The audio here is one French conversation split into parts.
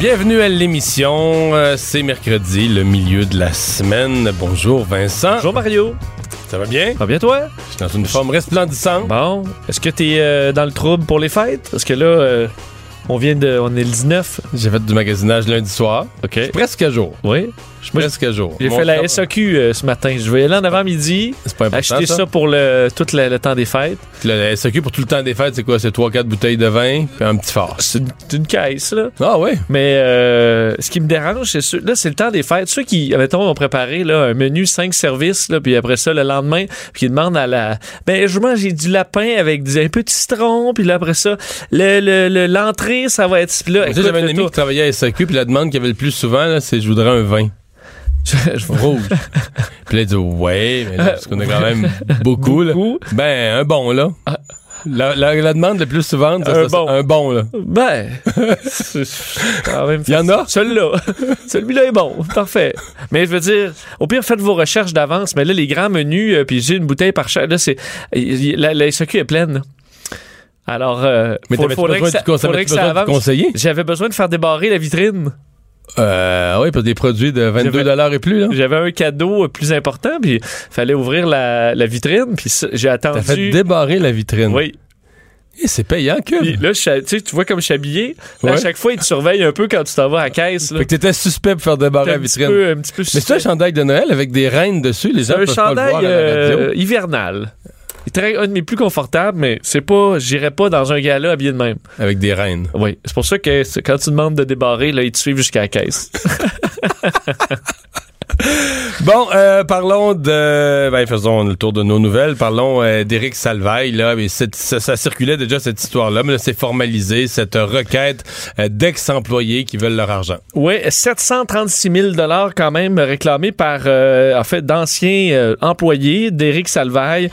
Bienvenue à l'émission. Euh, C'est mercredi, le milieu de la semaine. Bonjour Vincent. Bonjour Mario. Ça va bien? Va bien toi? Je suis dans une forme resplendissante. Bon. Est-ce que t'es euh, dans le trouble pour les fêtes? Parce que là, euh, on vient de. On est le 19. J'ai fait du magasinage lundi soir. OK. Presque à jour. Oui. Je presque à jour. J'ai fait la SAQ euh, ce matin. Je vais aller en avant-midi. C'est pas important. Acheter ça, pour le, tout le, le temps des fêtes. Le, la SAQ pour tout le temps des fêtes, c'est quoi? C'est 3-4 bouteilles de vin puis un petit phare. C'est une, caisse, là. Ah ouais? Mais euh, ce qui me dérange, c'est ceux, là, c'est le temps des fêtes. Ceux qui, mettons, ont préparé là, un menu 5 services, là, puis après ça, le lendemain, puis ils demandent à la. Ben, je mange du lapin avec un peu de citron, puis là, après ça, le, le, le- l'entrée, ça va être. Là, Tu sais, écoute, J'avais un ami qui travaillait à SAQ puis la demande qu'il y avait le plus souvent, c'est je voudrais un vin. Je- Rouge. puis là, il dit ouais, mais là, parce qu'on a quand même beaucoup, là. Beaucoup. Ben, un bon, là. La, la- la demande la plus souvent, ça, Un ça, bon. un bon, là. Ben, quand même Il y en a? Celui-là. Celui-là est bon. Parfait. Mais je veux dire, au pire, faites vos recherches d'avance. Mais là, les grands menus, euh, puis j'ai une bouteille par chaque. Là, c'est. La, la SAQ est pleine. Alors, euh, Mais faut- faudrait que besoin, ça, de, faudrait que ça avance. conseiller? J'avais besoin de faire débarrer la vitrine. Euh, oui, pour des produits de 22 J'avais- et plus. J'avais un cadeau plus important, puis fallait ouvrir la, la vitrine, puis j'ai T'as fait attendu. débarrer la vitrine. Oui. Et c'est payant, que. Puis là, tu vois comme je suis habillé. Là, À chaque fois, ils te surveillent un peu quand tu t'en vas à la caisse. Là. Fait que t'étais suspect pour faire débarrer la vitrine. peu, un petit peu Mais c'est un suspect. chandail de Noël avec des reines dessus, les gens un peuvent pas le voir à la radio. euh, hivernal. Il est très- un de mes plus confortables, mais c'est pas, j'irais pas dans un gala habillé de même. Avec des reines. Oui, c'est pour ça que quand tu demandes de débarrer, là, ils te suivent jusqu'à la caisse. Bon, euh, parlons de... Ben, faisons le tour de nos nouvelles. Parlons euh, d'Éric Salvaille. Là, ça, circulait déjà, cette histoire-là, mais c'est formalisé, cette requête euh, d'ex-employés qui veulent leur argent. Oui, 736 000 dollars quand même réclamés par euh, en fait d'anciens euh, employés d'Éric Salvaille,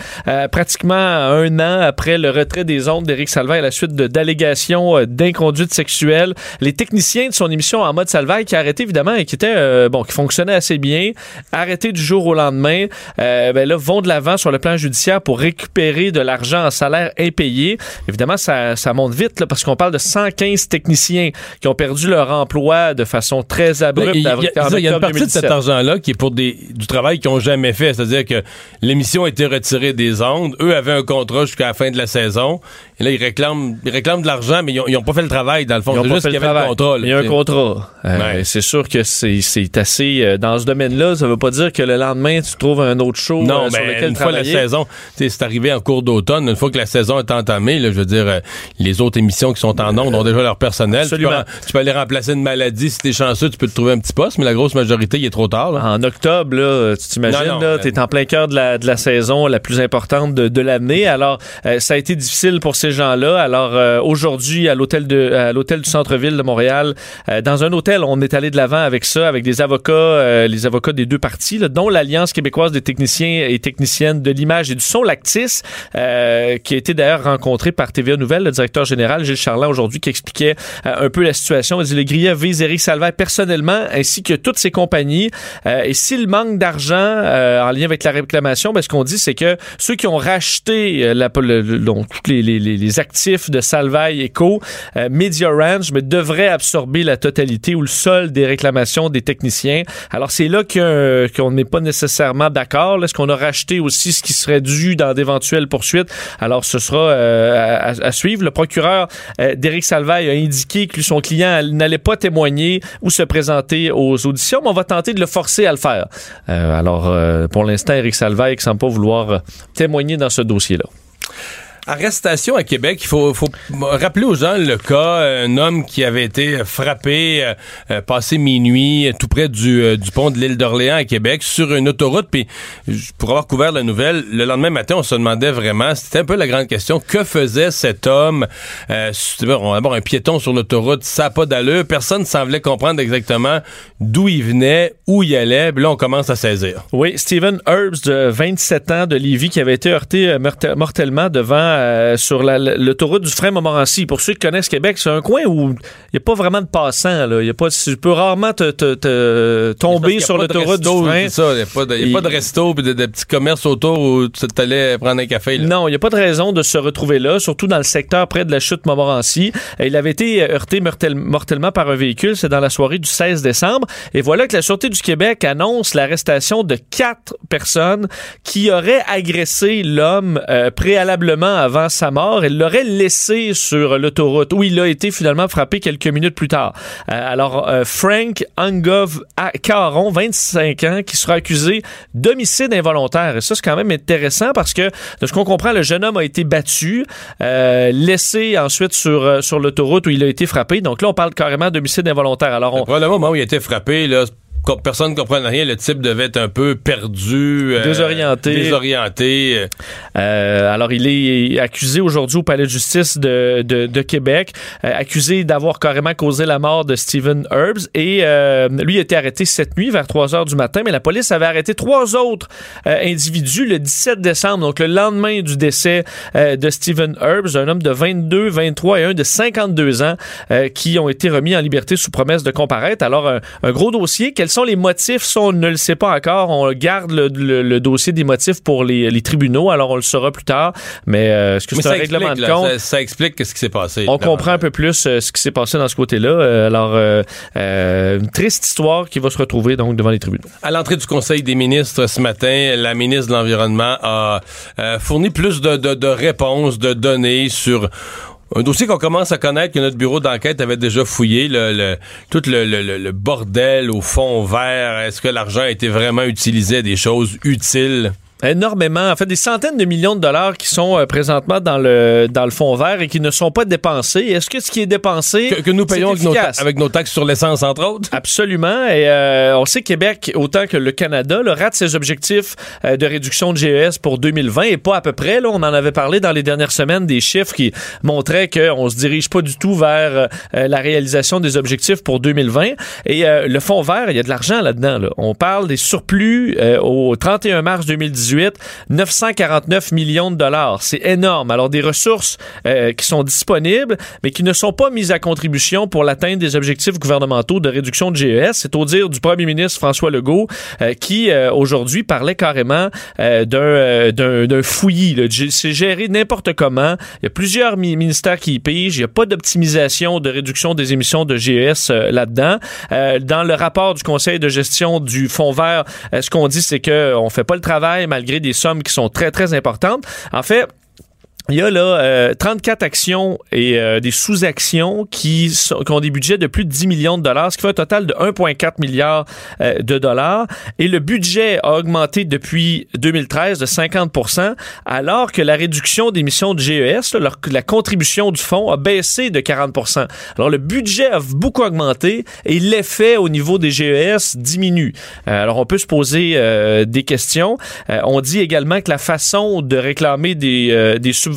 pratiquement un an après le retrait des ondes d'Éric Salvaille à la suite d'allégations d'inconduite sexuelle. Les techniciens de son émission en mode Salvaille qui a arrêté évidemment et qui était bon qui fonctionnait assez bien, arrêté du jour au lendemain, euh, ben là vont de l'avant sur le plan judiciaire pour récupérer de l'argent en salaire impayé. Évidemment ça, ça monte vite là, parce qu'on parle de 115 techniciens qui ont perdu leur emploi de façon très abrupte. Il y a, y y une partie de cet 2017. argent-là qui est pour des, du travail qu'ils n'ont jamais fait. C'est-à-dire que l'émission a été retirée des ondes. Eux avaient un contrat jusqu'à la fin de la saison. Et là, ils réclament, ils réclament de l'argent, mais ils n'ont pas fait le travail, dans le fond. C'est pas juste qu'il y avait le travail. contrat. là, Il y a un contrat. Euh, Ouais. C'est sûr que c'est assez... euh, dans ce domaine-là, ça veut pas dire que le lendemain, tu trouves un autre show Non, euh, sur mais lequel une fois la saison, c'est arrivé en cours d'automne, une fois que la saison est entamée, là, je veux dire, euh, les autres émissions qui sont en ondes ont déjà leur personnel. Tu peux, tu aller remplacer une maladie, si t'es chanceux, tu peux te trouver un petit poste, mais la grosse majorité, il est trop tard. là. En octobre, là, tu t'imagines, t'es en plein cœur de la, de la saison la plus importante de, de l'année. Alors, euh, ça a été difficile pour ces gens-là. Alors, euh, aujourd'hui, à l'hôtel de, à l'hôtel du centre-ville de Montréal, euh, dans un hôtel, on est allé de l'avant avec ça, avec des avocats, euh, les avocats des deux parties, là, dont l'Alliance québécoise des techniciens et techniciennes de l'image et du son, l'Actis, euh, qui a été d'ailleurs rencontré par TVA Nouvelle, le directeur général Gilles Charland aujourd'hui, qui expliquait euh, un peu la situation. Il dit le grief vise Éric personnellement, ainsi que toutes ses compagnies. Euh, et s'il manque d'argent en lien avec la réclamation, ben, ce qu'on dit, c'est que ceux qui ont racheté la, le- le- donc, toutes les, les, les, les, actifs de Salvaille Eco, Media Ranch, mais devrait absorber la totalité ou le sol des réclamations des techniciens. Alors c'est là qu'on n'est pas nécessairement d'accord. Est-ce qu'on a racheté aussi ce qui serait dû dans d'éventuelles poursuites? Alors ce sera à, suivre. Le procureur d'Éric Salvaille a indiqué que son client n'allait pas témoigner ou se présenter aux auditions, mais on va tenter de le forcer à le faire. alors pour l'instant, Éric Salvaille ne semble pas vouloir témoigner dans ce dossier-là. Arrestation à Québec, il faut, faut, rappeler aux gens le cas, un homme qui avait été frappé euh, euh, passé minuit tout près du, euh, du pont de l'île d'Orléans à Québec sur une autoroute. Puis pour avoir couvert la nouvelle, le lendemain matin, on se demandait vraiment, c'était un peu la grande question, que faisait cet homme? Euh, avoir un piéton sur l'autoroute, ça n'a pas d'allure. Personne ne semblait comprendre exactement d'où il venait, où il allait. Puis là, on commence à saisir. Oui, Stephen Herbs, de 27 ans, de Lévis, qui avait été heurté mortellement devant euh, sur l'autoroute du frein Montmorency. Pour ceux qui connaissent Québec, c'est un coin où il n'y a pas vraiment de passants. Là. Y a pas, tu peux rarement te, tomber sur l'autoroute du frein. Il n'y a, pas de, resto et de, petits commerces autour où tu allais prendre un café. Non, il n'y a pas de raison de se retrouver là, surtout dans le secteur près de la chute Montmorency. Il avait été heurté mortellement par un véhicule. C'est dans la soirée du 16 décembre. Et voilà que la Sûreté du Québec annonce l'arrestation de quatre personnes qui auraient agressé l'homme euh, préalablement avant sa mort, elle l'aurait laissé sur l'autoroute où il a été finalement frappé quelques minutes plus tard. Euh, alors, euh, Frank Angov Caron, 25 ans, qui sera accusé d'homicide involontaire. Et ça, c'est quand même intéressant parce que, de ce qu'on comprend, le jeune homme a été battu, euh, laissé ensuite sur, l'autoroute où il a été frappé. Donc là, on parle carrément d'homicide involontaire. Alors, on... le moment où il a été frappé, là, personne ne comprenait rien. Le type devait être un peu perdu. Euh, désorienté. Désorienté. Euh, alors, il est accusé aujourd'hui au palais de justice de, de, Québec, euh, accusé d'avoir carrément causé la mort de Stephen Herbs. Et lui a été arrêté cette nuit vers 3 heures du matin, mais la police avait arrêté trois autres individus le 17 décembre, donc le lendemain du décès de Stephen Herbs, un homme de 22, 23 et un de 52 ans qui ont été remis en liberté sous promesse de comparaître. Alors, un, un gros dossier. Quels les motifs? Ça, on ne le sait pas encore. On garde le, dossier des motifs pour les, tribunaux, alors on le saura plus tard. Mais euh, ce que c'est un règlement de compte? Ça, explique ce qui s'est passé. On comprend un peu plus euh, ce qui s'est passé dans ce côté-là. Euh, alors, une triste histoire qui va se retrouver donc devant les tribunaux. À l'entrée du Conseil des ministres ce matin, la ministre de l'Environnement a fourni plus de, de réponses, de données sur un dossier qu'on commence à connaître, que notre bureau d'enquête avait déjà fouillé, le, tout le, bordel au fond vert. Est-ce que l'argent a été vraiment utilisé à des choses utiles? Énormément, en fait, des centaines de millions de dollars qui sont euh, présentement dans le dans le fonds vert et qui ne sont pas dépensés. Est-ce que ce qui est dépensé que, nous payons avec nos, taxes sur l'essence entre autres? Absolument. Et euh, on sait que Québec autant que le Canada le rate ses objectifs euh, de réduction de GES pour 2020 et pas à peu près. Là, on en avait parlé dans les dernières semaines des chiffres qui montraient qu'on se dirige pas du tout vers la réalisation des objectifs pour 2020. Et le fonds vert, il y a de l'argent là-dedans. Là. On parle des surplus au 31 mars 2018 949 millions de dollars. C'est énorme. Alors, des ressources euh, qui sont disponibles, mais qui ne sont pas mises à contribution pour l'atteinte des objectifs gouvernementaux de réduction de GES. C'est au dire du premier ministre François Legault, euh, qui euh, aujourd'hui parlait carrément d'un fouillis. C'est géré n'importe comment. Il y a plusieurs ministères qui y pigent. Il n'y a pas d'optimisation de réduction des émissions de GES là-dedans. dans le rapport du Conseil de gestion du Fonds vert, ce qu'on dit, c'est qu'on ne fait pas le travail, malgré des sommes qui sont très, très importantes. En fait, il y a là 34 euh, actions et euh, des sous-actions qui, qui, ont des budgets de plus de 10 millions de dollars, ce qui fait un total de 1,4 milliard euh, de dollars. Et le budget a augmenté depuis 2013 de 50% alors que la réduction d'émissions de GES, la contribution du fonds, a baissé de 40% Alors le budget a beaucoup augmenté et l'effet au niveau des GES diminue. alors on peut se poser des questions. on dit également que la façon de réclamer des, des subventions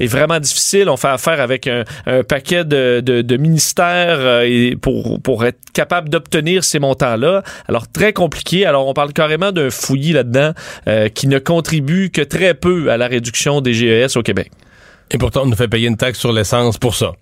est vraiment difficile. On fait affaire avec un, paquet de, ministères euh, pour, pour être capable d'obtenir ces montants-là. Alors, très compliqué. Alors, on parle carrément d'un fouillis là-dedans euh, qui ne contribue que très peu à la réduction des GES au Québec. Et pourtant, on nous fait payer une taxe sur l'essence pour ça.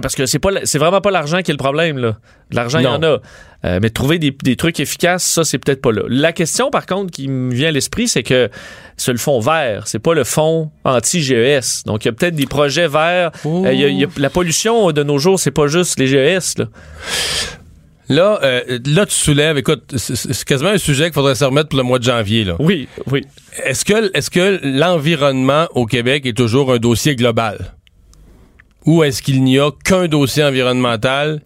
Parce que c'est pas c'est vraiment pas l'argent qui est le problème là. L'argent il y en a. Euh, mais trouver des, des trucs efficaces, ça c'est peut-être pas là. La question par contre qui me vient à l'esprit, c'est que c'est le fonds vert, c'est pas le fonds anti-GES. Donc il y a peut-être des projets verts. Euh, y a- y a- la pollution de nos jours, c'est pas juste les GES là. Là, euh, là, tu soulèves, écoute, c'est quasiment un sujet qu'il faudrait se remettre pour le mois de janvier. Là. Oui, oui. Est-ce que, est-ce que l'environnement au Québec est toujours un dossier global? Ou est-ce qu'il n'y a qu'un dossier environnemental,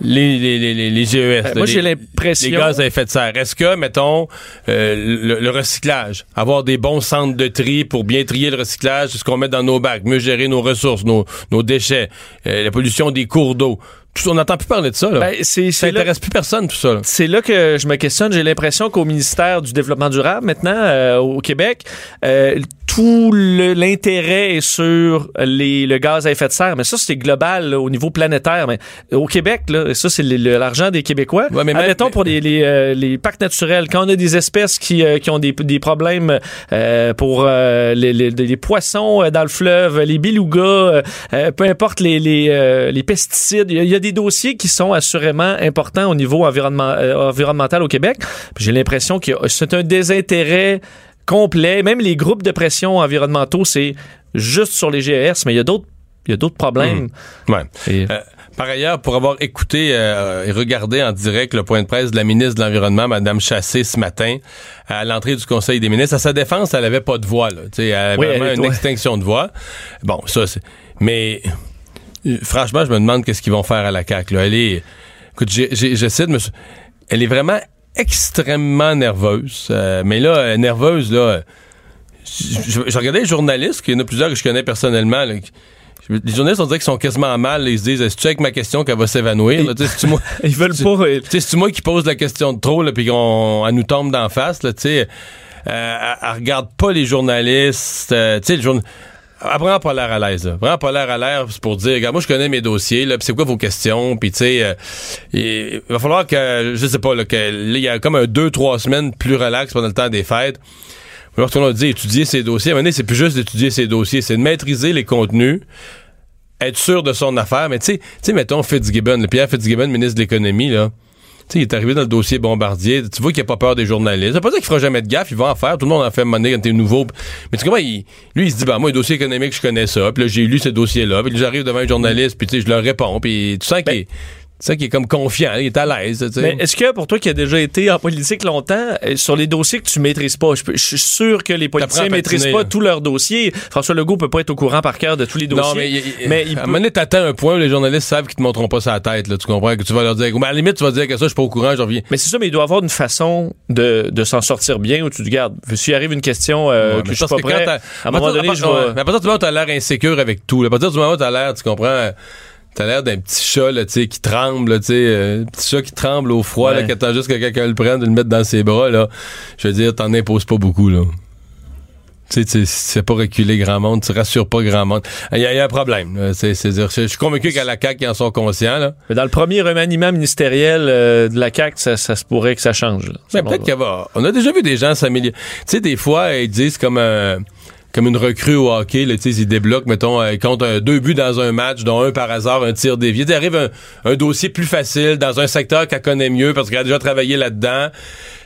les, les, les, les, les GES? Ben, là, moi j'ai l'impression Les gaz à effet de serre. Est-ce que, mettons, euh, le, le recyclage, avoir des bons centres de tri pour bien trier le recyclage, ce qu'on met dans nos bacs, mieux gérer nos ressources, nos, nos déchets, euh, la pollution des cours d'eau, on n'entend plus parler de ça. Là. Ben, c'est ça c'est là- intéresse plus personne, tout ça. là. C'est là que je me questionne. J'ai l'impression qu'au ministère du Développement durable, maintenant, euh, au Québec, euh, tout l'intérêt est sur les, le gaz à effet de serre. Mais ça, c'est global là, au niveau planétaire. Mais au Québec, là, ça, c'est l'argent des Québécois. Ouais, mais Admettons pour les, les, euh, les parcs naturels, quand on a des espèces qui, euh, qui ont des, des problèmes euh, pour euh, les, les- les poissons dans le fleuve, les belugas, peu importe les, les, euh, les pesticides, il y, a- il y a des dossiers qui sont assurément importants au niveau environnement- euh, environnemental au Québec. J'ai l'impression que c'est un désintérêt complet. Même les groupes de pression environnementaux, c'est juste sur les GES, mais il y a d'autres il y a d'autres problèmes. Ouais. Et- Euh, par ailleurs, pour avoir écouté euh, et regardé en direct le point de presse de la ministre de l'Environnement, Mme Chassé, ce matin, à l'entrée du Conseil des ministres, à sa défense, elle avait pas de voix. Là. Elle avait Oui, vraiment elle- une ouais. extinction de voix. Bon, ça, c'est... Mais franchement, je me demande qu'est-ce qu'ils vont faire à la CAQ. Là. Elle est... Écoute, j'essaie de me... Elle est vraiment extrêmement nerveuse. Euh, mais là, euh, nerveuse, là... Je, regardais les journalistes, qu'il y en a plusieurs que je connais personnellement, là, les journalistes, on dirait qu'ils sont quasiment mal. Ils se disent, est-ce que tu avec ma question qu'elle va s'évanouir? Tu sais, c'est-tu moi, Ils veulent pas. euh, c'est-tu moi qui pose la question de trop, là, puis qu'on elle nous tombe d'en face, là, tu sais. Euh, elle, elle regarde pas les journalistes. euh, tu sais, le Elle a vraiment pas l'air à l'aise. Vraiment pas l'air à l'aise pour dire, regarde, moi, je connais mes dossiers, là, c'est quoi vos questions, puis tu sais, euh, il va falloir que, je sais pas, là, il y a comme un deux, trois semaines plus relax pendant le temps des fêtes. Alors, on a dit étudier ses dossiers. À un moment donné, c'est plus juste d'étudier ses dossiers, c'est de maîtriser les contenus, être sûr de son affaire. Mais tu sais, tu sais, mettons Fitzgibbon, le Pierre Fitzgibbon, ministre de l'économie, là. Tu sais, il est arrivé dans le dossier Bombardier. Tu vois qu'il a pas peur des journalistes. Ça veut pas dire qu'il fera jamais de gaffe. Il va en faire. Tout le monde en fait monnaie quand t'es nouveau. Mais tu comprends, il- lui, il se dit, bah, moi, un dossier économique, je connais ça. Puis là, j'ai lu ce dossier-là. Puis j'arrive devant un journaliste. Puis tu sais, je leur réponds. Puis tu sens qu'il est, sens qu'il est comme confiant. Il est à l'aise. Mais est-ce que pour toi qui a déjà été en politique longtemps, euh, sur les dossiers que tu maîtrises pas, je, suis sûr que les politiciens à maîtrisent patiner, pas là. tous leurs dossiers. François Legault peut pas être au courant par cœur de tous les dossiers. Non, mais, il- il- mais il à un peut- un point où les journalistes savent qu'ils te montreront pas sa tête, là. Tu comprends? Que tu vas leur dire, mais à la limite, tu vas dire que ça, je suis pas au courant, je reviens. Mais c'est ça, mais il doit avoir une façon de, de s'en sortir bien où tu te gardes. S'il arrive une question euh, Ouais, que je suis pas prêt, à un moment donné, je vais... mais à partir du moment où t'as l'air insécure avec tout, à partir du moment où t'as l'air, tu comprends, t'as l'air d'un petit chat, là, tu sais, qui tremble, là, tu sais, euh, petit chat qui tremble au froid, Ouais. là, qui attend juste que quelqu'un le prenne, de le mettre dans ses bras, là. Je veux dire, t'en imposes pas beaucoup, là. Tu sais, tu sais pas reculer grand monde, tu rassures pas grand monde. Il y, a il y a un problème. là. C'est, c'est dire, je suis convaincu qu'à la CAQ, ils en sont conscients. Là. Mais dans le premier remaniement ministériel euh, de la CAQ, ça, ça se pourrait que ça change. là. Mais peut-être qu'il va. On a déjà vu des gens s'améliorer. Tu sais, des fois, ils disent comme un. Comme une recrue au hockey, là, tu ils débloquent, mettons, euh, un- deux buts dans un match, dont un par hasard, un tir dévié. Il arrive un, dossier plus facile dans un secteur qu'elle connaît mieux parce qu'elle a déjà travaillé là-dedans.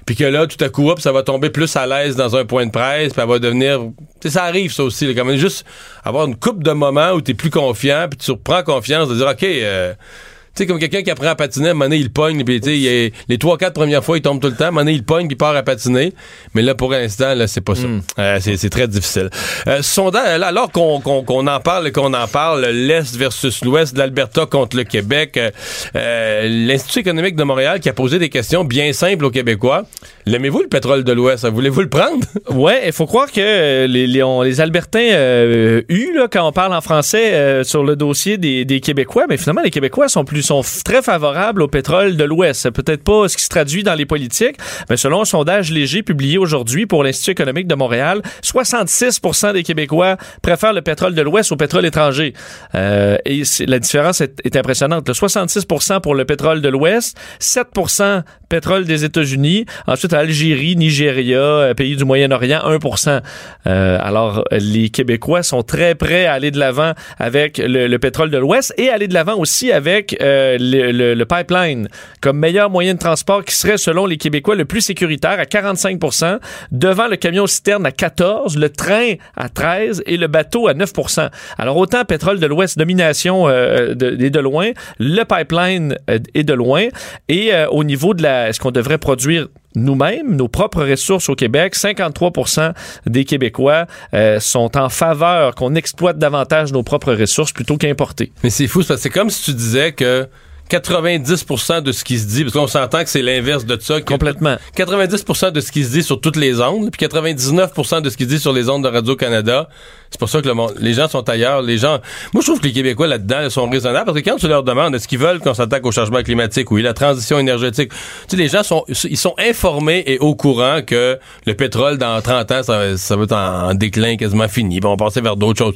Puis que là, tout à coup, hop, ça va tomber plus à l'aise dans un point de presse, puis elle va devenir... Tu ça arrive, ça aussi. Là, quand juste avoir une coupe de moments où t'es plus confiant, puis tu reprends confiance de dire, OK... euh, tu sais, comme quelqu'un qui apprend à patiner, à un moment donné, il pogne, puis les trois, quatre premières fois, il tombe tout le temps, à un moment donné, il pogne, puis il part à patiner. Mais là, pour l'instant, là, c'est pas ça. Euh, c'est, c'est très difficile. Euh, sondage, là, alors qu'on, qu'on, qu'on en parle et qu'on en parle, l'Est versus l'Ouest, l'Alberta contre le Québec, euh, euh, l'Institut économique de Montréal qui a posé des questions bien simples aux Québécois. L'aimez-vous le pétrole de l'Ouest? Voulez-vous le prendre? Ouais, il faut croire que euh, les, les, Albertains euh, eu là, quand on parle en français euh, sur le dossier des, Québécois, mais finalement les Québécois sont plus sont très favorables au pétrole de l'Ouest. C'est peut-être pas ce qui se traduit dans les politiques, mais selon un sondage léger publié aujourd'hui pour l'Institut économique de Montréal, 66% des Québécois préfèrent le pétrole de l'Ouest au pétrole étranger. Euh, et la différence est, est impressionnante. Le 66% pour le pétrole de l'Ouest, 7% pétrole des États-Unis, ensuite Algérie, Nigeria, euh, pays du Moyen-Orient, 1% Euh, Alors, les Québécois sont très prêts à aller de l'avant avec le, le pétrole de l'Ouest et aller de l'avant aussi avec euh, le, pipeline comme meilleur moyen de transport qui serait, selon les Québécois, le plus sécuritaire à 45% devant le camion citerne à 14% le train à 13% et le bateau à 9% Alors, autant pétrole de l'Ouest, domination euh, de, est de loin, le pipeline euh, est de loin. Et au niveau de la... Est-ce qu'on devrait produire nous-mêmes, nos propres ressources au Québec, 53% des Québécois euh, sont en faveur qu'on exploite davantage nos propres ressources plutôt qu'importer. Mais c'est fou, c'est comme si tu disais que 90% de ce qui se dit, parce qu'on s'entend que c'est l'inverse de ça. Complètement. 90% de ce qui se dit sur toutes les ondes, puis 99% de ce qui se dit sur les ondes de Radio-Canada. C'est pour ça que le monde, les gens sont ailleurs. Les gens, moi, je trouve que les Québécois là-dedans là, sont raisonnables parce que quand tu leur demandes est-ce qu'ils veulent qu'on s'attaque au changement climatique, oui, la transition énergétique, tu sais, les gens sont, ils sont informés et au courant que le pétrole dans 30 ans, ça, va- ça va être en, déclin quasiment fini. Ils vont passer vers d'autres choses.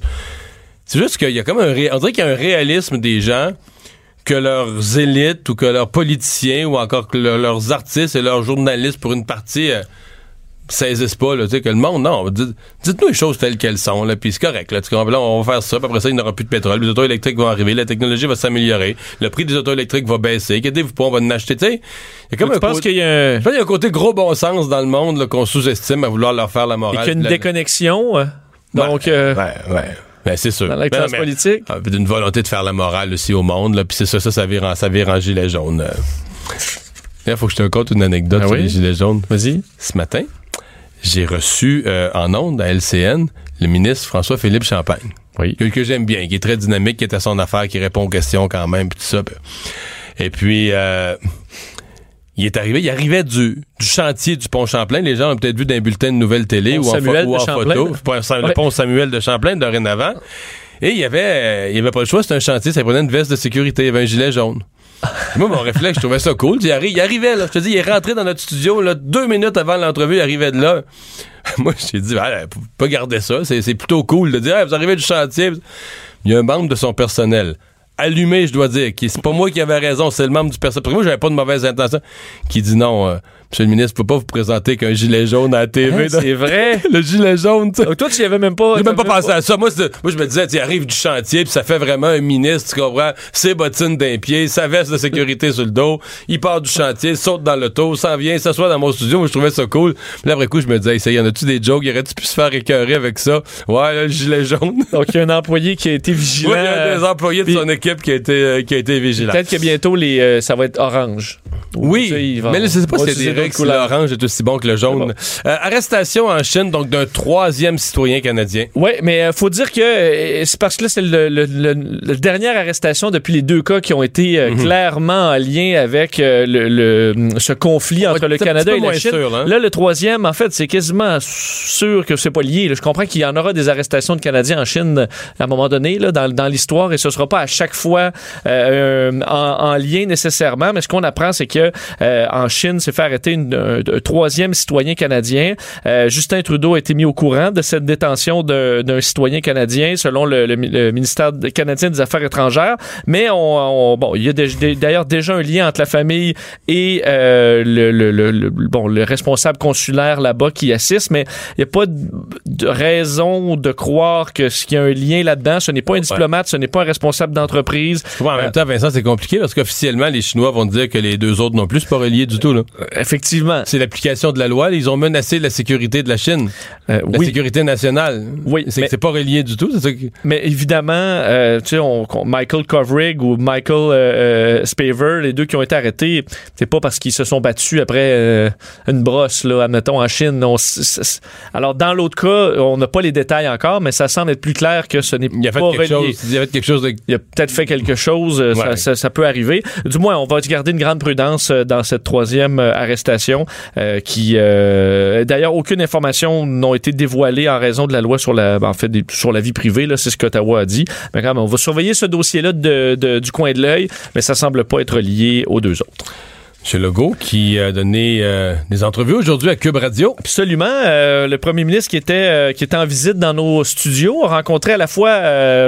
C'est juste qu'il y a comme un, ré- on dirait qu'il y a un réalisme des gens que leurs élites ou que leurs politiciens ou encore que le- leurs artistes et leurs journalistes pour une partie euh, saisissent pas là, tu sais que le monde non dites, dites-nous les choses telles qu'elles sont là puis c'est correct là? Là, on va faire ça puis après ça il n'y aura plus de pétrole les autos électriques vont arriver la technologie va s'améliorer le prix des autos électriques va baisser inquiétez-vous pas on va en acheter tu sais il y a comme Tu penses qu'il y a un- je pense qu'il y a un côté gros bon sens dans le monde qu'on sous-estime à vouloir leur faire la et morale qu'il y a une La- déconnexion? euh, donc, Ouais, euh, ouais, ouais. Ben, c'est sûr. dans la Ben, classe politique? ah, d'une volonté de faire la morale aussi au monde, là, puis c'est ça, ça, ça vire en, ça vire en gilet jaune. euh. Il faut que je te raconte une anecdote Ah sur les gilets jaunes. Vas-y. Ce matin, j'ai reçu euh, en ondes à LCN le ministre François-Philippe Champagne. Oui. Que, que j'aime bien, qui est très dynamique, qui est à son affaire, qui répond aux questions quand même, puis tout ça. Et puis, euh, il est arrivé, il arrivait du, du chantier du pont Champlain. Les gens ont peut-être vu d'un bulletin de nouvelles télé Pont ou en, ou photo. Le pont Samuel de Champlain dorénavant. Et il y avait, euh, il y avait pas le choix, c'était un chantier, ça prenait une veste de sécurité, il y avait un gilet jaune. Et moi, mon réflexe, je trouvais ça cool. Il, arri- il arrivait, là. Je te dis, il est rentré dans notre studio, là, deux minutes avant l'entrevue, il arrivait de là. Moi, j'ai dit, ah, faut pas garder ça. C'est plutôt cool de dire, vous arrivez du chantier. Il y a un membre de son personnel, allumé, je dois dire, c'est pas moi qui avais raison, c'est le membre du personnel. Parce que moi, j'avais pas de mauvaise intention, qui dit non, euh, monsieur le ministre, faut pas vous présenter qu'un gilet jaune à la TV. Hein, c'est vrai? le gilet jaune, tu sais. Donc, toi, tu y avais même pas. J'ai même pas pensé à ça. Moi, moi je me disais, tu arrive du chantier, puis ça fait vraiment un ministre, tu comprends? Ses bottines d'un pied, sa veste de sécurité sur le dos. Il part du chantier, saute dans l'auto, s'en vient, s'assoit dans mon studio. Moi, je trouvais ça cool. Puis là, après coup, je me disais, hey, ça y en a-tu des jokes? Y aurait-tu pu se faire écœurer avec ça? Ouais, là, le gilet jaune. Donc, il y a un employé qui a été vigilant. Ouais, il y a des employés de son équipe qui a été, euh, qui a été vigilants. Peut-être que bientôt, les, euh, ça va être orange. Oui, Tu sais, ils vont- mais là, je sais pas si règles d'autres si l'orange est aussi bon que le jaune. Euh, arrestation en Chine, donc d'un troisième citoyen canadien. Oui, mais euh, faut dire que euh, c'est parce que là, c'est le, le- le- le dernière arrestation depuis les deux cas qui ont été Mhm. euh, clairement en lien avec ce conflit entre le Canada et la Chine. sûr, hein? Là, le troisième, en fait, c'est quasiment sûr que c'est pas lié. là. Je comprends qu'il y en aura des arrestations de Canadiens en Chine à un moment donné là, dans, dans l'histoire et ce sera pas à chaque fois en, en lien nécessairement. Mais ce qu'on apprend, c'est que en Chine, s'est fait arrêter une- un, un troisième citoyen canadien. Euh, Justin Trudeau a été mis au courant de cette détention d'un citoyen canadien, selon le, le mi- le ministère canadien des Affaires étrangères. Mais on, on- bon, il y a d'ailleurs déjà un lien entre la famille et euh, le, le- le- le- bon, le responsable consulaire là-bas qui assiste, mais il n'y a pas de, de raison de croire que ce qu'il y a un lien là-dedans. Ce n'est pas un diplomate, ce n'est pas un responsable d'entreprise. Ouais, en même temps, Vincent, c'est compliqué parce qu'officiellement, les Chinois vont dire que les deux autres non plus, c'est pas relié du tout. Là. Effectivement. C'est l'application de la loi. Ils ont menacé la sécurité de la Chine, Euh, la oui, sécurité nationale. Oui, c'est pas relié du tout. Ça Mais évidemment, euh, tu sais, Michael Kovrig ou Michael euh, euh, Spaver, les deux qui ont été arrêtés, c'est pas parce qu'ils se sont battus après euh, une brosse, là, admettons, en Chine. On alors, dans l'autre cas, on n'a pas les détails encore, mais ça semble être plus clair que ce n'est pas relié. chose. Il a fait quelque chose de. Il a peut-être fait quelque chose, ça, ça- ça peut arriver. Du moins, on va garder une grande prudence dans cette troisième arrestation qui, d'ailleurs, aucune information n'a été dévoilée en raison de la loi sur la, en fait, sur la vie privée. Là, c'est ce qu'Ottawa a dit. Mais quand même, on va surveiller ce dossier-là du coin de l'œil, mais ça semble pas être lié aux deux autres. M. Legault qui a donné euh, des entrevues aujourd'hui à Cube Radio. Absolument. Euh, le premier ministre qui était, euh, qui était en visite dans nos studios a rencontré à la fois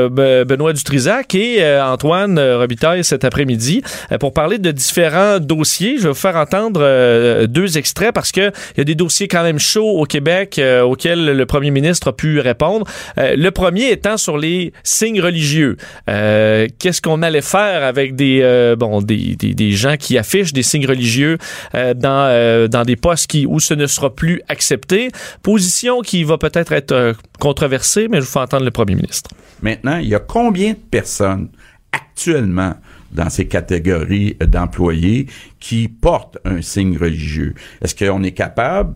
Benoît Dutrisac et Antoine Robitaille cet après-midi pour parler de différents dossiers. Je vais vous faire entendre deux extraits parce qu'il y a des dossiers quand même chauds au Québec auxquels le premier ministre a pu répondre. le premier étant sur les signes religieux. Qu'est-ce qu'on allait faire avec des, bon, des, des gens qui affichent des signes religieux euh, dans, euh, dans des postes qui, où ce ne sera plus accepté. Position qui va peut-être être, euh, controversée, mais je vous fais entendre le premier ministre. Maintenant, il y a combien de personnes actuellement dans ces catégories d'employés qui portent un signe religieux? Est-ce qu'on est capable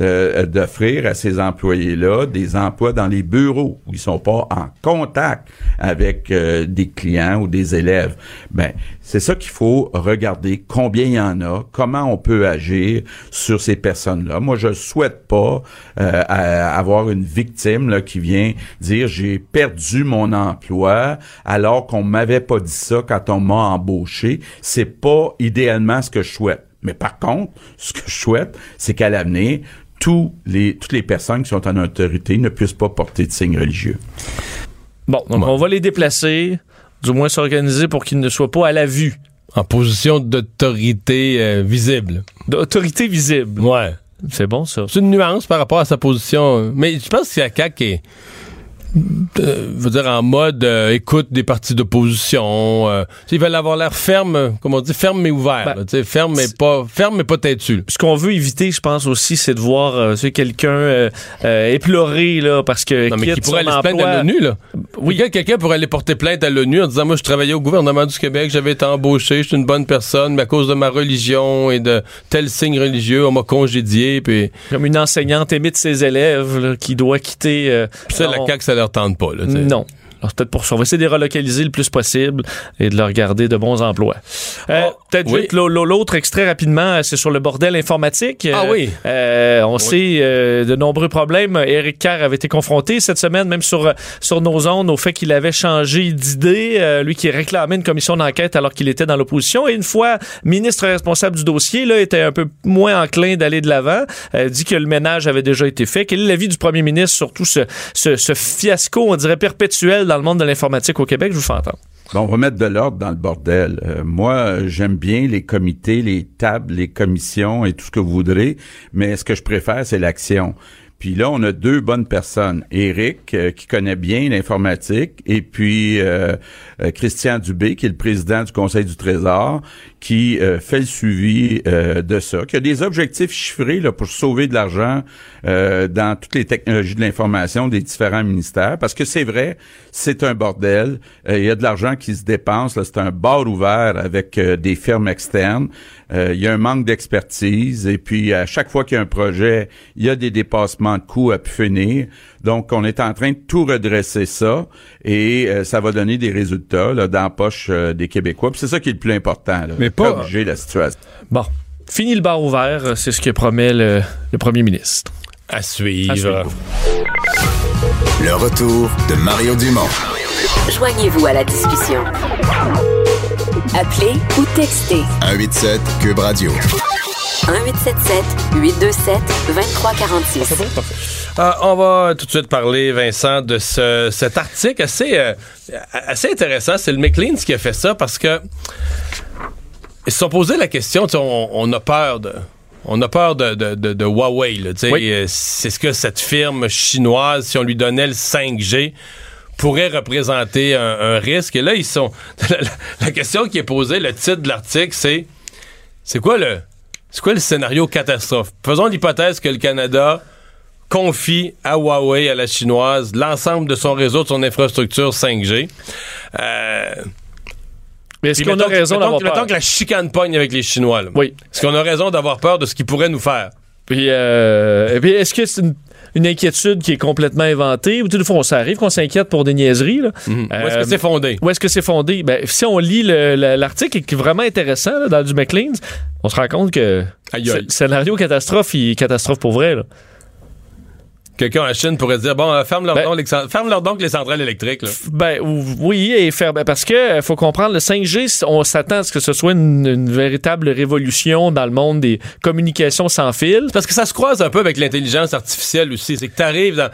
euh, d'offrir à ces employés-là des emplois dans les bureaux où ils sont pas en contact avec euh, des clients ou des élèves. Ben, c'est ça qu'il faut regarder combien il y en a, comment on peut agir sur ces personnes-là. Moi, je souhaite pas euh, avoir une victime là, qui vient dire j'ai perdu mon emploi alors qu'on m'avait pas dit ça quand on m'a embauché. C'est pas idéalement ce que je souhaite. Mais par contre, ce que je souhaite, c'est qu'à l'avenir, tous les, toutes les personnes qui sont en autorité ne puissent pas porter de signes religieux. Bon, donc on va les déplacer, du moins s'organiser pour qu'ils ne soient pas à la vue. En position d'autorité euh, visible. D'autorité visible. Ouais. C'est bon, ça. C'est une nuance par rapport à sa position. Mais je pense que c'est CAQ qui est euh, veux dire en mode euh, écoute des partis d'opposition. Euh, ils veulent avoir l'air ferme, comme on dit, ferme mais ouvert. Ben, ferme mais pas ferme mais pas têtu. Ce qu'on veut éviter, je pense aussi, c'est de voir quelqu'un éploré là parce que non, mais qui pourrait aller se plaindre à l'ONU là. Oui, quelqu'un pourrait aller porter plainte à l'ONU en disant moi je travaillais au gouvernement du Québec, j'avais été embauché, je suis une bonne personne, mais à cause de ma religion et de tel signe religieux, on m'a congédié puis comme une enseignante émite ses élèves qui doit quitter. ça, la CAQ, ça leur tente pas. Non. Alors, peut-être pour ça. On va essayer de les relocaliser le plus possible et de leur garder de bons emplois. Euh, oh, peut-être l'autre extrait rapidement, c'est sur le bordel informatique. Ah oui. Euh, on sait euh, de nombreux problèmes. Éric Kerr avait été confronté cette semaine, même sur, sur nos ondes, au fait qu'il avait changé d'idée. lui qui réclamait une commission d'enquête alors qu'il était dans l'opposition. Et une fois ministre responsable du dossier, là, était un peu moins enclin d'aller de l'avant. dit que le ménage avait déjà été fait. Quel est l'avis du premier ministre sur tout ce, ce, ce fiasco, on dirait, perpétuel dans le monde de l'informatique au Québec? Je vous fais entendre. Bon, on va mettre de l'ordre dans le bordel. Euh, moi, j'aime bien les comités, les tables, les commissions et tout ce que vous voudrez, mais ce que je préfère, c'est l'action. Puis là, on a deux bonnes personnes. Eric, euh, qui connaît bien l'informatique, et puis euh, Christian Dubé, qui est le président du Conseil du Trésor, qui fait le suivi de ça, qui a des objectifs chiffrés là, pour sauver de l'argent dans toutes les technologies de l'information des différents ministères. Parce que c'est vrai, c'est un bordel. Il y a de l'argent qui se dépense. C'est un bar ouvert avec des firmes externes. il y a un manque d'expertise. Et puis, à chaque fois qu'il y a un projet, il y a des dépassements de coûts à finir. Donc, on est en train de tout redresser ça et euh, ça va donner des résultats là, dans la poche euh, des Québécois. c'est ça qui est le plus important. Là, Mais pas j'ai la situation. Bon, fini le bar ouvert, c'est ce que promet le, premier ministre. À suivre. Le retour de Mario Dumont. Joignez-vous à la discussion. Appelez ou textez. 187 Cube Radio. 1-877-827-2346. Euh, on va tout de suite parler, Vincent, de ce, cet article assez, euh, assez intéressant. C'est le McLean qui a fait ça parce que ils se sont posé la question, on, on, a peur de... On a peur de, de, de, Huawei. Euh, c'est ce que cette firme chinoise, si on lui donnait le 5G, pourrait représenter un, risque. Et là, ils sont. la question qui est posée, le titre de l'article, c'est c'est quoi le c'est quoi le scénario catastrophe? Faisons l'hypothèse que le Canada confie à Huawei, à la chinoise, l'ensemble de son réseau, de son infrastructure 5G. Euh, mais est-ce qu'on a raison d'avoir peur? Mettons que la chicane pogne avec les Chinois. Oui. Est-ce qu'on a raison d'avoir peur de ce qu'ils pourraient nous faire? Puis, euh, puis est-ce que c'est une une inquiétude qui est complètement inventée. Ou des fois, ça arrive qu'on s'inquiète pour des niaiseries. Là. Mhm. Où est-ce Euh, que c'est fondé? où est-ce que c'est fondé? Ben, si on lit le- le- l'article, qui est vraiment intéressant là, dans du McLean's, on se rend compte que le scénario catastrophe, il est catastrophe pour vrai. Là. Quelqu'un en Chine pourrait dire, bon, euh, ferme leur Ben- donc les, cent- ferme leur donc les centrales électriques. Là. Ben ou- oui, et faire ben, parce que euh, faut comprendre le 5G, on s'attend à ce que ce soit une, une véritable révolution dans le monde des communications sans fil. Parce que ça se croise un peu avec l'intelligence artificielle aussi. C'est que t'arrives dans...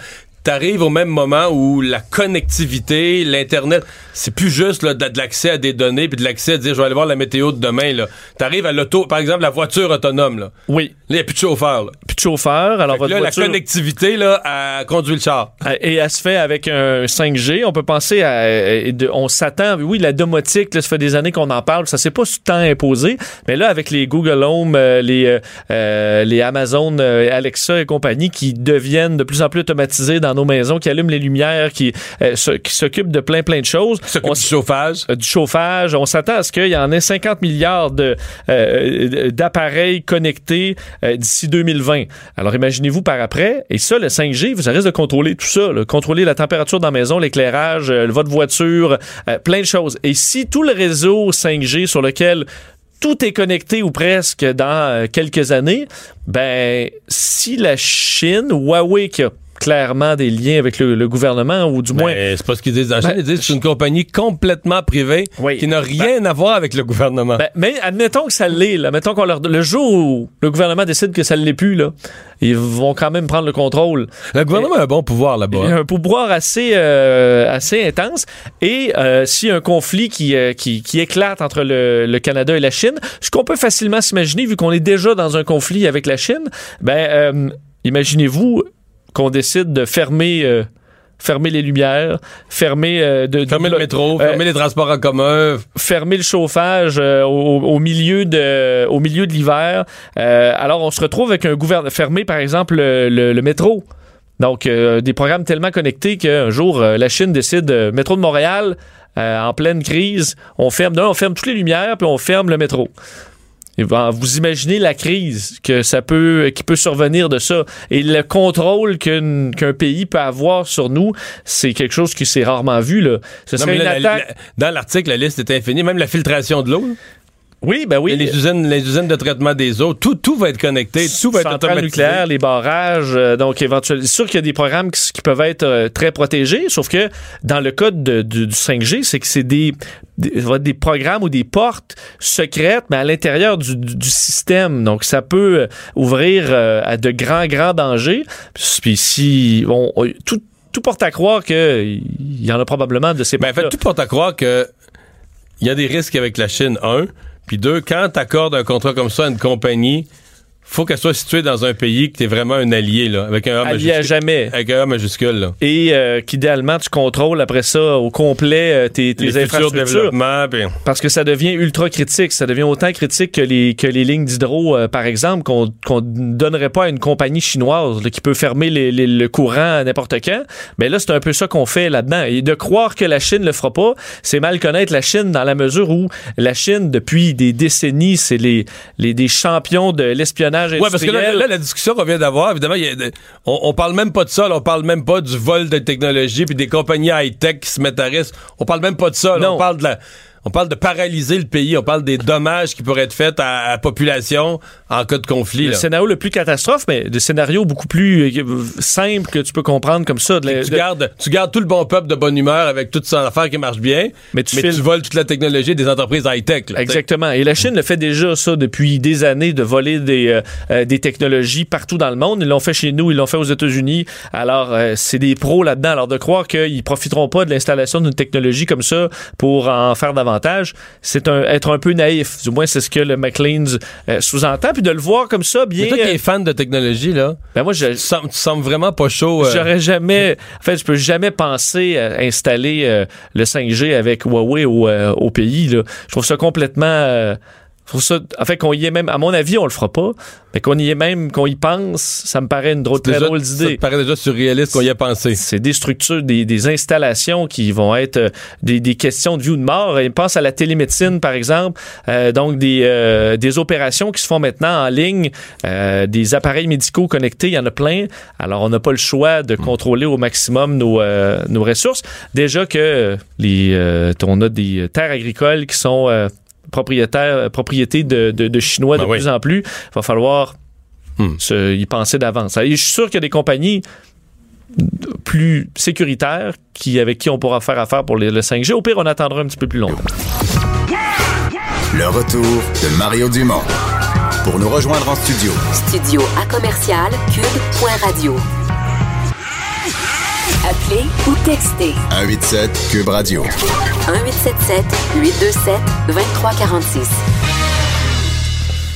T'arrives au même moment où la connectivité, l'Internet, c'est plus juste là, de, de l'accès à des données puis de l'accès à dire je vais aller voir la météo de demain. Là. T'arrives à l'auto, par exemple, la voiture autonome. Là, Oui, il n'y a plus de chauffeur. Là. plus de chauffeur. Alors votre là, voiture, la connectivité, là, à conduire le char. Euh, Et elle se fait avec un 5G. On peut penser à. euh, on s'attend. Oui, la domotique, là, ça fait des années qu'on en parle. Ça s'est pas tant imposé. Mais là, avec les Google Home, euh, les, euh, les Amazon Alexa et compagnie qui deviennent de plus en plus automatisés dans nos maisons, qui allument les lumières, qui, euh, se- qui s'occupent de plein, plein de choses. On du chauffage. euh, du chauffage. On s'attend à ce qu'il y en ait 50 milliards de, euh, d'appareils connectés d'ici 2020. Alors imaginez-vous par après. Et ça, le 5G, vous risque de contrôler tout ça. là. contrôler la température dans la maison, l'éclairage, votre voiture, plein de choses. Et si tout le réseau 5G sur lequel tout est connecté ou presque dans quelques années, ben si la Chine, Huawei qui a clairement des liens avec le, le gouvernement ou du moins Ben, c'est pas ce qu'ils disent. Ben, Ils disent que c'est une compagnie complètement privée Oui. qui n'a rien à voir avec le gouvernement. Ben, mais admettons que ça l'est, là. Mettons qu'on leur le jour où le gouvernement décide que ça ne l'est plus, là, ils vont quand même prendre le contrôle. le gouvernement a un bon pouvoir là-bas. a un pouvoir assez, euh, assez intense. Et euh, s'il y a un conflit qui, euh, qui, qui éclate entre le, le Canada et la Chine, ce qu'on peut facilement s'imaginer, vu qu'on est déjà dans un conflit avec la Chine, ben, euh, imaginez-vous qu'on décide de fermer, euh, fermer les lumières, fermer, euh, de, de- Fermer le métro, euh, fermer les transports en commun. fermer le chauffage euh, au, au milieu de au milieu de l'hiver. Alors on se retrouve avec un gouvernement fermé par exemple le, le- le métro. Donc des programmes tellement connectés qu'un jour la Chine décide métro de Montréal en pleine crise, on ferme d'un, on ferme toutes les lumières puis on ferme le métro. Et ben, vous imaginez la crise que ça peut, qui peut survenir de ça. Et le contrôle qu'un pays peut avoir sur nous, c'est quelque chose qui s'est rarement vu. Là. Ce Non, serait mais une là, la- attaque. la- dans l'article, la liste est infinie. Même la filtration de l'eau. Oui, ben oui. Et les usines, les usines de traitement des eaux, tout, tout va être connecté, tout va être automatisé. nucléaires, les barrages, euh, donc éventuellement, c'est sûr qu'il y a des programmes qui, qui peuvent être euh, très protégés, sauf que dans le cas de- du, du 5G, c'est que c'est des, des, programmes ou des portes secrètes, mais à l'intérieur du, du- du système, donc ça peut euh, ouvrir euh, à de grands, grands dangers. Puis si on, on- tout, tout porte à croire qu'il y en a probablement de ces Ben, en fait, tout porte à croire que il y a des risques avec la Chine, un. Puis deux, quand tu accordes un contrat comme ça à une compagnie, faut qu'elle soit située dans un pays que tu es vraiment un allié, là, avec un A allié à majuscule. jamais. Avec un A majuscule, là. Et euh, qu'idéalement, tu contrôles après ça au complet euh, tes, tes Les infrastructures. puis- Parce que ça devient ultra critique. Ça devient autant critique que les, que les lignes d'hydro, euh, par exemple, qu'on qu'on ne donnerait pas à une compagnie chinoise là, qui peut fermer les- les- le courant à n'importe quand. Mais là, c'est un peu ça qu'on fait là-dedans. Et de croire que la Chine le fera pas, c'est mal connaître la Chine dans la mesure où la Chine, depuis des décennies, c'est les, les, des champions de l'espionnage Ouais, parce que là, industriel. là, la discussion qu'on vient d'avoir, évidemment, y a on, on parle même pas de ça, là, on parle même pas du vol de technologie puis des compagnies high-tech qui se mettent à risque. On parle même pas de ça, là. On parle de la, on parle de paralyser le pays, on parle des dommages qui pourraient être faits à, la population en cas de conflit. le là. scénario le plus catastrophe, mais des scénarios beaucoup plus euh, simples que tu peux comprendre comme ça. De la- tu de- gardes, tu gardes tout le bon peuple de bonne humeur avec toute son affaire qui marche bien, Mais tu mais files- tu voles toute la technologie des entreprises high-tech. Exactement. Et la Chine le fait déjà ça depuis des années de voler des, euh, euh, des technologies partout dans le monde. Ils l'ont fait chez nous, ils l'ont fait aux États-Unis. Alors, euh, c'est des pros là-dedans. Alors, de croire qu'ils profiteront pas de l'installation d'une technologie comme ça pour en faire davantage, c'est un, être un peu naïf. Du moins, c'est ce que le McLean's euh, sous-entend. Puis de le voir comme ça, bien. Mais toi qui euh, es fan de technologie, là, ben moi, je, tu, sembles, tu sembles vraiment pas chaud. euh, J'aurais jamais. En fait, je peux jamais penser à installer euh, le 5G avec Huawei au, euh, au pays. Là. Je trouve ça complètement. Euh, Pour ça, en fait, qu'on y est même, à mon avis, on le fera pas, mais qu'on y est même, qu'on y pense, ça me paraît une drôle, très Déjà, drôle Ça d'idée. te paraît déjà surréaliste qu'on y a pensé. C'est des structures, des, des installations qui vont être euh, des, des questions de vie ou de mort. Et pense à la télémédecine, par exemple. Euh, donc, des, euh, des opérations qui se font maintenant en ligne, euh, des appareils médicaux connectés, il y en a plein. Alors, on n'a pas le choix de contrôler au maximum nos, euh, nos ressources. Déjà que euh, les, euh, on a des terres agricoles qui sont euh, propriétaires, propriétés de, de, de Chinois Ben de oui. plus en plus. Il va falloir Hmm. se, y penser d'avance. Je suis sûr qu'il y a des compagnies plus sécuritaires qui, avec qui on pourra faire affaire pour les- le 5G. Au pire, on attendra un petit peu plus longtemps. Le retour de Mario Dumont. Pour nous rejoindre en studio, Studio à commercial cube.radio. Appelez ou textez 187 Cube Radio. 1877 827 2346.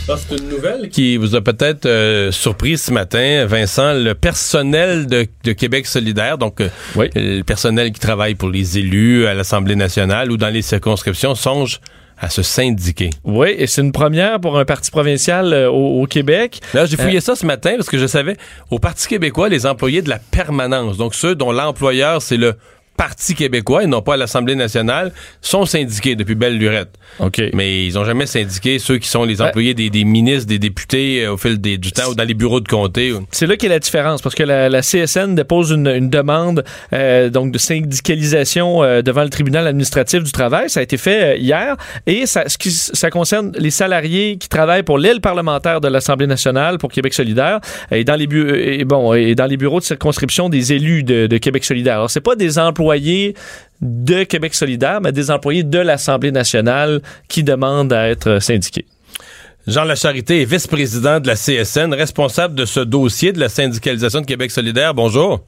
Ah, C'est une nouvelle qui vous a peut-être euh, surpris ce matin, Vincent. Le personnel de, de Québec solidaire, donc euh, Oui. le personnel qui travaille pour les élus à l'Assemblée nationale ou dans les circonscriptions, songe à se syndiquer. Oui, et c'est une première pour un parti provincial euh, au, au Québec. Là, j'ai fouillé ça ce matin parce que je savais, au Parti québécois, les employés de la permanence, donc ceux dont l'employeur, c'est le Parti québécois et non pas à l'Assemblée nationale, sont syndiqués depuis belle lurette. OK. Mais ils ont jamais syndiqué ceux qui sont les employés des, des ministres, des députés euh, au fil des- du temps ou dans les bureaux de comté. ou- C'est là qu'est la différence, parce que la, la CSN dépose une, une demande euh, donc de syndicalisation euh, devant le tribunal administratif du travail. Ça a été fait hier, et ça, ce qui- ça concerne les salariés qui travaillent pour l'aile parlementaire de l'Assemblée nationale pour Québec solidaire et dans les bu- et bon et dans les bureaux de circonscription des élus de, de Québec solidaire. Alors c'est pas des employés de Québec solidaire, mais des employés de l'Assemblée nationale qui demandent à être syndiqués. Jean Lacharité est vice-président de la CSN, responsable de ce dossier de la syndicalisation de Québec solidaire. Bonjour.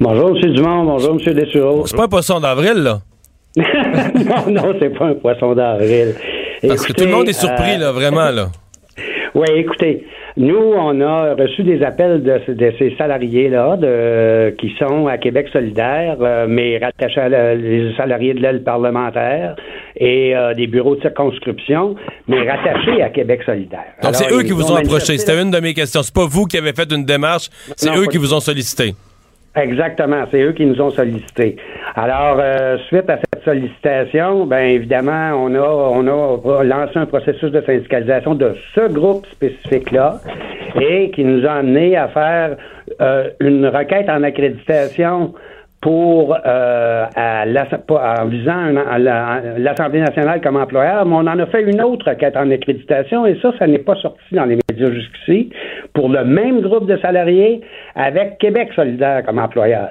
Bonjour, M. Dumont. Bonjour, M. Dessureau. C'est pas un poisson d'avril, là. non, non, c'est pas un poisson d'avril. Parce que tout le monde est surpris, là, vraiment, là. Oui, écoutez, nous, on a reçu des appels de, de ces salariés-là de, qui sont à Québec solidaire, euh, mais rattachés à la- les salariés de l'aile parlementaire et euh, des bureaux de circonscription, mais rattachés à Québec solidaire. Donc, c'est eux qui vous ont approché. C'était une de mes questions. C'est pas vous qui avez fait une démarche, c'est eux qui vous ont sollicité. Exactement, c'est eux qui nous ont sollicité. Alors, euh, suite à cette sollicitation, ben évidemment, on a on a lancé un processus de syndicalisation de ce groupe spécifique-là et qui nous a amené à faire euh, une requête en accréditation pour euh, à en visant l'Assemblée nationale comme employeur, mais on en a fait une autre requête en accréditation et ça, ça n'est pas sorti dans les médias jusqu'ici pour le même groupe de salariés avec Québec solidaire comme employeur.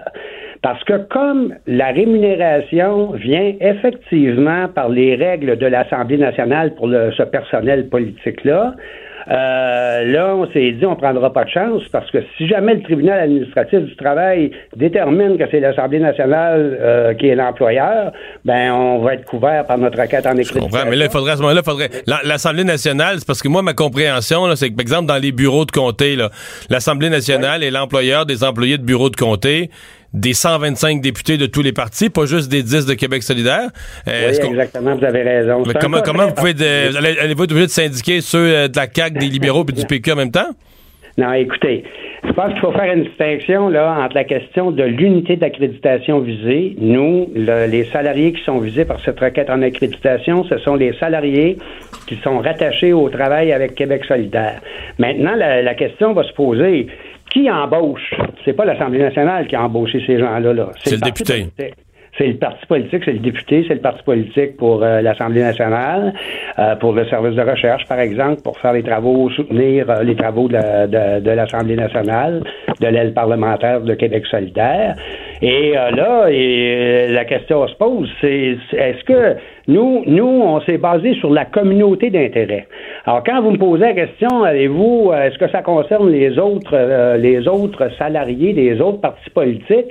Parce que comme la rémunération vient effectivement par les règles de l'Assemblée nationale pour ce personnel politique-là, euh, là, on s'est dit, on prendra pas de chance parce que si jamais le tribunal administratif du travail détermine que c'est l'Assemblée nationale euh, qui est l'employeur, ben on va être couvert par notre requête en Je écriture. comprends, mais là, il faudrait à ce moment-là, il faudrait. la- L'Assemblée nationale, c'est parce que moi, ma compréhension, là, c'est que, par exemple, dans les bureaux de comté, là, l'Assemblée nationale est l'employeur des employés de bureaux de comté, des 125 députés de tous les partis, pas juste des 10 de Québec solidaire. Euh, Oui, exactement, vous avez raison. Mais comment, vous pouvez. de- Allez-vous être obligé de syndiquer ceux euh, de la CAQ, des libéraux et du PQ en même temps? Non, écoutez, je pense qu'il faut faire une distinction là entre la question de l'unité d'accréditation visée. Nous, le- les salariés qui sont visés par cette requête en accréditation, ce sont les salariés qui sont rattachés au travail avec Québec solidaire. Maintenant, la, la question va se poser qui embauche? C'est pas l'Assemblée nationale qui a embauché ces gens-là. Là. C'est le député. C'est le parti politique, c'est le député, c'est le parti politique pour euh, l'Assemblée nationale, euh, pour le service de recherche, par exemple, pour faire les travaux, soutenir euh, les travaux de, la- de- de l'Assemblée nationale, de l'aile parlementaire de Québec solidaire. Et là, la question se pose, c'est est-ce que nous, nous, on s'est basé sur la communauté d'intérêt. Alors, quand vous me posez la question, avez-vous, euh, est-ce que ça concerne les autres, les autres salariés des autres partis politiques?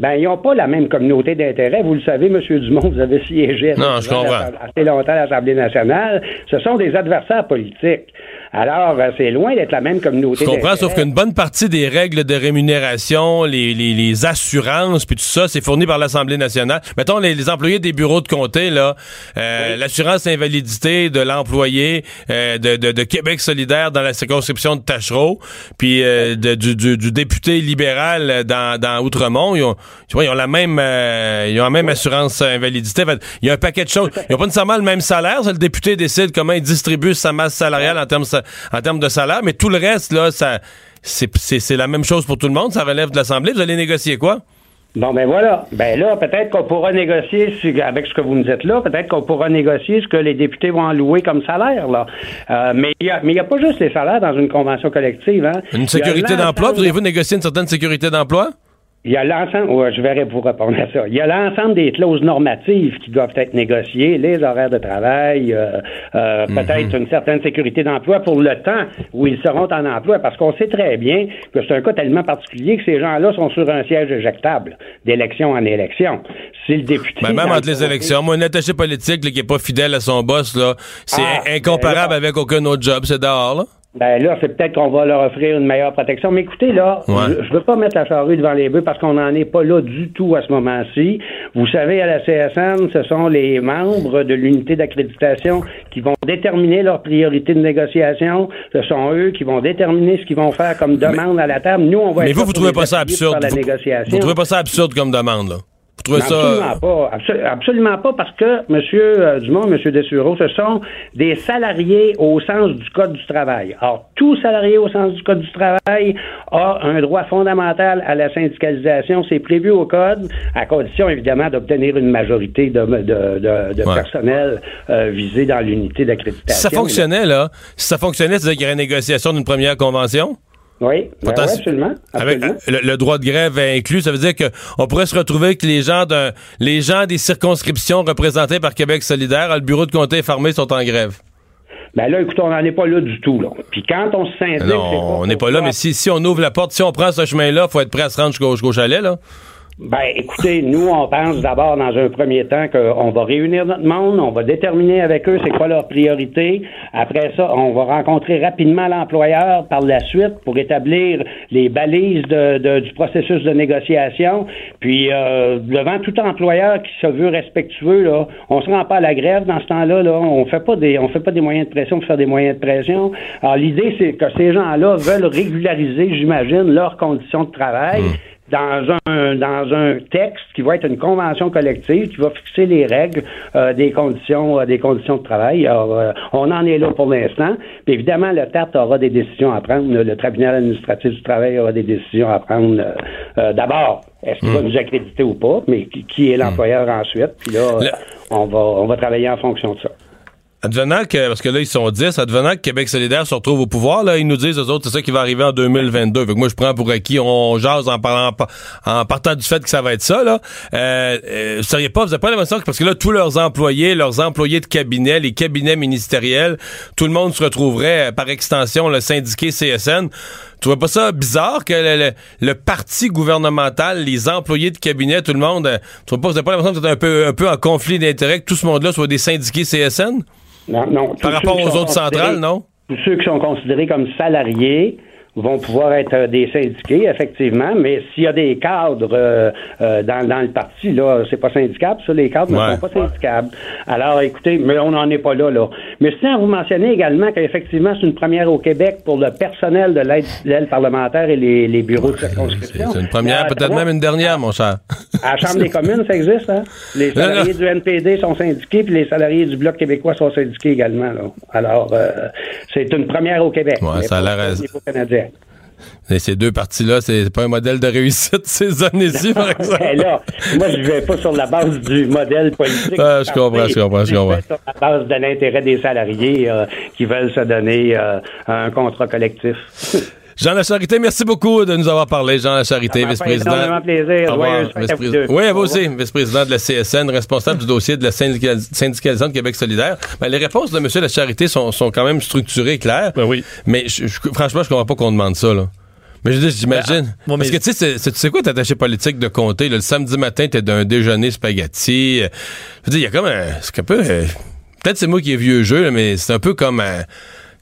Ben, ils n'ont pas la même communauté d'intérêt. Vous le savez, M. Dumont, vous avez siégé Non, je assez longtemps à l'Assemblée nationale. Ce sont des adversaires politiques. Alors, euh, c'est loin d'être la même communauté. Je comprends, sauf qu'une bonne partie des règles de rémunération, les, les, les assurances, puis tout ça, c'est fourni par l'Assemblée nationale. Mettons, les, les employés des bureaux de comté, là, euh, l'assurance invalidité de l'employé euh, de, de, de Québec solidaire dans la circonscription de Tachereau, puis euh, de- du, du, du député libéral dans, dans Outremont, ils ont, tu vois, ils ont la même, euh, ils ont la même assurance invalidité. Fait, il y a un paquet de choses. Ils ont pas nécessairement le même salaire. ça, le député décide comment il distribue sa masse salariale en termes, en termes de salaire, mais tout le reste, là, ça, c'est, la même chose pour tout le monde. Ça relève de l'Assemblée. Vous allez négocier quoi? Bon, ben voilà. Ben là, peut-être qu'on pourra négocier, avec ce que vous nous dites là, peut-être qu'on pourra négocier ce que les députés vont allouer comme salaire, là. Euh, mais il n'y a, pas juste les salaires dans une convention collective, hein. Une a sécurité d'emploi? Voudriez-vous négocier une certaine sécurité d'emploi? Il y a l'ensemble, ouais, je vais vous répondre à ça. Il y a l'ensemble des clauses normatives qui doivent être négociées, les horaires de travail, euh, euh, Mhm. peut-être une certaine sécurité d'emploi pour le temps où ils seront en emploi, parce qu'on sait très bien que c'est un cas tellement particulier que ces gens-là sont sur un siège éjectable d'élection en élection. Si le député... Ben, même entre le les élections. Moi, un attaché politique là, qui est pas fidèle à son boss, là, c'est Ah, incomparable ben là- avec aucun autre job. C'est dehors, là. Ben là, c'est peut-être qu'on va leur offrir une meilleure protection. Mais écoutez, là, Ouais. je, je veux pas mettre la charrue devant les bœufs parce qu'on n'en est pas là du tout à ce moment-ci. Vous savez, à la CSN, ce sont les membres de l'unité d'accréditation qui vont déterminer leurs priorités de négociation. Ce sont eux qui vont déterminer ce qu'ils vont faire comme demande à la table. Nous, on va Mais être vous, vous trouvez pas ça absurde? faire La Vous, négociation. vous trouvez pas ça absurde comme demande, là? Vous trouvez Absolument pas. Abso- absolument pas parce que, Monsieur euh, Dumont, Monsieur Dessureau, ce sont des salariés au sens du Code du travail. Or, tout salarié au sens du Code du travail a un droit fondamental à la syndicalisation. C'est prévu au Code, à condition, évidemment, d'obtenir une majorité de, de, de, de Ouais. personnel euh, visé dans l'unité Si d'accréditation. ça fonctionnait, là, si ça fonctionnait, c'est-à-dire qu'il y aurait une négociation d'une première convention? Oui, ben ouais, absolument. Avec absolument. euh, le, le droit de grève inclus, ça veut dire qu'on pourrait se retrouver avec les gens les gens des circonscriptions représentées par Québec solidaire, le bureau de comté fermé sont en grève. Ben là, écoute, on n'en est pas là du tout. Là. Puis quand on se syndique... Non, on n'est pas là, mais si, si on ouvre la porte, si on prend ce chemin-là, faut être prêt à se rendre jusqu'au, jusqu'au chalet, là. Ben, écoutez, nous, on pense d'abord dans un premier temps qu'on va réunir notre monde, on va déterminer avec eux c'est quoi leur priorité. Après ça, on va rencontrer rapidement l'employeur par la suite pour établir les balises de, de- du processus de négociation. Puis, euh, devant tout employeur qui se veut respectueux, là, on se rend pas à la grève dans ce temps-là. Là, on fait pas des, on fait pas des moyens de pression pour faire des moyens de pression. Alors, l'idée, c'est que ces gens-là veulent régulariser, j'imagine, leurs conditions de travail dans un dans un texte qui va être une convention collective qui va fixer les règles euh, des conditions euh, des conditions de travail. Alors, euh, on en est là pour l'instant. Puis évidemment, le TART aura des décisions à prendre. Le, tribunal administratif du travail aura des décisions à prendre. euh, euh, D'abord, est-ce qu'il va nous accréditer ou pas, mais qui, qui est l'employeur ensuite? Puis là, Le- on va on va travailler en fonction de ça. Advenant que, parce que là, ils sont 10, advenant que Québec solidaire se retrouve au pouvoir, là, ils nous disent, eux autres, c'est ça qui va arriver en 2022. Fait que moi, je prends pour acquis, on jase en parlant, en partant du fait que ça va être ça, là. Euh, euh, vous seriez pas, vous avez pas l'impression que, parce que là, tous leurs employés, leurs employés de cabinet, les cabinets ministériels, tout le monde se retrouverait, euh, par extension, le syndiqué CSN. Tu vois pas ça bizarre que le, parti gouvernemental, les employés de cabinet, tout le monde, euh, tu vois pas, vous avez pas l'impression que c'est un peu, un peu en conflit d'intérêts, que tout ce monde-là soit des syndiqués CSN? Non, non. Par rapport aux autres centrales, non? Tous ceux qui sont considérés comme salariés vont pouvoir être euh, des syndiqués, effectivement, mais s'il y a des cadres euh, euh, dans, dans le parti, là, c'est pas syndicable, ça, les cadres Ouais. ne sont pas syndicables. Alors, écoutez, mais on n'en est pas là, là. Mais je tiens à vous mentionner également qu'effectivement, c'est une première au Québec pour le personnel de l'aide parlementaire et les, les bureaux de circonscription. C'est une première, peut-être même une dernière, mon cher. à la Chambre des communes, ça existe, hein? Les salariés du NPD sont syndiqués, puis les salariés du Bloc québécois sont syndiqués également. Là. Alors, euh, c'est une première au Québec. Ouais, ça a l'air-. Et ces deux parties-là, c'est pas un modèle de réussite ces années-ci, par exemple. Ben là, moi, je vais pas sur la base du modèle politique. Ah, je comprends, je comprends, je comprends. sur la base de l'intérêt des salariés euh, qui veulent se donner euh, un contrat collectif. Jean Lacharité, merci beaucoup de nous avoir parlé. Jean Lacharité, Ça m'a fait vice-président. deux. Oui, à vous Au aussi, vice-président de la CSN, responsable du dossier de la syndical- syndicalisation de Québec solidaire. Ben, les réponses de M. Lacharité sont, sont quand même structurées, claires. Ben oui. Mais je- je- franchement, je comprends pas qu'on demande ça, là. Mais je veux dire, j'imagine. Ben, ah, Parce que tu sais, tu sais quoi, t'es attaché politique de comté, là, le samedi matin, t'es d'un déjeuner spaghetti. euh, Je veux dire, il y a comme un. C'est un peu. euh, Peut-être c'est moi qui ai vieux jeu, là, mais c'est un peu comme un.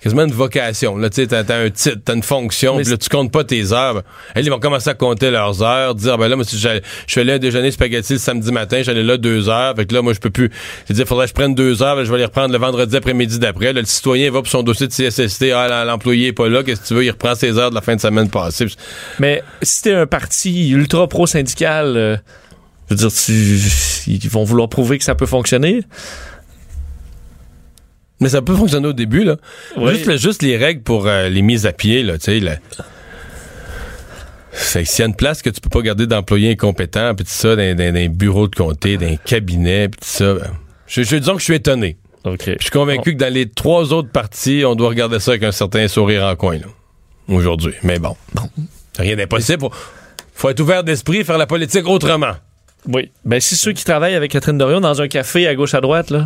Quasiment une vocation. Là, tu sais, t'as, un titre, t'as une fonction, puis là, tu comptes pas tes heures. Ben, là, ils vont commencer à compter leurs heures, dire, ben là, moi, si je suis allé à déjeuner spaghetti le samedi matin, j'allais là deux heures, fait que là, moi, je peux plus. Dis, faudrait que je prenne deux heures, ben, je vais les reprendre le vendredi après-midi d'après. Là, le citoyen va pour son dossier de CSST, ah, l'employé est pas là, qu'est-ce que tu veux, il reprend ses heures de la fin de semaine passée. Mais si t'es un parti ultra pro-syndical, euh, je veux dire, tu- ils vont vouloir prouver que ça peut fonctionner. Mais ça peut fonctionner au début, là. Juste, le- juste les règles pour euh, les mises à pied, là, tu sais. là. Fait que s'il y a une place que tu peux pas garder d'employés incompétents, puis tout ça, dans, dans, dans un bureau de comté, dans un cabinet, puis tout ça, ben, je, je, disons que je suis étonné. Je suis convaincu que dans les trois autres parties, on doit regarder ça avec un certain sourire en coin, là, aujourd'hui. Mais bon, c'est rien d'impossible. Faut, faut être ouvert d'esprit et faire la politique autrement. Oui. Ben, si ceux qui travaillent avec Catherine Dorion dans un café à gauche à droite, là,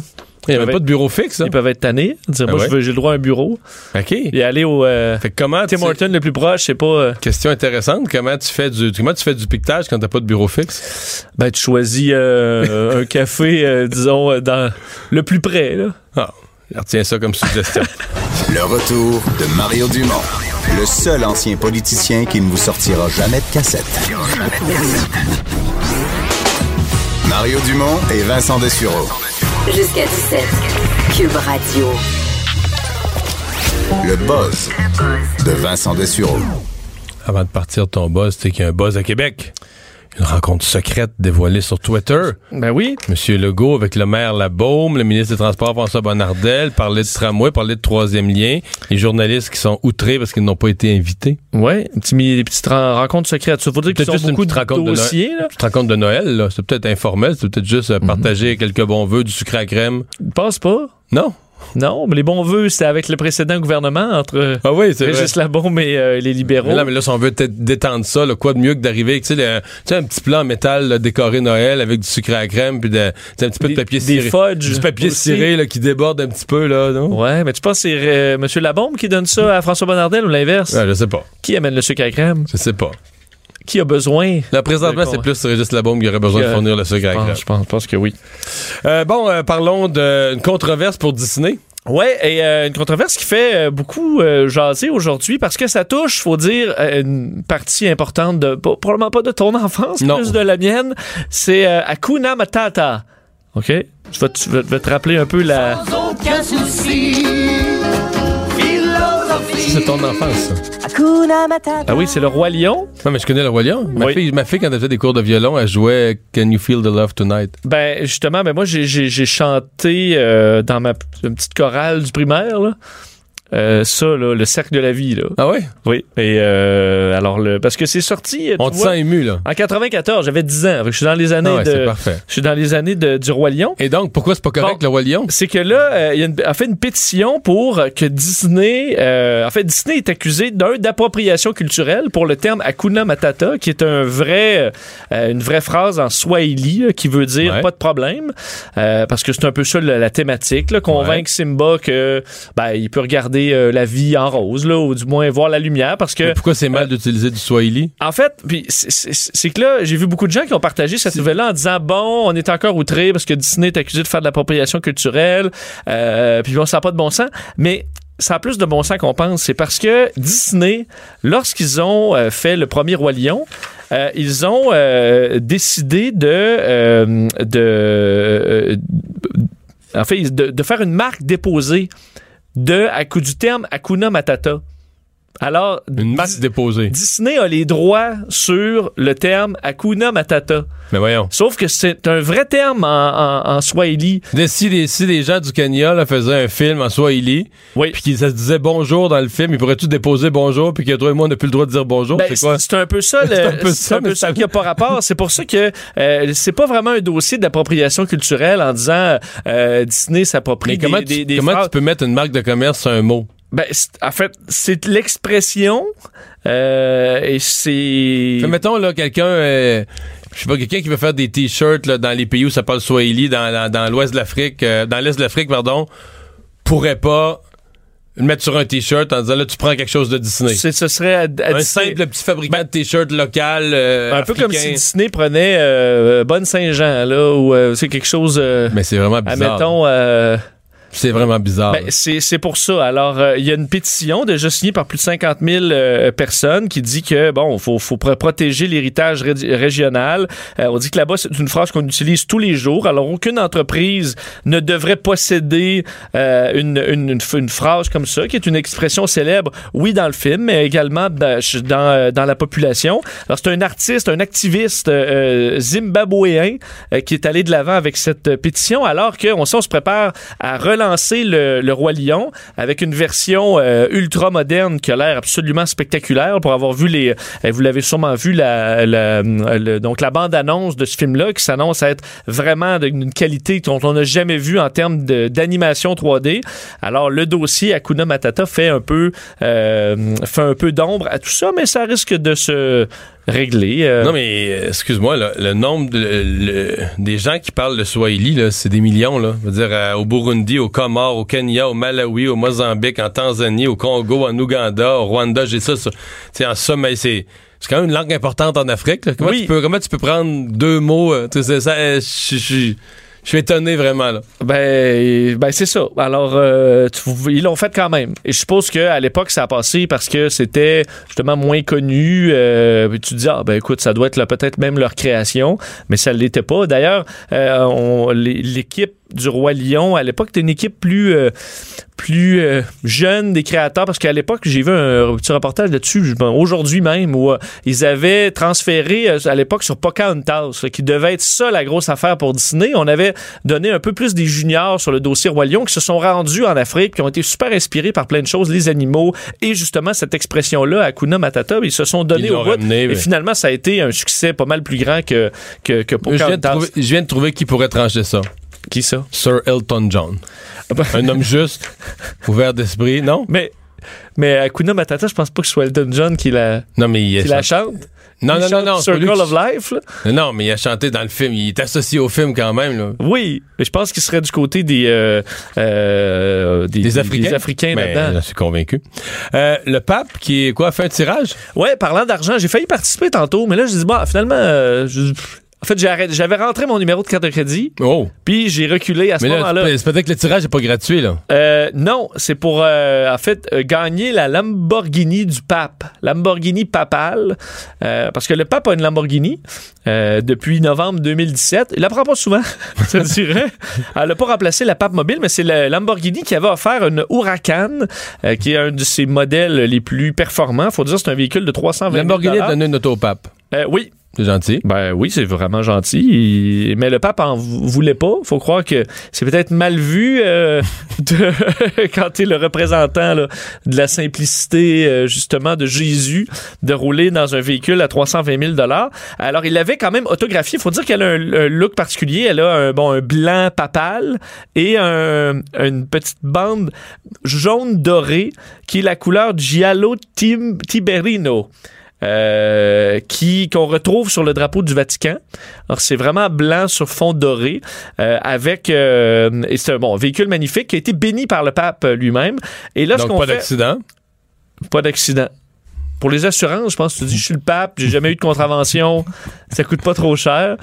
Il n'y avait pas de bureau fixe, là. ils peuvent être tannés. Dire, Ah moi, ouais? je veux- j'ai le droit à un bureau. OK. Et aller au euh, Fait que comment Tim Horton le plus proche, c'est pas. euh, Question intéressante. Comment tu fais du, comment tu fais du piquetage quand t'as pas de bureau fixe? ben, tu choisis euh, un café, euh, disons, dans le plus près, là. Ah, je retiens ça comme suggestion. Le retour de Mario Dumont, le seul ancien politicien qui ne vous sortira jamais de cassette. Mario Dumont et Vincent Dessureau. Jusqu'à 17. Cube Radio. Le buzz de Vincent Dessureau. Avant de partir ton buzz, c'est qu'il y a un buzz à Québec. Une rencontre secrète dévoilée sur Twitter. Ben oui. Monsieur Legault avec le maire Labaume, le ministre des Transports François Bonnardel, parlait de tramway, parlait de troisième lien. Les journalistes qui sont outrés parce qu'ils n'ont pas été invités. Mi- des petites ren- rencontres secrètes. Ça faut dire qu'ils sont beaucoup de petite rencontre de dossiers, là. Tu te rends compte de Noël, là? C'est peut-être informel, c'est peut-être juste euh, partager quelques bons vœux, du sucre à crème. Passent pas. Non? Non, mais les bons vœux, c'était avec le précédent gouvernement entre Ah oui, c'est vrai. Régis Labaume et euh, les libéraux. Mais là, mais là, si on veut détendre ça, là, quoi de mieux que d'arriver avec un petit plan en métal là, décoré Noël avec du sucre à crème puis de, un petit peu Des- de papier des ciré. fudge Du papier aussi. ciré là, qui déborde un petit peu, là, non? Ouais, mais tu penses que c'est euh, M. Labaume qui donne ça à François Bonnardel ou l'inverse? Ouais, je sais pas. Qui amène le sucre à crème? Je sais pas. Qui a besoin? Là, présentement, c'est plus Régis Labaume qui aurait besoin de fournir le sucre à Je je pense, je pense que oui. Euh, bon, euh, parlons d'une controverse pour Disney. Ouais, et euh, une controverse qui fait euh, beaucoup euh, jaser aujourd'hui parce que ça touche, faut dire, euh, une partie importante de pas- probablement pas de ton enfance, Non. plus de la mienne. C'est euh, Hakuna Matata. Ok, je vais, te- je vais- je vais te rappeler un peu la. C'est ton enfance, ça. Ah oui, c'est le roi lion? Non, mais je connais le Roi Lion. Ma, Oui. fille, ma fille, quand elle faisait des cours de violon, elle jouait Can You Feel the Love Tonight? Ben justement, ben moi j'ai- chanté euh, dans ma petite chorale du primaire là. Euh, ça là, le cercle de la vie là. Ah ouais? Oui. Et euh, alors le parce que c'est sorti. euh, On te vois, sent ému, là. En 94, j'avais 10 ans. Je suis dans les années Ah ouais, de. parfait. Je suis dans les années de, du roi lion. Et donc, pourquoi c'est pas correct, Bon. le Roi Lion? C'est que là, euh, il y a, une- a fait une pétition pour que Disney, euh, en fait, Disney est accusé d'un d'appropriation culturelle pour le terme Hakuna Matata, qui est un vrai, une vraie phrase en Swahili qui veut dire Ouais. pas de problème, euh, parce que c'est un peu ça la, la thématique, là, convaincre Simba que ben, il peut regarder euh, la vie en rose, là, ou du moins voir la lumière, parce que Mais pourquoi c'est mal euh, d'utiliser du Swahili? en fait, puis c'est- que là, j'ai vu beaucoup de gens qui ont partagé cette nouvelle-là en disant bon, on est encore outré parce que Disney est accusé de faire de l'appropriation culturelle, euh, puis bon, ça n'a pas de bon sens. Mais ça a plus de bon sens qu'on pense. C'est parce que Disney, lorsqu'ils ont euh, fait le premier Roi Lion, euh, ils ont euh, décidé de, de, en fait, de, de faire une marque déposée de, à coup du terme Hakuna Matata. Alors, Une masse déposée. Disney a les droits sur le terme Hakuna Matata. Mais voyons. Sauf que c'est un vrai terme en, en, en Swahili. Si les, si les gens du Kenya là, faisaient un film en Swahili, Oui. puis ça se disait bonjour dans le film, ils pourraient-tu déposer bonjour, puis que toi et moi, on n'a plus le droit de dire bonjour? Ben, c'est quoi? c'est un peu ça, le- C'est un peu ça, ça ça- qui a pas rapport. C'est pour ça que euh, c'est pas vraiment un dossier d'appropriation culturelle en disant euh, Disney s'approprie des, comment, des, tu, des comment phrases. tu peux mettre une marque de commerce sur un mot? Ben, en fait, c'est l'expression euh, et c'est. Mettons, là, quelqu'un, euh, je sais pas, quelqu'un qui veut faire des t-shirts là, dans les pays où ça parle Swahili, dans, dans, dans l'ouest de l'Afrique, euh, dans l'est de l'Afrique, pardon, pourrait pas le mettre sur un t-shirt en disant, là, tu prends quelque chose de Disney. ce serait à, à Un Disney- simple petit fabricant de t-shirts local, euh, un peu comme si. Disney prenait euh, Bonne Saint-Jean là ou euh, c'est quelque chose. Mais c'est vraiment bizarre. Admettons, C'est vraiment bizarre. Ben, c'est c'est pour ça. Alors, euh, il y a une pétition déjà signée par plus de 50 000 euh, personnes qui dit que, bon, faut, faut pr- protéger l'héritage ré- régional. Euh, on dit que là-bas, c'est une phrase qu'on utilise tous les jours. Alors, aucune entreprise ne devrait posséder euh, une, une, une, une phrase comme ça, qui est une expression célèbre, oui, dans le film, mais également dans, dans, euh, dans la population. Alors, c'est un artiste, un activiste euh, zimbabwéen euh, qui est allé de l'avant avec cette pétition, alors qu'on sait, on se prépare à relancer le, le Roi Lion avec une version euh, ultra moderne qui a l'air absolument spectaculaire. Pour avoir vu les, euh, vous l'avez sûrement vu la, donc la bande annonce de ce film-là qui s'annonce être vraiment d'une qualité dont on n'a jamais vu en termes d'animation 3D. Alors le dossier Akuna Matata fait un peu euh, fait un peu d'ombre à tout ça, mais ça risque de se régler. euh. Non, mais euh, excuse-moi, le nombre de, le- des gens qui parlent le Swahili, là, c'est des millions. Là. Je veux dire, euh, au Burundi, au Comores, au Kenya, au Malawi, au Mozambique, en Tanzanie, au Congo, en Ouganda, au Rwanda, j'ai ça. sais, en somme, c'est. C'est quand même une langue importante en Afrique. là. Comment, Oui. tu peux, comment tu peux prendre deux mots? euh, tu sais, ça, euh, je je- je suis étonné vraiment. Là. Ben, ben c'est ça. Alors, euh, tu- ils l'ont fait quand même. Et je suppose qu'à l'époque, ça a passé parce que c'était justement moins connu. Euh, tu dis, ah, ben écoute, ça doit être peut-être même leur création, mais ça ne l'était pas. D'ailleurs, euh, l'équipe du Roi Lion, à l'époque, était une équipe plus, euh, plus euh, jeune des créateurs, parce qu'à l'époque, j'ai vu un petit reportage là-dessus, aujourd'hui même, où euh, ils avaient transféré à l'époque sur Pocahontas, qui devait être ça la grosse affaire pour Disney. On avait donné un peu plus des juniors sur le dossier Roi Lion qui se sont rendus en Afrique, qui ont été super inspirés par plein de choses, les animaux, et justement cette expression-là, Hakuna Matata, ils se sont donnés au bout. ramené, et mais- finalement, ça a été un succès pas mal plus grand que, que, que Je viens, de Pocahontas. trouver, je viens de trouver qui pourrait trancher ça. Qui ça? Sir Elton John. ben- Un homme juste, ouvert d'esprit, non? Mais, mais Hakuna Matata, je pense pas que ce soit Elton John qui la, Non, mais il qui la chante. Non, Il non, non, chante non. lui Circle qui- of Life, là. Non, mais il a chanté dans le film. Il est associé au film quand même. Là. Oui, mais je pense qu'il serait du côté des, euh, euh, des, Des Africains? des Africains Ben, là-dedans. je suis convaincu. Euh, le pape, qui est quoi, fait un tirage? Ouais, parlant d'argent, j'ai failli participer tantôt, mais là, je dis, bon, finalement, euh, je- en fait, j'avais rentré mon numéro de carte de crédit, Oh! puis j'ai reculé à ce moment-là. c'est peut-être que le tirage n'est pas gratuit, là. Euh, non, c'est pour, euh, en fait, euh, gagner la Lamborghini du pape. Lamborghini papale. Euh, parce que le pape a une Lamborghini euh, depuis novembre 2017. Il la prend pas souvent, je dirais. Elle n'a pas remplacé la pape mobile, mais c'est le Lamborghini qui avait offert une Huracan, euh, qui est un de ses modèles les plus performants. faut dire, c'est un véhicule de 320 000 Lamborghini a donné une auto au pape. Euh, Oui, C'est gentil. ben oui, c'est vraiment gentil. Il- Mais le pape en vou- voulait pas. Faut croire que c'est peut-être mal vu euh, de- quand t'es le représentant là, de la simplicité euh, justement de Jésus de rouler dans un véhicule à 320 000 dollars. Alors il l'avait quand même autographié. Faut dire qu'elle a un, un look particulier. Elle a un bon un blanc papal et un- une petite bande jaune dorée qui est la couleur Giallo Tim- Tiberino euh, qui qu'on retrouve sur le drapeau du Vatican. Alors c'est vraiment blanc sur fond doré euh, avec euh, et c'est un bon véhicule magnifique qui a été béni par le pape lui-même. Et là ce qu'on pas fait d'accident. pas d'accident. Pour les assurances, je pense que tu dis je suis le pape, j'ai jamais eu de contravention, ça coûte pas trop cher.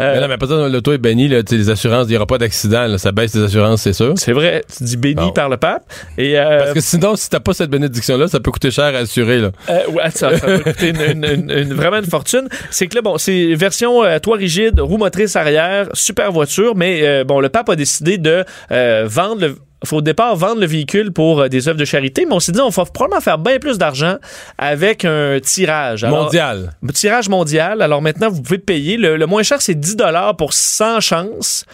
Euh, Mais non, mais pas ça, l'auto est là, sais, les assurances, il n'y aura pas d'accident, ça baisse les assurances, c'est sûr. c'est vrai, tu dis béni Bon. par le pape. Et euh, Parce que sinon, si t'as pas cette bénédiction-là, ça peut coûter cher à assurer, là. Euh, ouais, ça, ça va coûter une, une- une- une- vraiment une fortune. C'est que là, bon, c'est version euh, toit rigide, roue motrice arrière, super voiture, mais euh, bon, le pape a décidé de euh, vendre le faut au départ vendre le véhicule pour euh, des œuvres de charité, mais on s'est dit on va probablement faire bien plus d'argent avec un tirage. Alors, Mondial. Tirage mondial. Alors maintenant, vous pouvez payer. Le, le moins cher, c'est 10 pour 100 chances.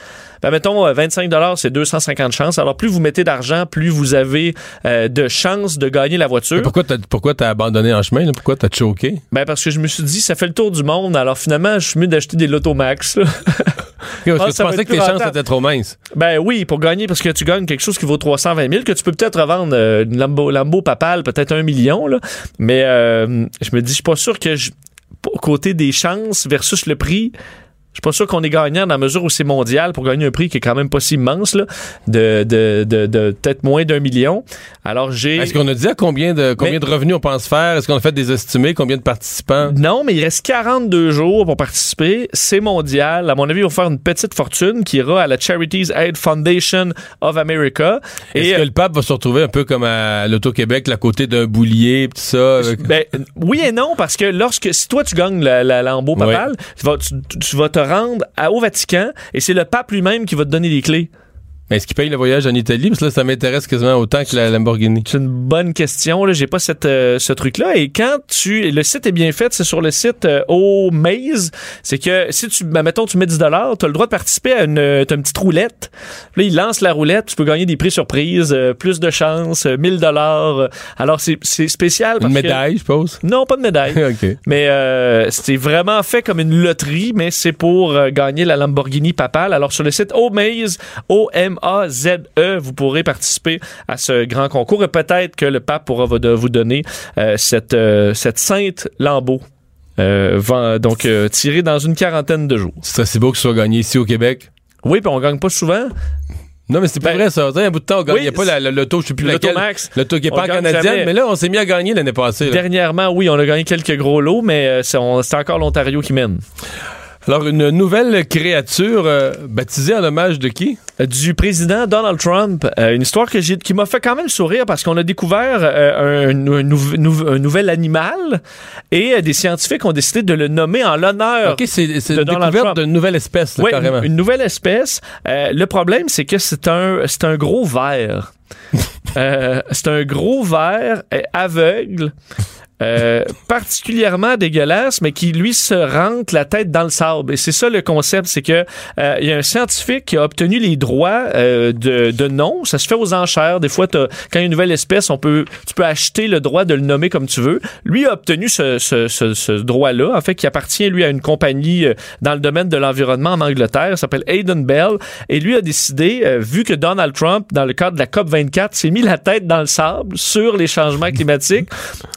Ben, mettons, euh, 25 c'est 250 chances. Alors, plus vous mettez d'argent, plus vous avez euh, de chances de gagner la voiture. Mais Pourquoi t'as, pourquoi t'as abandonné en chemin, là? Pourquoi t'as choqué? Ben parce que je me suis dit, ça fait le tour du monde. Alors finalement, je suis mieux d'acheter des Loto Parce Ah, que tu pensais que les plus chances étaient trop minces. ben oui, pour gagner, parce que tu gagnes quelque chose qui vaut 320 000, que tu peux peut-être revendre euh, une Lambo, Lambo papale, peut-être un million. Là. Mais euh, je me dis, je suis pas sûr que je, côté des chances versus le prix, Je suis pas sûr qu'on est gagnant dans la mesure où c'est mondial pour gagner un prix qui est quand même pas si immense, là, de, de, de, de peut-être moins d'un million. Alors j'ai. Est-ce qu'on a dit à combien de combien Mais- de revenus on pense faire? Est-ce qu'on a fait des estimés? Combien de participants? Non, mais il reste 42 jours pour participer. C'est mondial. À mon avis, ils vont faire une petite fortune qui ira à la Charities Aid Foundation of America. Est-ce Et que le pape va se retrouver un peu comme à l'Auto-Québec, à côté d'un boulier, tout ça? Ben, oui et non, parce que lorsque, si toi tu gagnes la, la, lambeau papal, tu, vas, tu, tu vas te rendre à- au Vatican et c'est le pape lui-même qui va te donner les clés. Est-ce qu'il paye le voyage en Italie? Parce que là, ça m'intéresse quasiment autant que la Lamborghini. C'est une bonne question. Là, j'ai pas cette, euh, ce truc-là. Et quand tu, le site est bien fait, c'est sur le site euh, au Maze. C'est que si tu, ben, mettons, tu mets 10 dollars, t'as le droit de participer à une, euh, t'as une petite roulette. Là, il lance la roulette, tu peux gagner des prix surprises, euh, plus de chance, euh, 1000 dollars. Alors c'est, c'est spécial. Une que- médaille, je suppose? Non, pas de médaille. Mais c'est vraiment fait comme une loterie, mais c'est pour gagner la Lamborghini papale. Alors sur le site Omaze, O-M-A-Z-E, vous pourrez participer à ce grand concours et peut-être que le pape pourra vous donner euh, cette, euh, cette sainte lambeau. Euh, donc euh, tirée dans une quarantaine de jours. C'est assez beau que ce soit gagné ici au Québec. Oui, puis on gagne pas souvent. Non, mais c'est pas Ben, vrai, ça. Un bout de temps, on gagnait oui, pas la- la- l'auto, je sais plus laquelle. L'Automax. L'auto qui est pas gagne canadienne, jamais. mais là, on s'est mis à gagner l'année passée. là. Dernièrement, oui, on a gagné quelques gros lots, mais c'est on- c'est encore l'Ontario qui mène. Alors, une nouvelle créature euh, baptisée en hommage de qui? du président Donald Trump. Euh, une histoire que qui m'a fait quand même sourire parce qu'on a découvert euh, un, un nouv- nouv- un nouvel animal et des scientifiques ont décidé de le nommer en l'honneur. OK, c'est une Donald découverte Trump. d'une nouvelle espèce, là, Oui, carrément. une, une nouvelle espèce. Le problème, c'est que c'est un, un gros ver. C'est un gros ver aveugle. Euh, particulièrement dégueulasse, mais qui lui se rentre la tête dans le sable. Et c'est ça le concept, c'est que euh, il y a un scientifique qui a obtenu les droits euh, de, de nom. Ça se fait aux enchères. Des fois, quand il y a une nouvelle espèce, on peut, tu peux acheter le droit de le nommer comme tu veux. Lui a obtenu ce, ce, ce, ce droit-là, en fait, qui appartient lui à une compagnie euh, dans le domaine de l'environnement en Angleterre. Il s'appelle Hayden Bell. Et lui a décidé, vu que Donald Trump, dans le cadre de la COP 24, s'est mis la tête dans le sable sur les changements climatiques,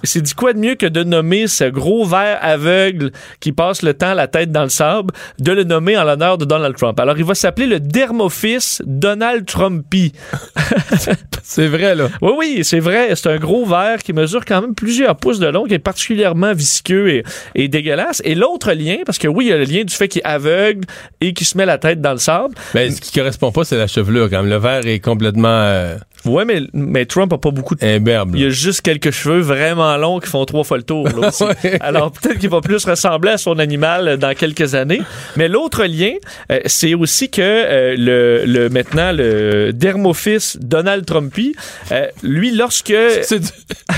il s'est dit quoi? De mieux que de nommer ce gros ver aveugle qui passe le temps la tête dans le sable, de le nommer en l'honneur de Donald Trump? Alors, il va s'appeler le Dermophis Donald Trumpy. C'est vrai, là. Oui, oui, c'est vrai. C'est un gros ver qui mesure quand même plusieurs pouces de long, qui est particulièrement visqueux et, et dégueulasse. Et l'autre lien, parce que oui, il y a le lien du fait qu'il est aveugle et qu'il se met la tête dans le sable. Ben, ce qui correspond pas, c'est la chevelure, quand même. Le vert est complètement euh, Ouais, mais, mais Trump a pas beaucoup de imberbe. Il y a juste quelques cheveux vraiment longs qui font trois fois le tour. là, aussi. Alors peut-être qu'il va plus ressembler à son animal dans quelques années. Mais l'autre lien, euh, c'est aussi que euh, le, le maintenant le Dermophis Donald Trumpy, euh, lui lorsque C'est du...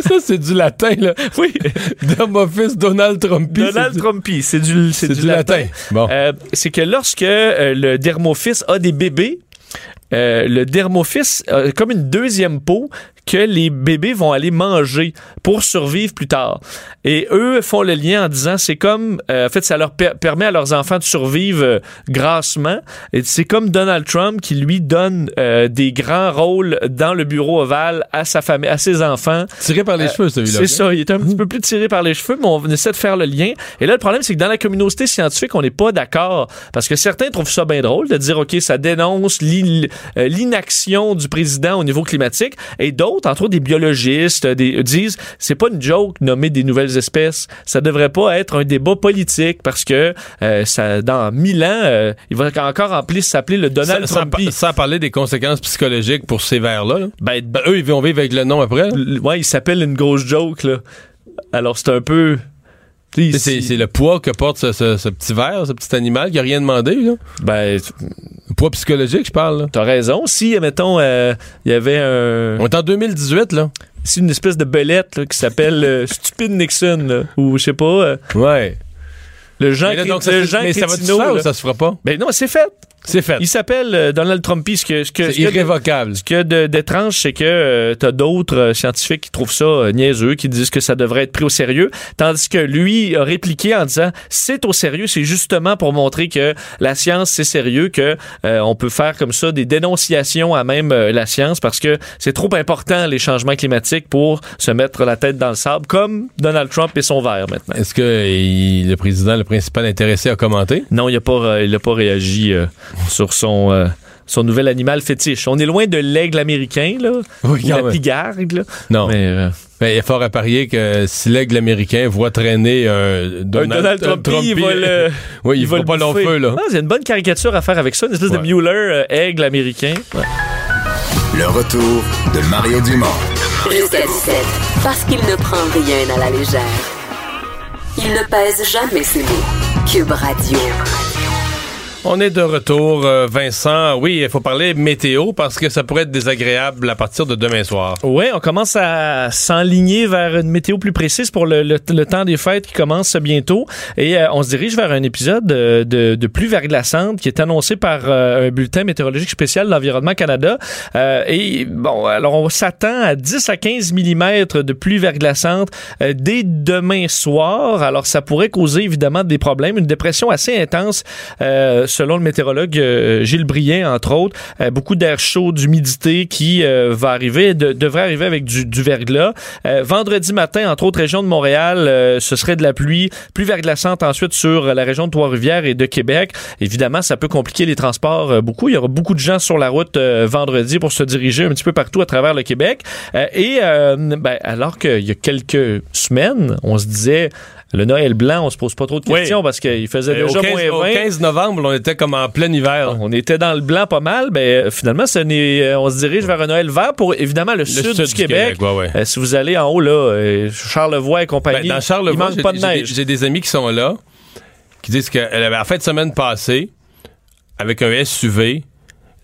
ça, c'est du latin, là. oui Dermophis Donald Trumpy. Donald du- Trumpy, c'est du C'est du latin. Bon. C'est que lorsque le dermophis a des bébés, euh, le dermophis a comme une deuxième peau que les bébés vont aller manger pour survivre plus tard. Et eux font le lien en disant c'est comme euh, en fait ça leur per- permet à leurs enfants de survivre euh, grassement et c'est comme Donald Trump qui lui donne euh, des grands rôles dans le bureau ovale à sa famille à ses enfants Tiré par les euh, cheveux, celui-là. c'est ça, il est un petit peu plus tiré par les cheveux, mais on essaie de faire le lien. Et là, le problème, c'est que dans la communauté scientifique, on n'est pas d'accord. Parce que certains trouvent ça bien drôle de dire, OK, ça dénonce euh, l'inaction du président au niveau climatique. Et d'autres, entre autres des biologistes, des, disent, c'est pas une joke nommer des nouvelles espèces. Ça devrait pas être un débat politique parce que euh, ça, dans mille ans, euh, il va encore en plus s'appeler le Donald ça, Trumpy. ça a parlé des conséquences psychologiques pour ces vers-là. là. Ben, Ben, eux, ils vont vivre avec le nom après. l- ouais, il s'appelle une grosse joke, là. Alors, c'est un peu... C'est le poids que porte ce, ce- ce petit ver, ce petit animal qui a rien demandé. Là. Ben, Le poids psychologique, je parle. T'as raison. Si, mettons, euh, il y avait un, On est en 2018, là. si une espèce de belette là, qui s'appelle euh, Stupid Nixon, là, ou je sais pas, euh, Ouais. le Jean, Mais, là, donc, ça, le c'est- Jean mais ça Crétino, faire ou ça se fera pas? Ben non, c'est fait. C'est fait. Il s'appelle euh, Donald Trumpy. Ce que, ce que, C'est ce que- irrévocable. ce a de- d'étrange, c'est que euh, t'as d'autres euh, scientifiques qui trouvent ça euh, niaiseux, qui disent que ça devrait être pris au sérieux, tandis que lui a répliqué en disant c'est au sérieux, c'est justement pour montrer que la science c'est sérieux, que on peut faire comme ça des dénonciations à même la science parce que c'est trop important les changements climatiques pour se mettre la tête dans le sable, comme Donald Trump et son verre maintenant. Est-ce que il- le président, le principal intéressé, a commenté? Non, il n'a pas, il a pas réagi sur son. euh, son nouvel animal fétiche. On est loin de l'aigle américain, là. Oui, ou la même. pigargue, là. Non. Mais, euh, Ben, il est fort à parier que si l'aigle américain voit traîner un un Donald Trump, il va le. oui, il, va va le pas long feu, là. Ah, c'est une bonne caricature à faire avec ça, une espèce Ouais. de Mueller euh, aigle américain. Ouais. Le retour de Mario Dumont. Jusqu'à 17, parce qu'il ne prend rien à la légère. Il ne pèse jamais ses mots. Cube Radio. On est de retour, euh, Vincent. Oui, il faut parler météo parce que ça pourrait être désagréable à partir de demain soir. Ouais, on commence à s'enligner vers une météo plus précise pour le, temps des fêtes qui commence bientôt. Et euh, on se dirige vers un épisode euh, de, pluie verglaçante qui est annoncé par un bulletin météorologique spécial de l'Environnement Canada. Et bon, alors on s'attend à 10 à 15 mm de pluie verglaçante dès demain soir. Alors ça pourrait causer évidemment des problèmes, une dépression assez intense selon le météorologue euh, Gilles Briet, entre autres. Euh, beaucoup d'air chaud, d'humidité qui euh, va arriver, de- devrait arriver avec du, verglas. Vendredi matin, entre autres régions de Montréal, ce serait de la pluie, pluie verglaçante ensuite sur la région de Trois-Rivières et de Québec. Évidemment, ça peut compliquer les transports beaucoup. Il y aura beaucoup de gens sur la route vendredi pour se diriger un petit peu partout à travers le Québec. Et ben, alors qu'il y a quelques semaines, on se disait le Noël blanc, on se pose pas trop de Oui. questions parce qu'il faisait Et déjà au, 15, moins au 20. 15 novembre, on était comme en plein hiver. On était dans le blanc pas mal, mais finalement, ce n'est- euh, on se dirige vers un Noël vert pour évidemment le, sud, du, Québec. ouais, ouais. Euh, si vous allez en haut, là, euh, Charlevoix et compagnie, Ben, dans Charlevoix, il manque pas de neige. J'ai des amis qui sont là, qui disent que euh, la fin de semaine passée, avec un SUV,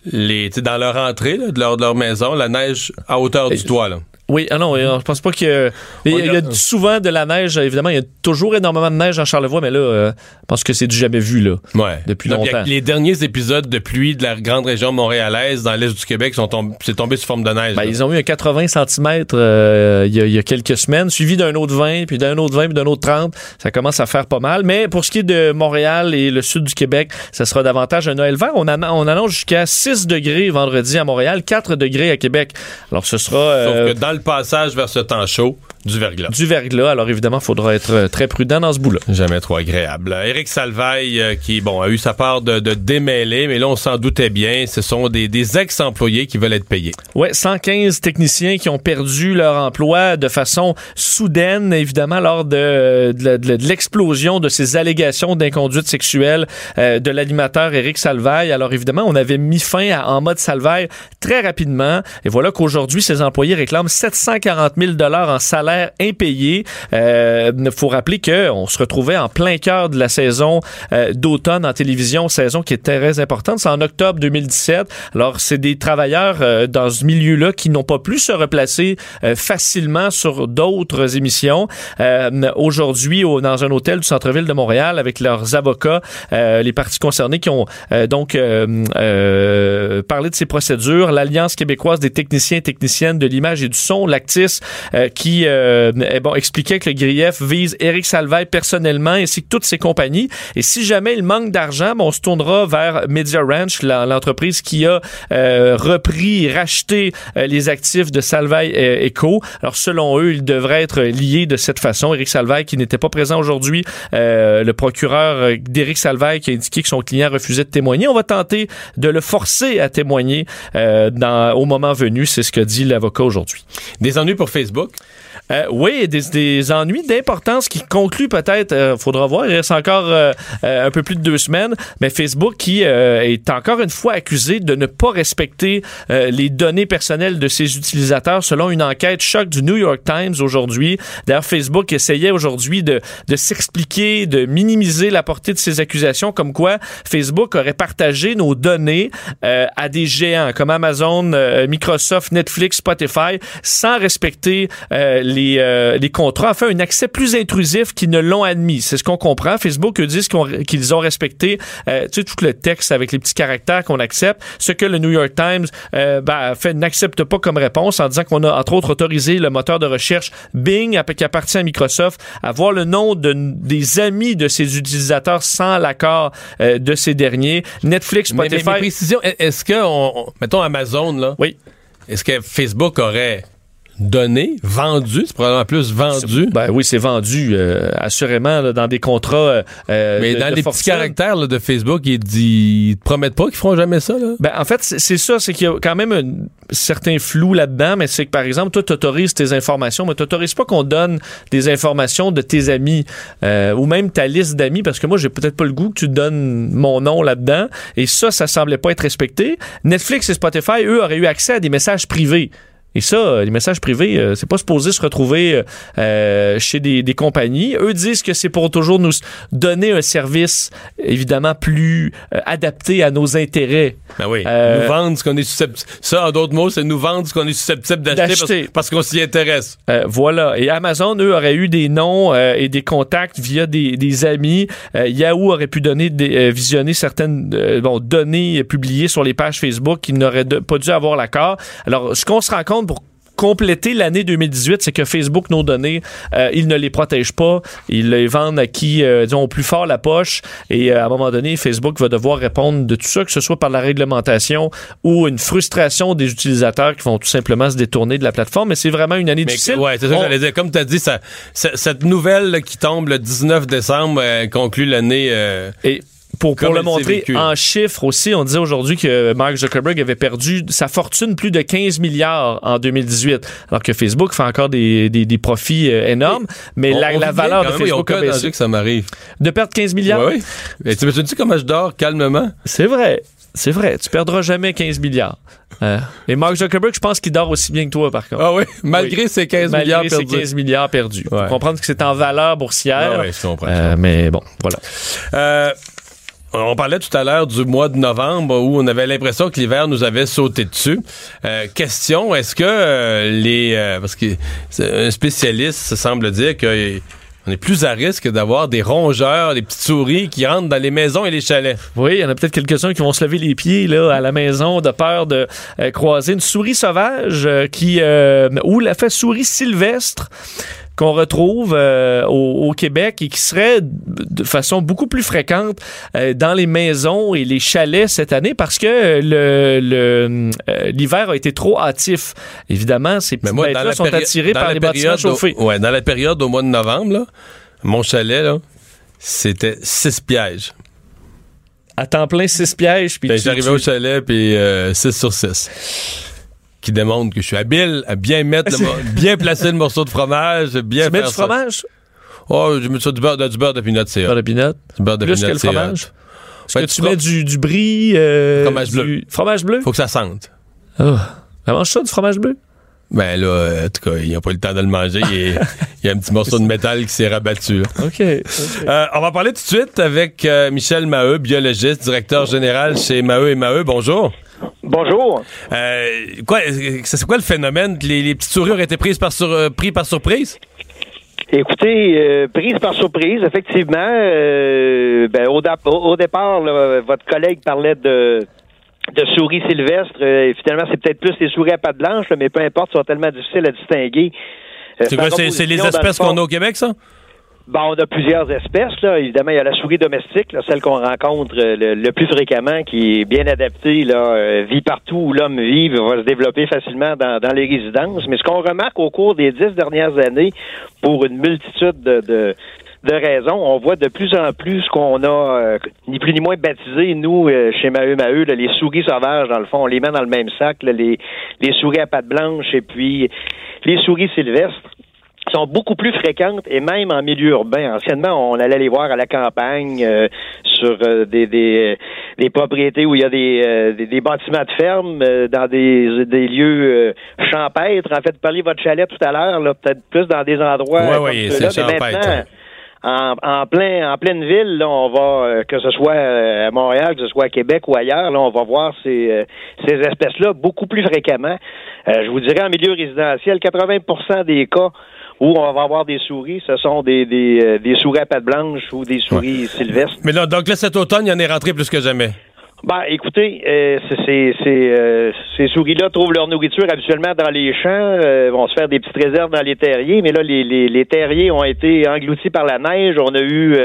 les, dans leur entrée là, de, leur, de leur maison, la neige à hauteur du toit. Là. Oui, ah non, euh, je pense pas que. Il y, a- a souvent de la neige, évidemment, il y a toujours énormément de neige en Charlevoix, mais là, euh, je pense que c'est du jamais vu, là. Ouais. Depuis a- longtemps. Les derniers épisodes de pluie de la grande région montréalaise dans l'est du Québec sont tombés, c'est tombé sous forme de neige. Ben, ils ont eu un 80 cm il, y a, il y a quelques semaines, suivi d'un autre 20, puis d'un autre 20, puis d'un autre 30. Ça commence à faire pas mal. Mais pour ce qui est de Montréal et le sud du Québec, ça sera davantage un Noël vert. On, annon- on annonce jusqu'à 6 degrés vendredi à Montréal, 4 degrés à Québec. Alors, ce sera Sauf euh, que dans le passage vers ce temps chaud, du verglas. du verglas. Alors, évidemment, il faudra être euh, très prudent dans ce bout-là. Jamais trop agréable. Euh, Éric Salvaille, euh, qui bon a eu sa part de, de démêlés, mais là, on s'en doutait bien. Ce sont des, des ex-employés qui veulent être payés. Ouais, 115 techniciens qui ont perdu leur emploi de façon soudaine, évidemment, lors de, de l'explosion de ces allégations d'inconduite sexuelle euh, de l'animateur Éric Salvaille. Alors, évidemment, on avait mis fin à, en mode Salvaille très rapidement. Et voilà qu'aujourd'hui, ces employés réclament 740 000 en salaire impayé. Il faut rappeler qu'on se retrouvait en plein cœur de la saison euh, d'automne en télévision, saison qui est très importante. C'est en octobre 2017. Alors, c'est des travailleurs euh, dans ce milieu-là qui n'ont pas pu se replacer euh, facilement sur d'autres émissions. Euh, Aujourd'hui, au- dans un hôtel du centre-ville de Montréal, avec leurs avocats, euh, les parties concernées qui ont euh, donc euh, euh, parlé de ces procédures, l'Alliance québécoise des techniciens et techniciennes de l'image et du son, l'Actis, euh, qui euh, bon, expliquait que le grief vise Éric Salvaille personnellement ainsi que toutes ses compagnies. Et si jamais il manque d'argent, on se tournera vers Media Ranch, l'entreprise qui a euh, repris et racheté euh, les actifs de Salvaille euh, Eco. Alors selon eux, il devrait être lié de cette façon. Éric Salvaille qui n'était pas présent aujourd'hui, euh, le procureur d'Éric Salvaille qui a indiqué que son client refusait de témoigner. On va tenter de le forcer à témoigner dans, au moment venu. C'est ce que dit l'avocat aujourd'hui. Des ennuis pour Facebook? Euh, oui, des, ennuis d'importance qui concluent peut-être, euh, faudra voir, il reste encore euh, euh, un peu plus de deux semaines, mais Facebook qui est encore une fois accusé de ne pas respecter les données personnelles de ses utilisateurs selon une enquête choc du New York Times aujourd'hui. D'ailleurs, Facebook essayait aujourd'hui de, s'expliquer, de minimiser la portée de ces accusations, comme quoi Facebook aurait partagé nos données à des géants comme Amazon, Microsoft, Netflix, Spotify, sans respecter les les, euh, les contrats, enfin un accès plus intrusif qu'ils ne l'ont admis. C'est ce qu'on comprend. Facebook eux, disent qu'ils ont respecté euh, tu sais, tout le texte avec les petits caractères qu'on accepte, ce que le New York Times euh, ben, fait n'accepte pas comme réponse en disant qu'on a entre autres autorisé le moteur de recherche Bing qui appartient à Microsoft à voir le nom de, des amis de ses utilisateurs sans l'accord euh, de ces derniers. Netflix, Spotify. Mais, mais, mais précision, est-ce que, on, mettons Amazon, là, oui. est-ce que Facebook aurait donné, vendu, c'est probablement plus vendu. Ben oui, c'est vendu, euh, assurément, là, dans des contrats. Euh, Mais de, dans de les fortune. petits caractères là, de Facebook, ils, disent, ils te promettent pas qu'ils feront jamais ça. Là? Ben, en fait, c'est ça, c'est qu'il y a quand même un certain flou là-dedans, mais c'est que, par exemple, toi, tu autorises tes informations, mais tu n'autorises pas qu'on donne des informations de tes amis euh, ou même ta liste d'amis, parce que moi, j'ai peut-être pas le goût que tu donnes mon nom là-dedans, et ça, ça semblait pas être respecté. Netflix et Spotify, eux, auraient eu accès à des messages privés. Et ça, les messages privés, euh, c'est pas supposé se retrouver euh, chez des, des, compagnies. Eux disent que c'est pour toujours nous donner un service évidemment plus euh, adapté à nos intérêts. Ben oui. nous vendre ce qu'on est susceptible. Ça, en d'autres mots, c'est nous vendre ce qu'on est susceptible d'acheter parce, parce qu'on s'y intéresse. Euh, voilà. Et Amazon, eux, auraient eu des noms euh, et des contacts via des, des amis. Euh, Yahoo aurait pu donner des, visionner certaines bon, données publiées sur les pages Facebook qui n'auraient pas dû avoir l'accord. Alors, ce qu'on se rend compte pour compléter l'année 2018, c'est que Facebook, nos données, euh, ils ne les protègent pas. Ils les vendent à qui, euh, disons, au plus fort la poche. Et euh, à un moment donné, Facebook va devoir répondre de tout ça, que ce soit par la réglementation ou une frustration des utilisateurs qui vont tout simplement se détourner de la plateforme. Mais c'est vraiment une année Mais, difficile. Ouais, c'est ça que j'allais dire. Comme tu as dit, ça, cette nouvelle qui tombe le 19 décembre euh, conclut l'année. Et pour, pour le montrer en chiffres aussi, on disait aujourd'hui que Mark Zuckerberg avait perdu sa fortune plus de 15 milliards en 2018, alors que Facebook fait encore des, des, des profits euh, énormes, mais on, la, on la valeur de Facebook a baissé. que ça m'arrive. De perdre 15 milliards? Oui, oui. Tu me dis comment je dors calmement? C'est vrai. C'est vrai, tu perdras jamais 15 milliards. Euh, et Mark Zuckerberg, je pense qu'il dort aussi bien que toi, par contre. Ah oui, malgré oui. ses 15 malgré milliards ses perdus. 15 milliards perdus. Ouais. Faut comprendre que c'est en valeur boursière. Ah oui, je comprends. Euh, mais bon, voilà. Euh, on parlait tout à l'heure du mois de novembre où on avait l'impression que l'hiver nous avait sauté dessus. Euh, question, est-ce que euh, les... Euh, parce que un spécialiste semble dire que... On est plus à risque d'avoir des rongeurs, des petites souris qui rentrent dans les maisons et les chalets. Oui, il y en a peut-être quelques-uns qui vont se lever les pieds là, à la maison de peur de euh, croiser une souris sauvage euh, qui euh, ou la fait souris sylvestre qu'on retrouve euh, au, au, Québec et qui serait de façon beaucoup plus fréquente euh, dans les maisons et les chalets cette année parce que le, euh, l'hiver a été trop hâtif. Évidemment, ces petites bêtes-là sont attirées par les bâtiments chauffés. Au, ouais, dans la période au mois de novembre, là, mon chalet, là, c'était six pièges. À temps plein, six pièges. Puis ben, j'arrivais au chalet, puis 6 sur 6 qui démontre que je suis habile à bien mettre, le, bien placer le morceau de fromage, bien tu faire mets du fromage? Oh, je mets ça du beurre de, du beurre de pinot, c'est Beurre de pinot? Du beurre de Plus pinot, que le fromage? Est-ce ben, que tu mets du, du brie? Euh, fromage bleu. Du fromage bleu? Faut que ça sente. Oh. Elle mange ça, du fromage bleu? Ben là, en tout cas, il n'a pas eu le temps de le manger. Il, y a un petit morceau de métal qui s'est rabattu. OK. okay. Euh, on va parler tout de suite avec euh, Michel Maheu, biologiste, directeur général chez Maheu et Maheu. Bonjour. Bonjour. Euh, quoi, c'est quoi le phénomène? Les, les, petites souris auraient été prises par, sur, euh, pris par surprise? Écoutez, euh, prise par surprise, effectivement. Euh, ben, au, au, départ, là, votre collègue parlait de, de souris sylvestres. Euh, finalement, c'est peut-être plus les souris à pattes blanches, mais peu importe, sont tellement difficiles à distinguer. c'est les espèces qu'on a au Québec, ça? Bon, on a plusieurs espèces. Là. Évidemment, il y a la souris domestique, là, celle qu'on rencontre le, le, plus fréquemment, qui est bien adaptée, là, euh, vit partout où l'homme vit, va se développer facilement dans, dans les résidences. Mais ce qu'on remarque au cours des dix dernières années, pour une multitude de, de de raisons. On voit de plus en plus ce qu'on a, euh, ni plus ni moins baptisé, nous, euh, chez Maheu Maheu, là, les souris sauvages, dans le fond. On les met dans le même sac, là, les, les souris à pattes blanches et puis les souris sylvestres sont beaucoup plus fréquentes et même en milieu urbain. Anciennement, on allait les voir à la campagne, euh, sur euh, des, des, des, propriétés où il y a des, euh, des, des, bâtiments de ferme, dans des, des lieux champêtres. En fait, parler votre chalet tout à l'heure, là, peut-être plus dans des endroits ouais, comme oui, ceux-là. Mais maintenant, en, en, plein en pleine ville, là, on va euh, que ce soit à Montréal, que ce soit à Québec ou ailleurs, là, on va voir ces, euh, ces espèces-là beaucoup plus fréquemment. Euh, je vous dirais en milieu résidentiel, 80% des cas où on va avoir des souris, ce sont des, des, euh, des souris à pattes blanches ou des souris sylvestres. Mais là, donc là, cet automne, il y en est rentré plus que jamais. Ben, écoutez, euh, euh, ces souris-là trouvent leur nourriture habituellement dans les champs, euh, vont se faire des petites réserves dans les terriers, mais là, les, les, les terriers ont été engloutis par la neige. On a eu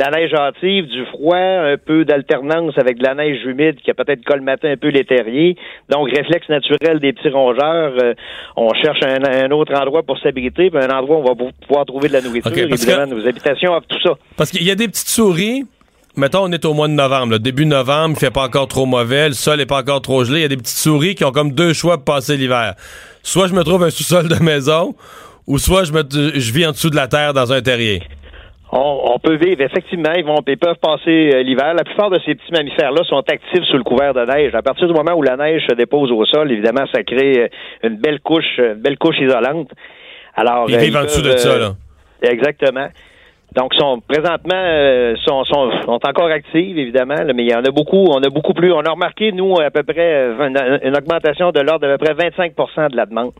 la neige hâtive, du froid, un peu d'alternance avec de la neige humide qui a peut-être colmaté un peu les terriers. Donc, réflexe naturel des petits rongeurs, euh, on cherche un, un autre endroit pour s'abriter, puis un endroit où on va pou- pouvoir trouver de la nourriture. Évidemment, que- nos habitations tout ça. Parce qu'il y a des petites souris. Mettons, on est au mois de novembre, là, début novembre, il fait pas encore trop mauvais, le sol est pas encore trop gelé. Il y a des petites souris qui ont comme deux choix pour passer l'hiver. Soit je me trouve un sous-sol de maison, ou soit je, me, je vis en dessous de la terre dans un terrier. On, on peut vivre, effectivement, ils, vont, ils peuvent passer euh, l'hiver. La plupart de ces petits mammifères-là sont actifs sous le couvert de neige. À partir du moment où la neige se dépose au sol, évidemment, ça crée euh, une belle couche, une belle couche isolante. Alors, Ils euh, vivent en dessous de ça, là. Exactement. Donc, sont présentement euh, sont, sont, sont encore actives, évidemment, là, mais il y en a beaucoup. On a beaucoup plus. On a remarqué, nous, à peu près une, une augmentation de l'ordre d'à peu près 25% de la demande.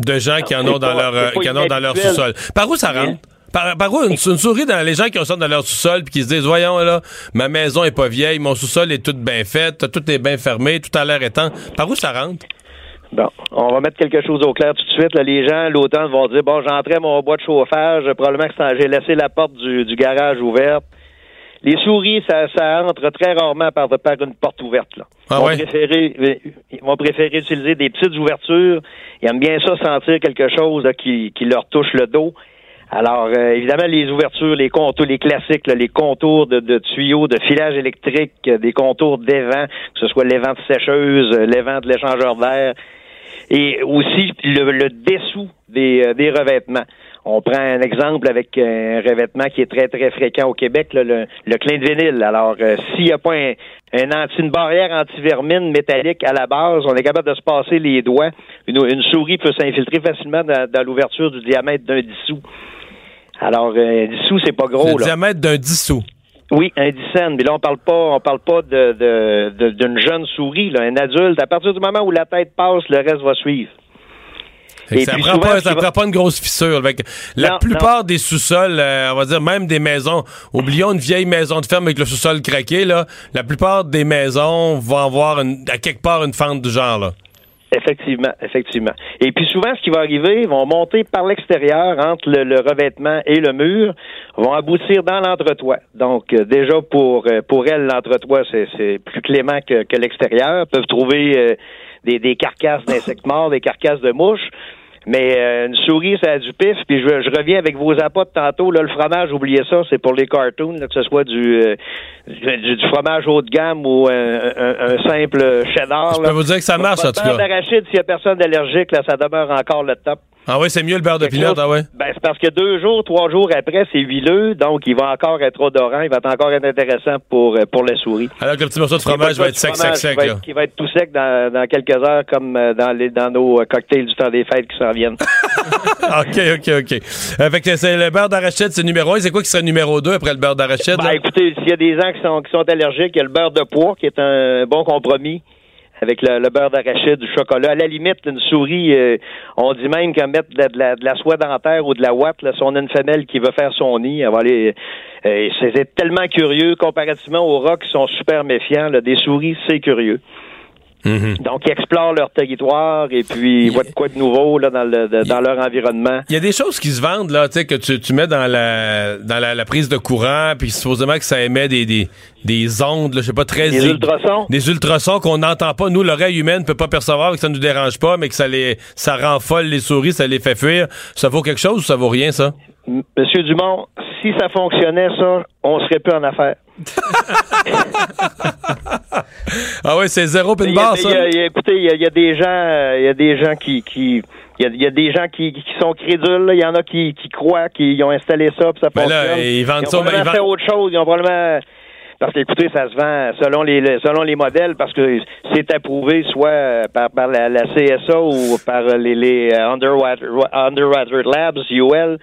De gens qui en ont dans leur, qui en ont dans leur sous-sol. Par où ça rentre? Par, par où une, une souris dans les gens qui ça dans leur sous-sol puis qui se disent voyons là ma maison est pas vieille mon sous-sol est tout bien fait tout est bien fermé tout a l'air étant par où ça rentre? Bon, on va mettre quelque chose au clair tout de suite. Là, les gens, l'automne, vont dire bon, j'entrais mon bois de chauffage, probablement que j'ai laissé la porte du, du garage ouverte. Les souris, ça, ça entre très rarement par, par une porte ouverte. Là. Ah ils, vont ouais? préférer, euh, ils vont préférer utiliser des petites ouvertures. Ils aiment bien ça sentir quelque chose là, qui, qui leur touche le dos. Alors, euh, évidemment, les ouvertures, les contours, les classiques, là, les contours de, de tuyaux, de filage électrique, euh, des contours d'évent, que ce soit l'évent de sécheuse, euh, l'évent de l'échangeur d'air, et aussi le, le dessous des, euh, des revêtements. On prend un exemple avec un revêtement qui est très, très fréquent au Québec, là, le, le clin de vinyle. Alors, euh, s'il n'y a pas un, un anti, une barrière anti-vermine métallique à la base, on est capable de se passer les doigts. Une, une souris peut s'infiltrer facilement dans, dans l'ouverture du diamètre d'un dissous. Alors, euh, un dissous, c'est pas gros. le là. diamètre d'un dissous Oui, un dixaine. Mais là, on parle pas, on parle pas de, d'une jeune souris, là, un adulte. À partir du moment où la tête passe, le reste va suivre. Et ça puis prend pas, ça prend une grosse fissure. Fait que la Non, plupart des sous-sols, euh, on va dire même des maisons, oublions une vieille maison de ferme avec le sous-sol craqué, là, la plupart des maisons vont avoir une- à quelque part une fente du genre. Là. Effectivement, effectivement. Et puis souvent, ce qui va arriver, ils vont monter par l'extérieur entre le, revêtement et le mur, vont aboutir dans l'entretoit. Donc euh, déjà pour euh, pour elles, l'entretoit c'est c'est plus clément que, que l'extérieur. Peuvent trouver euh, des, des carcasses d'insectes morts, des carcasses de mouches. Mais euh, une souris, ça a du pif. Puis je, je reviens avec vos appâts de tantôt. Là, le fromage, oubliez ça, c'est pour les cartoons, là, que ce soit du, euh, du, du fromage haut de gamme ou un, un- un simple cheddar. Je là. peux vous dire que ça marche, en tout cas. d'arachide, s'il y a personne d'allergique, là, ça demeure encore le top. Ah oui, c'est mieux le beurre de chose- ah ouais. Ben, c'est parce que deux jours, trois jours après, c'est huileux, donc il va encore être odorant, il va être encore être intéressant pour, euh, pour la souris. Alors que le petit morceau de fromage va être sec, sec, sec. Qui va, être, qui va être tout sec dans, dans quelques heures, comme euh, dans, les, dans nos euh, cocktails du temps des fêtes qui s'en viennent. OK, OK, OK. Euh, fait que c'est le beurre d'arachide, c'est numéro un. C'est quoi qui serait numéro deux après le beurre d'arachide? Ben, là? écoutez, s'il y a des gens qui sont, qui sont allergiques, il y a le beurre de pois qui est un bon compromis avec le, beurre d'arachide, du chocolat. À la limite, une souris, euh, on dit même qu'à mettre de la, de, la, de la soie dentaire ou de la ouate, là, si on a une femelle qui veut faire son nid, elle va aller... euh, c'est c'est tellement curieux comparativement aux rats qui sont super méfiants. là. des souris, c'est curieux. Mhm. Donc, ils explorent leur territoire et puis ils voient de quoi de nouveau là, dans, le, de- dans leur environnement. Il y a des choses qui se vendent, là, tu sais, que tu, tu mets dans la dans la, la prise de courant, puis supposément que ça émet des, des, des ondes, là, je sais pas, très... Aiguës. ultrasons? Des ultrasons qu'on n'entend pas. Nous, l'oreille humaine peut pas percevoir, que ça nous dérange pas, mais que ça les ça rend folle les souris, ça les fait fuir. Ça vaut quelque chose ou ça vaut rien, ça? Monsieur Dumont, si ça fonctionnait, ça, on serait plus en affaires. Ah ouais, c'est zéro barre, il ça? y a- il y a- écoutez, il y, a- il y a des gens, euh, il y a des gens qui, qui, il y a, il y a des gens qui, qui sont crédules. Il y en a qui, qui croient, qui ont installé ça, puis ça Ben là, fonctionne. ils vendent ont ça, probablement ils fait vendent- autre chose. Ils ont probablement parce que écoutez, ça se vend selon les, selon les modèles parce que c'est approuvé soit euh, par, par la, la CSA ou par les, les euh, Underwater, Underwater Labs, UL.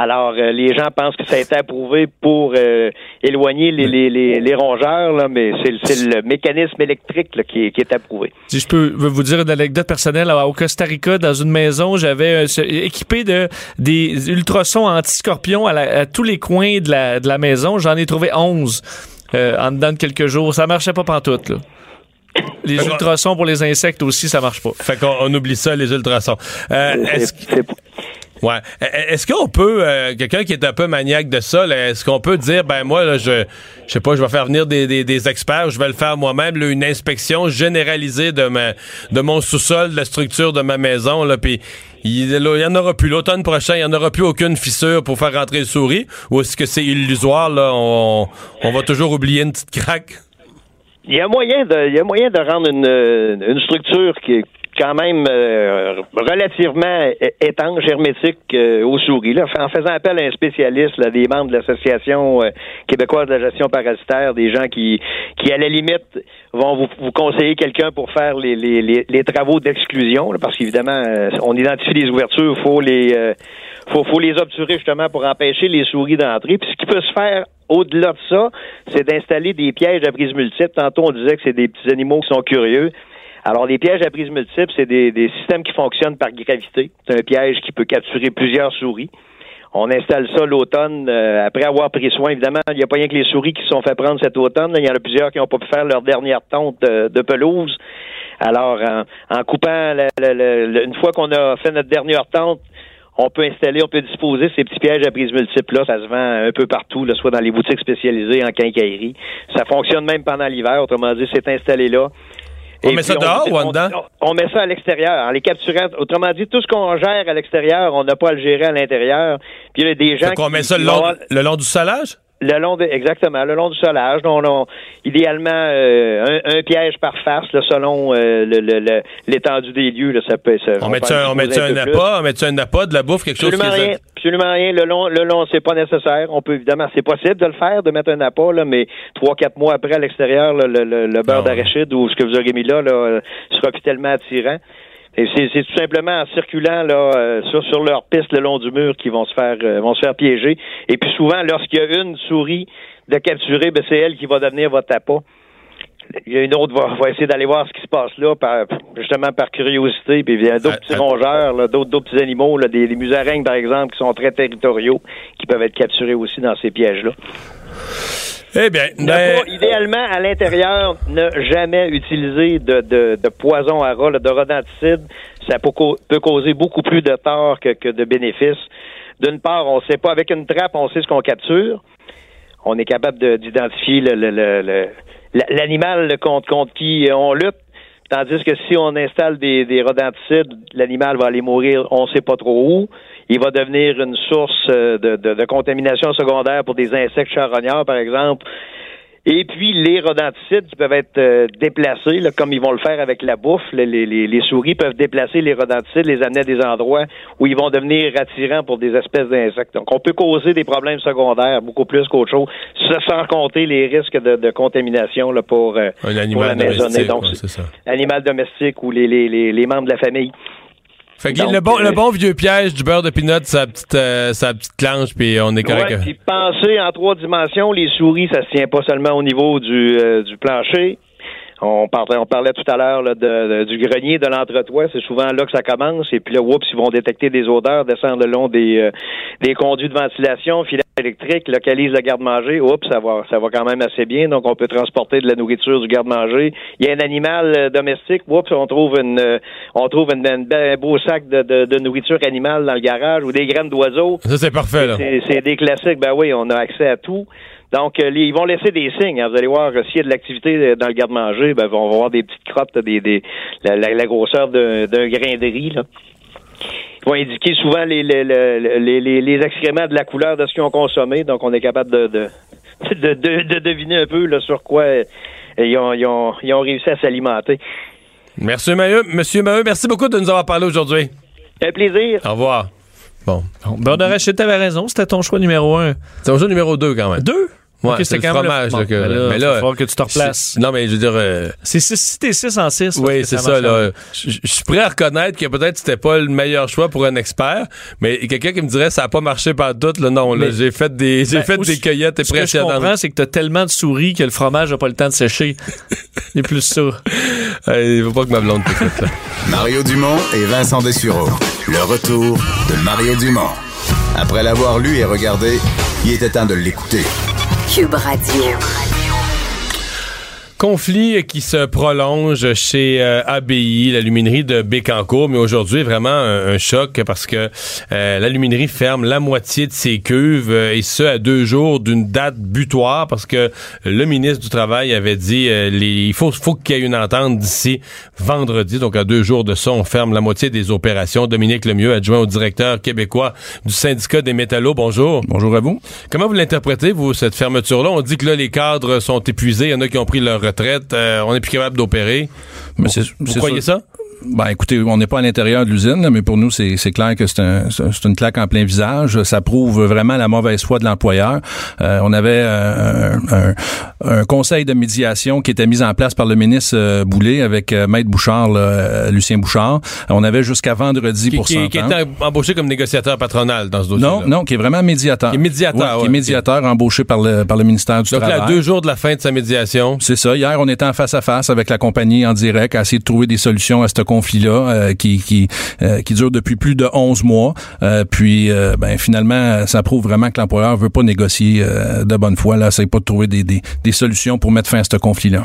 Alors, euh, les gens pensent que ça a été approuvé pour euh, éloigner les, les, les, les rongeurs, là, mais c'est c'est le mécanisme électrique là, qui, est, qui est approuvé. Si je peux vous dire une anecdote personnelle, au Costa Rica, dans une maison, j'avais euh, équipé de des ultrasons anti-scorpions à, la- à tous les coins de la, de la maison. J'en ai trouvé 11 euh, en dedans de quelques jours. Ça marchait pas pantoute, là. Les ultrasons pour les insectes aussi, ça marche pas. Fait qu'on on oublie ça, les ultrasons. Euh, est-ce C'est- c'est- Ouais. E- Est-ce qu'on peut, euh, quelqu'un qui est un peu maniaque de ça, est-ce qu'on peut dire, ben moi, là, je, je sais pas, je vais faire venir des, des, des experts, je vais le faire moi-même, une inspection généralisée de ma, de mon sous-sol, de la structure de ma maison, là, puis il, y en aura plus. L'automne prochain, il y en aura plus aucune fissure pour faire rentrer le souris, ou est-ce que c'est illusoire, là, on, on va toujours oublier une petite craque? Il y a moyen de, il y a moyen de rendre une, une structure qui quand même euh, relativement étanche, hermétique euh, aux souris. Là, en faisant appel à un spécialiste, là, des membres de l'Association euh, québécoise de la gestion parasitaire, des gens qui, qui à la limite, vont vous, vous conseiller quelqu'un pour faire les, les, les, les travaux d'exclusion, parce qu'évidemment, euh, on identifie les ouvertures, faut les euh, faut, faut les obturer justement pour empêcher les souris d'entrer. Puis ce qui peut se faire au-delà de ça, c'est d'installer des pièges à prise multiple. Tantôt, on disait que c'est des petits animaux qui sont curieux. Alors, les pièges à prise multiple, c'est des, des systèmes qui fonctionnent par gravité. C'est un piège qui peut capturer plusieurs souris. On installe ça l'automne euh, après avoir pris soin. Évidemment, il n'y a pas rien que les souris qui se sont fait prendre cet automne. Il y en a plusieurs qui n'ont pas pu faire leur dernière tonte de, de pelouse. Alors, en, en coupant, une fois qu'on a fait notre dernière tonte, on peut installer, on peut disposer ces petits pièges à prise multiple là. Ça se vend un peu partout, là, soit dans les boutiques spécialisées en quincaillerie. Ça fonctionne même pendant l'hiver. Autrement dit, c'est installé là. On Et met ça dehors ou en on- dedans? On met ça à l'extérieur, en les capturant. Autrement dit, tout ce qu'on gère à l'extérieur, on n'a pas à le gérer à l'intérieur. Puis il y a des gens qu'on qui, met ça qui le vont long, avoir- le long du salage? Le long de, exactement, le long du solage. On, on- idéalement, euh, un, un piège par face, là, selon euh, le- le- le- l'étendue des lieux. Là, ça peut, ça- On peut met-tu un, on met un plus. appât, on met-tu un appât, de la bouffe, quelque chose Absolument qui est- rien. Absolument rien. Le long, le long, c'est pas nécessaire. On peut évidemment, c'est possible de le faire, de mettre un appât, là, mais trois, quatre mois après à l'extérieur, le, le- le beurre Ah d'arachide ou ce que vous aurez mis là, là, euh, sera plus tellement attirant. Et c'est, tout simplement en circulant là euh, sur, sur leur piste le long du mur qu'ils vont se faire euh, vont se faire piéger. Et puis souvent, lorsqu'il y a une souris de capturer, ben, c'est elle qui va devenir votre appât. Il y a une autre va, va essayer d'aller voir ce qui se passe là, par, justement par curiosité. Puis il y a d'autres petits rongeurs, d'autres petits animaux, là, des, des musaraignes par exemple, qui sont très territoriaux, qui peuvent être capturés aussi dans ces pièges-là. Eh bien, Ne ben, pas- idéalement, à l'intérieur, ne jamais utiliser de, de, de poison à rat, de rodenticide. Ça peut, cau- peut causer beaucoup plus de tort que, que de bénéfices. D'une part, on sait pas, avec une trappe, on sait ce qu'on capture. On est capable de- d'identifier le- le- le- le- la- l'animal contre, contre qui on lutte. Tandis que si on installe des, des rodenticides, l'animal va aller mourir, on ne sait pas trop où. Il va devenir une source euh, de, de- de contamination secondaire pour des insectes charognards, par exemple. Et puis, les rodenticides peuvent être euh, déplacés, là, comme ils vont le faire avec la bouffe, les, les- les- souris peuvent déplacer les rodenticides, les amener à des endroits où ils vont devenir attirants pour des espèces d'insectes. Donc, on peut causer des problèmes secondaires beaucoup plus qu'autre chose, sans compter les risques de, de contamination là, pour, euh, un pour la animal maisonnée. Donc, ouais, c'est ça. animal domestique ou les, les membres de la famille. Fait que Donc, le, bon, euh, le bon vieux piège du beurre de pinot, sa petite, euh, sa petite clanche, puis on est correct. Ouais, puis penser en trois dimensions, les souris, ça se tient pas seulement au niveau du, euh, du plancher. On parlait, on parlait tout à l'heure là, de, de- du grenier, de l'entretoit. C'est souvent là que ça commence. Et puis là, oups, ils vont détecter des odeurs, descendre le long des, euh, des conduits de ventilation, électriques, localisent le garde-manger. Oups, ça va, ça va quand même assez bien. Donc, on peut transporter de la nourriture du garde-manger. Il y a un animal euh, domestique. Oups, on trouve une, euh, on trouve une, une- un beau sac de, de, de nourriture animale dans le garage ou des graines d'oiseaux. Ça, c'est parfait, là. C'est des classiques, ben oui, on a accès à tout. Donc, euh, ils vont laisser des signes. hein. Vous allez voir, s'il y a de l'activité dans le garde-manger, ben, on va voir des petites crottes, des, des, la, la- la grosseur d'un d'un grain de riz. Là. Ils vont indiquer souvent les, les, les, les, les- les excréments de la couleur de ce qu'ils ont consommé. Donc, on est capable de, de, de, de- de deviner un peu là, sur quoi euh, ils, ont, ils, ont, ils ont réussi à s'alimenter. Merci, Maheu. Monsieur Maheu, merci beaucoup de nous avoir parlé aujourd'hui. Un plaisir. Au revoir. Bon. Bon, beurre d'arachide, t'avais raison, c'était ton choix numéro un. C'est mon jeu numéro 2 quand même. Deux? Ouais, Ok, c'est c'était le quand même le- fromage. bon, là, que, là, mais il falloir que tu te replaces. Non, mais je veux dire. euh, C'est six- si t'es 6 en 6. oui, c'est ça. Là. Je je suis prêt à reconnaître que peut-être c'était pas le meilleur choix pour un expert, mais quelqu'un qui me dirait ça a pas marché par tout, là, non, là, Mais- j'ai fait des, j'ai Ben, fait des cueillettes Ce que je impressionnantes. comprends, c'est que t'as tellement de souris que le fromage n'a pas le temps de sécher. C'est plus ça. Il faut pas que ma blonde t'écoute, là. Mario Dumont et Vincent Dessureau. Le retour de Mario Dumont. Après l'avoir lu et regardé, il était temps de l'écouter. Cube Radio. Conflit qui se prolonge chez euh, ABI, l'aluminerie de Bécancourt, mais aujourd'hui vraiment un, un choc parce que euh, l'aluminerie ferme la moitié de ses cuves euh, et ce à deux jours d'une date butoir parce que le ministre du Travail avait dit euh, les, il faut, faut qu'il y ait une entente d'ici vendredi, donc à deux jours de ça, on ferme la moitié des opérations. Dominique Lemieux, adjoint au directeur québécois du syndicat des métallos, bonjour. Bonjour à vous. Comment vous l'interprétez, vous, cette fermeture-là? On dit que là, les cadres sont épuisés, il y en a qui ont pris leur retraite, euh, on n'est plus capable d'opérer. Mais Vous croyez ça? Ben, écoutez, on n'est pas à l'intérieur de l'usine, là, mais pour nous, c'est c'est clair que c'est un, une claque en plein visage. Ça prouve vraiment la mauvaise foi de l'employeur. Euh, on avait euh, un, un conseil de médiation qui était mis en place par le ministre euh, Boulay avec euh, Maître Bouchard, là, euh, Lucien Bouchard. On avait jusqu'à vendredi Qui, pour qui, qui s'entendre. était embauché comme négociateur patronal dans ce dossier Non, non, qui est vraiment médiateur. Qui est médiateur, Ouais, qui ouais, est médiateur embauché par le, par le ministère du Donc là, Travail. à deux jours de la fin de sa médiation, C'est ça. Hier, on était en face à face avec la compagnie en direct à essayer de trouver des solutions à ce conflit-là euh, qui qui euh, qui dure depuis plus de 11 mois. Euh, puis, ben finalement, ça prouve vraiment que l'employeur veut pas négocier de bonne foi. Là, c'est pas de trouver des, des, des solutions pour mettre fin à ce conflit-là.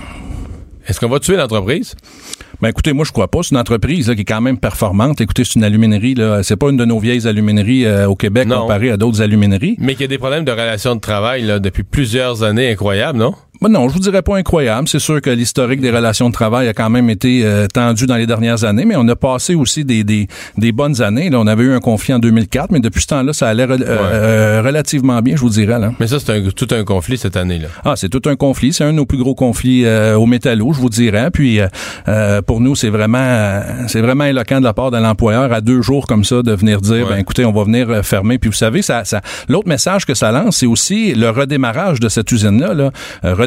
est-ce qu'on va tuer l'entreprise? Ben écoutez, moi je crois pas. C'est une entreprise là, qui est quand même performante. Écoutez, c'est une aluminerie là. C'est pas une de nos vieilles alumineries euh, au Québec Non. comparée à d'autres alumineries. Mais qu'il y a des problèmes de relations de travail là, depuis plusieurs années incroyables, non? Ben non, je vous dirais pas incroyable. C'est sûr que l'historique des relations de travail a quand même été euh, tendu dans les dernières années, mais on a passé aussi des, des, des bonnes années. Là, on avait eu un conflit en 2004, mais depuis ce temps-là, ça allait re- euh, euh, relativement bien, je vous dirais. Là. Mais ça, c'est un- tout un conflit cette année-là. Ah, c'est tout un conflit. C'est un de nos plus gros conflits euh, au métallo, je vous dirais. Puis euh, euh, pour nous, c'est vraiment c'est vraiment éloquent de la part de l'employeur à deux jours comme ça de venir dire, Ouais. ben écoutez, on va venir fermer. Puis vous savez, ça, ça l'autre message que ça lance, c'est aussi le redémarrage de cette usine-là. Là.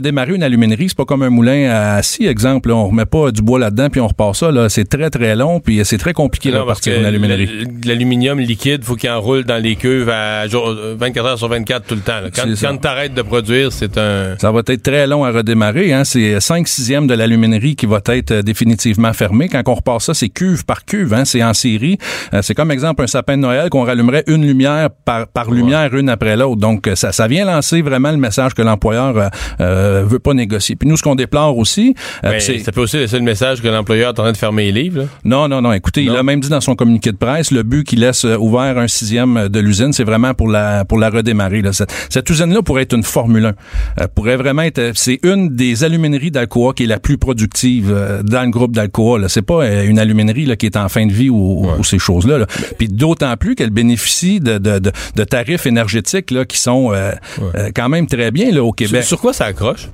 Redémarrer une aluminerie, c'est pas comme un moulin à scie, exemple. Là. On remet pas du bois là-dedans puis on repart ça. Là. C'est très très long puis c'est très compliqué de repartir une aluminerie. l'aluminium liquide, faut qu'il enroule dans les cuves à jour- euh, 24 heures sur 24 tout le temps. là. Quand, quand t'arrêtes de produire, c'est un... Ça va être très long à redémarrer. Hein. C'est 5 sixièmes de l'aluminerie qui va être euh, définitivement fermée. Quand on repart ça, c'est cuve par cuve. Hein. C'est en série. Euh, c'est comme exemple un sapin de Noël qu'on rallumerait une lumière par, par lumière, une après l'autre. Donc, ça, ça vient lancer vraiment le message que l'employeur euh, euh, veut pas négocier. Puis nous, ce qu'on déplore aussi, euh, c'est... ça peut aussi laisser le message que l'employeur est en train de fermer les livres. là. Non, non, non. Écoutez, Non. il a même dit dans son communiqué de presse, le but qu'il laisse euh, ouvert un sixième de l'usine, c'est vraiment pour la pour la redémarrer. Là. Cette, cette usine-là pourrait être une Formule 1. Euh, pourrait vraiment être. euh, C'est une des alumineries d'Alcoa qui est la plus productive euh, dans le groupe d'Alcoa. C'est pas euh, une aluminerie là, qui est en fin de vie ou, ou ces choses-là. Là. Puis d'autant plus qu'elle bénéficie de, de, de, de tarifs énergétiques là, qui sont euh, euh, quand même très bien là, au Sur, Québec. sur quoi ça accroche?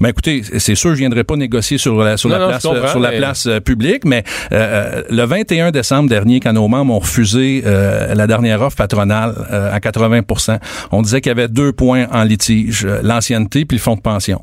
Ben écoutez, c'est sûr, je viendrai pas négocier sur la sur Non, la non, place euh, sur la mais- place euh, publique, mais euh, le 21 décembre dernier, quand nos membres ont refusé euh, la dernière offre patronale euh, à 80% on disait qu'il y avait deux points en litige l'ancienneté puis le fonds de pension.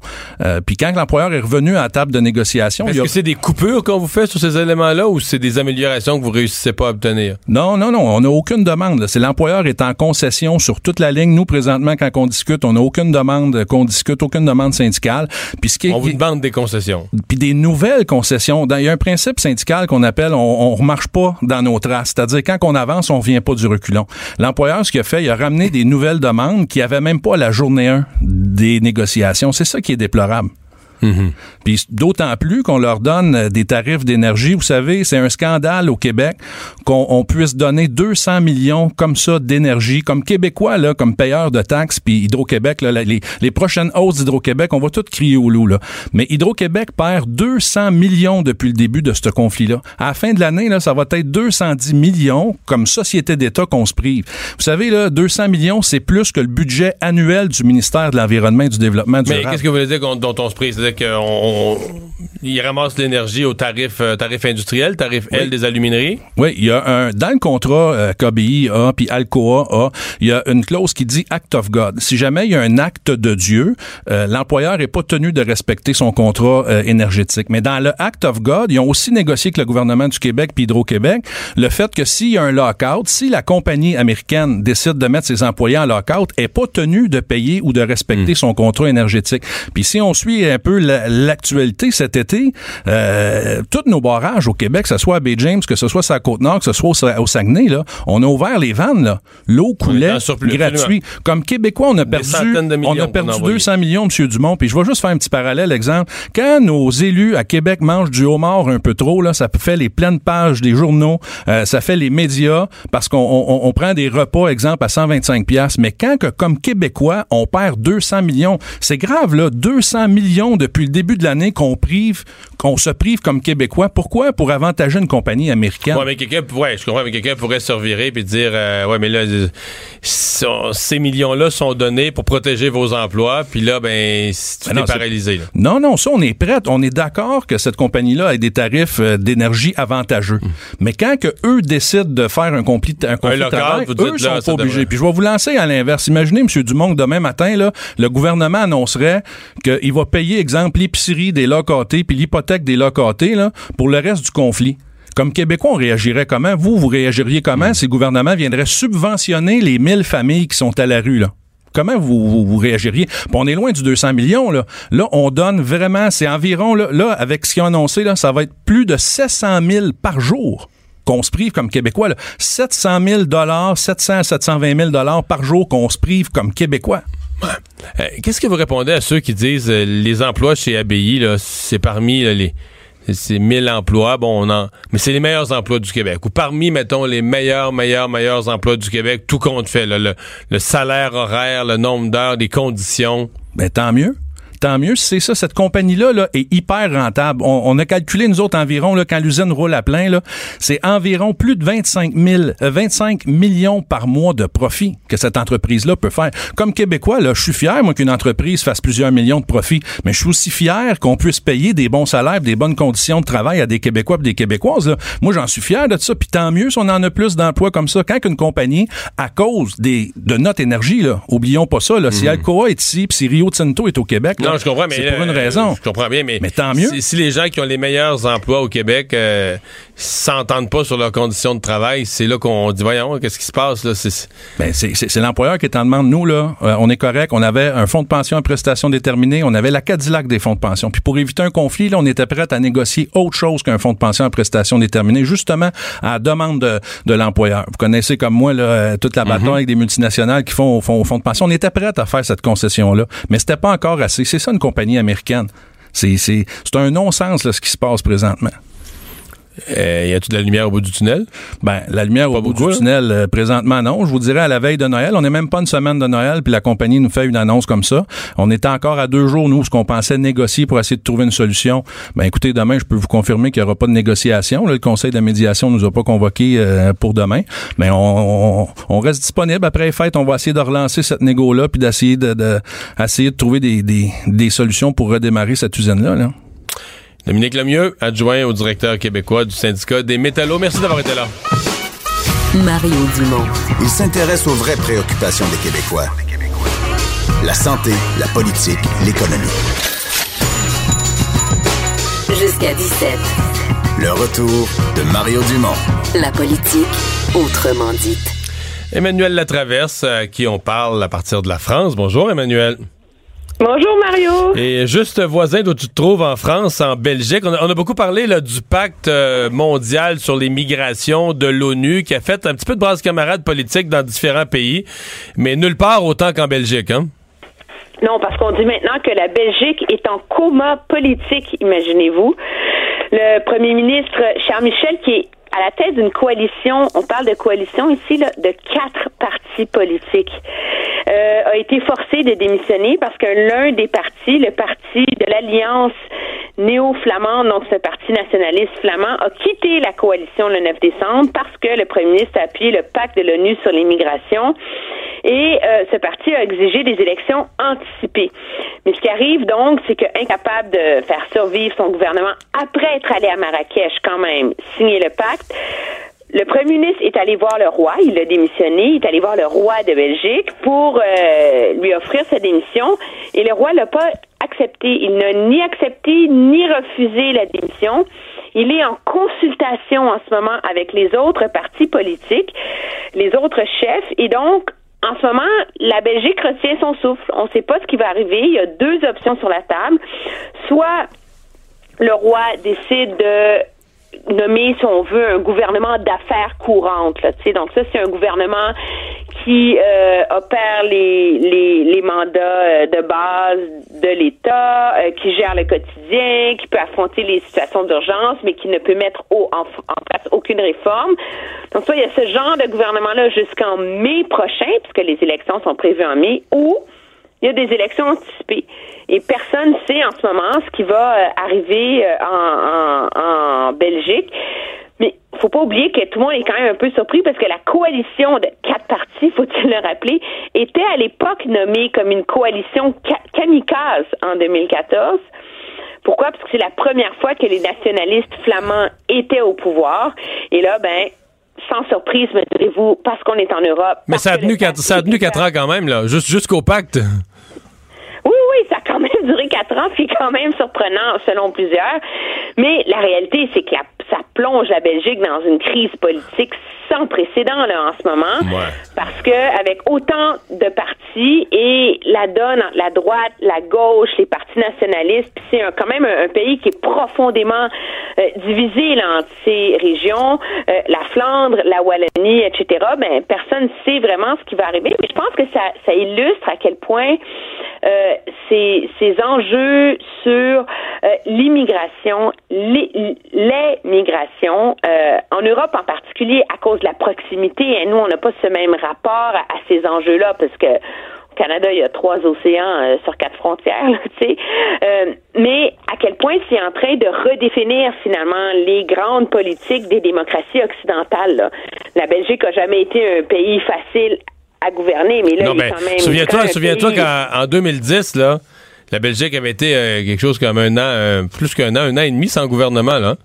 Puis quand l'employeur est revenu à la table de négociation, Est-ce a que c'est des coupures qu'on vous fait sur ces éléments-là ou c'est des améliorations que vous réussissez pas à obtenir? Non, non, non, on n'a aucune demande. C'est l'employeur est en concession sur toute la ligne. Nous, présentement, quand on discute, on n'a aucune demande qu'on discute, aucune demande syndicale. Puis ce qui est- On vous demande des concessions. puis des nouvelles concessions. Il y a un principe syndical qu'on appelle on, on remarche pas dans nos traces. C'est-à-dire quand on avance, on vient pas du reculon. L'employeur, ce qu'il a fait, il a ramené des nouvelles demandes qui avaient même pas la journée 1 des négociations. C'est ça qui est déplorable. Puis d'autant plus qu'on leur donne euh, des tarifs d'énergie. Vous savez, c'est un scandale au Québec qu'on on puisse donner 200 millions comme ça d'énergie, comme Québécois, là, comme payeurs de taxes, puis Hydro-Québec, les, les prochaines hausses d'Hydro-Québec, on va tout crier au loup. Là. Mais Hydro-Québec perd 200 millions depuis le début de ce conflit-là. À la fin de l'année, là, ça va être 210 millions comme société d'État qu'on se prive. Vous savez, là, 200 millions, c'est plus que le budget annuel du ministère de l'Environnement et du Développement Mais durable. qu'est-ce que vous voulez dire dont on se prie? Fait que on, ils ramassent l'énergie au tarif, euh, tarif industriel, tarif L des alumineries. Oui, il y a un dans le contrat euh, KBI A puis Alcoa A, il y a une clause qui dit Act of God. Si jamais il y a un acte de Dieu, euh, l'employeur est pas tenu de respecter son contrat euh, énergétique. Mais dans le Act of God, ils ont aussi négocié avec le gouvernement du Québec puis Hydro-Québec le fait que s'il y a un lockout, si la compagnie américaine décide de mettre ses employés en lockout, est pas tenue de payer ou de respecter son contrat énergétique. Puis si on suit un peu la- l'actualité cet été, euh, tous nos barrages au Québec, que ce soit à Bay James, que ce soit sur la Côte-Nord, que ce soit au, Sa- au Saguenay, là, on a ouvert les vannes. là. L'eau coulait gratuit. Comme Québécois, on a perdu, de on a perdu a envoyés. 200 millions, M. Dumont. Puis je vais juste faire un petit parallèle, exemple. Quand nos élus à Québec mangent du homard un peu trop, là, ça fait les pleines pages des journaux, euh, ça fait les médias, parce qu'on on- on prend des repas, exemple, à 125 pièces. Mais quand que, comme Québécois, on perd 200 millions, c'est grave, là, 200 millions depuis le début de l'année qu'on prive, qu'on se prive comme Québécois. Pourquoi? Pour avantager une compagnie américaine. Ouais, mais quelqu'un, ouais, je comprends, mais quelqu'un pourrait se revirer puis dire, euh, ouais, mais là, euh, ces millions-là sont donnés pour protéger vos emplois, puis là, ben, si tu Ben non, es paralysé. là. Non, non, ça, on est prêt. On est d'accord que cette compagnie-là ait des tarifs euh, d'énergie avantageux. Mais quand que eux décident de faire un conflit, un conflit de travail, vous eux sont là, pas obligés. Puis je vais vous lancer à l'inverse. Imaginez, M. Dumont, que demain matin, là, le gouvernement annoncerait qu'il va payer, exemple, l'épicerie des locatés puis l'hypothèque des locatés là, pour le reste du conflit. Comme Québécois, on réagirait comment? Vous, vous réagiriez comment si le gouvernement viendrait subventionner les 1000 familles qui sont à la rue, là? Comment vous, vous, vous réagiriez? Puis on est loin du 200 millions, là. Là, on donne vraiment, c'est environ, là, là, avec ce qu'ils ont annoncé, là, ça va être plus de 700 000 par jour qu'on se prive comme Québécois, là. 700 000 700 à 720 000 par jour qu'on se prive comme Québécois. Euh, Qu'est-ce que vous répondez à ceux qui disent euh, les emplois chez ABI, c'est parmi les c'est 1000 emplois, bon, on en, mais c'est les meilleurs emplois du Québec. Ou parmi, mettons, les meilleurs, meilleurs, meilleurs emplois du Québec, tout compte fait, le, le salaire horaire, le nombre d'heures, les conditions. Ben, tant mieux. Tant mieux, c'est ça. Cette compagnie-là là, est hyper rentable. On, on a calculé, nous autres, environ, là, quand l'usine roule à plein, là, c'est environ plus de 25, 000, euh, 25 millions par mois de profit que cette entreprise-là peut faire. Comme Québécois, là, je suis fier, moi, qu'une entreprise fasse plusieurs millions de profits, mais je suis aussi fier qu'on puisse payer des bons salaires, des bonnes conditions de travail à des Québécois et des Québécoises. Là. Moi, j'en suis fier de ça. Puis tant mieux si on en a plus d'emplois comme ça. Quand une compagnie, à cause des, de notre énergie, là, oublions pas ça, là, si Alcoa est ici, puis si Rio Tinto est au Québec, là, Non, je comprends, mais c'est pour une euh, raison. Je comprends bien, mais, Mais tant mieux. Si, si les gens qui ont les meilleurs emplois au Québec euh, s'entendent pas sur leurs conditions de travail, c'est là qu'on dit voyons, qu'est-ce qui se passe là? C'est- Ben, l'employeur qui est en demande. Nous, là, euh, on est correct. On avait un fonds de pension à prestations déterminées. On avait la Cadillac des fonds de pension. Puis pour éviter un conflit, là, on était prêt à négocier autre chose qu'un fonds de pension à prestations déterminées, justement à la demande de, de l'employeur. Vous connaissez comme moi là, euh, toute la bataille avec des multinationales qui font au fond, au fonds de pension. On était prêt à faire cette concession-là, mais c'était pas encore assez. C'est ça une compagnie américaine. C'est, un non-sens ce qui se passe présentement. Euh, y a-tu de la lumière au bout du tunnel? Ben, la lumière au bout du hein? tunnel, euh, présentement, non. Je vous dirais à la veille de Noël. On n'est même pas une semaine de Noël, puis la compagnie nous fait une annonce comme ça. On était encore à deux jours, nous, ce qu'on pensait négocier pour essayer de trouver une solution. Ben, écoutez, demain, je peux vous confirmer qu'il n'y aura pas de négociation. Là, le Conseil de médiation nous a pas convoqué euh, pour demain. Mais on, on, on reste disponible. Après les fêtes, on va essayer de relancer cette négo-là, puis d'essayer de, de, essayer de trouver des, des, des solutions pour redémarrer cette usine-là. Là. Dominique Lemieux, adjoint au directeur québécois du syndicat des métallos. Merci d'avoir été là. Mario Dumont. Il s'intéresse aux vraies préoccupations des Québécois. La santé, la politique, l'économie. Jusqu'à 17. Le retour de Mario Dumont. La politique autrement dite. Emmanuel Latraverse, à qui on parle à partir de la France. Bonjour Emmanuel. Bonjour Mario. Et juste voisin d'où tu te trouves en France, en Belgique, on a, on a beaucoup parlé là, du pacte euh, mondial sur les migrations de l'ONU qui a fait un petit peu de brasse camarade politique dans différents pays, mais nulle part autant qu'en Belgique. Hein? Non, parce qu'on dit maintenant que la Belgique est en coma politique, imaginez-vous. Le premier ministre Charles Michel, qui est à la tête d'une coalition, on parle de coalition ici, de quatre partis politiques, euh, a été forcé de démissionner parce que l'un des partis, le parti de l'Alliance néo-flamande, donc ce parti nationaliste flamand, a quitté la coalition le 9 décembre parce que le premier ministre a appuyé le pacte de l'ONU sur l'immigration Et euh, ce parti a exigé des élections anticipées. Mais ce qui arrive donc, c'est que incapable de faire survivre son gouvernement après être allé à Marrakech quand même signer le pacte, le premier ministre est allé voir le roi, il a démissionné, il est allé voir le roi de Belgique pour euh, lui offrir sa démission et le roi l'a pas accepté. Il n'a ni accepté ni refusé la démission. Il est en consultation en ce moment avec les autres partis politiques, les autres chefs et donc en ce moment, la Belgique retient son souffle. On ne sait pas ce qui va arriver. Il y a deux options sur la table. Soit le roi décide de nommer, si on veut, un gouvernement d'affaires courantes. Là, donc ça, c'est un gouvernement qui euh, opère les, les, mandats euh, de base de l'État, euh, qui gère le quotidien, qui peut affronter les situations d'urgence, mais qui ne peut mettre au, en, en, place aucune réforme. Donc ça, il y a ce genre de gouvernement-là jusqu'en mai prochain, puisque les élections sont prévues en mai, ou il y a des élections anticipées. Et personne ne sait en ce moment ce qui va euh, arriver euh, en, en, en Belgique. Mais faut pas oublier que tout le monde est quand même un peu surpris parce que la coalition de quatre partis, faut-il le rappeler, était à l'époque nommée comme une coalition kamikaze en 2014. Pourquoi? Parce que c'est la première fois que les nationalistes flamands étaient au pouvoir. Et là, ben, sans surprise, me direz-vous, parce qu'on est en Europe. Mais ça a, tenu quatre, ça a tenu quatre ans quand même, là, jusqu'au pacte. Oui, oui, ça a quand même duré quatre ans, puis quand même surprenant selon plusieurs. Mais la réalité, c'est que ça plonge la Belgique dans une crise politique sans précédent là en ce moment, ouais. parce que avec autant de partis et la donne entre la droite, la gauche, les partis nationalistes, c'est quand même un, un, pays qui est profondément euh, divisé là, entre ces régions, euh, la Flandre, la Wallonie, etc. Ben personne sait vraiment ce qui va arriver, mais je pense que ça, ça illustre à quel point euh, ces, ces enjeux sur l'immigration, les, les migrations en Europe en particulier à cause de la proximité. Et nous, on n'a pas ce même rapport à, à ces enjeux-là parce que au Canada, il y a trois océans euh, sur quatre frontières, tu sais. Euh, mais à quel point c'est en train de redéfinir finalement les grandes politiques des démocraties occidentales. Là. La Belgique a jamais été un pays facile à gouverner, mais là, non, il est quand même. Souviens-toi, souviens-toi qu'en 2010, là, la Belgique avait été euh, quelque chose comme un an, euh, plus qu'un an, un an et demi sans gouvernement, là.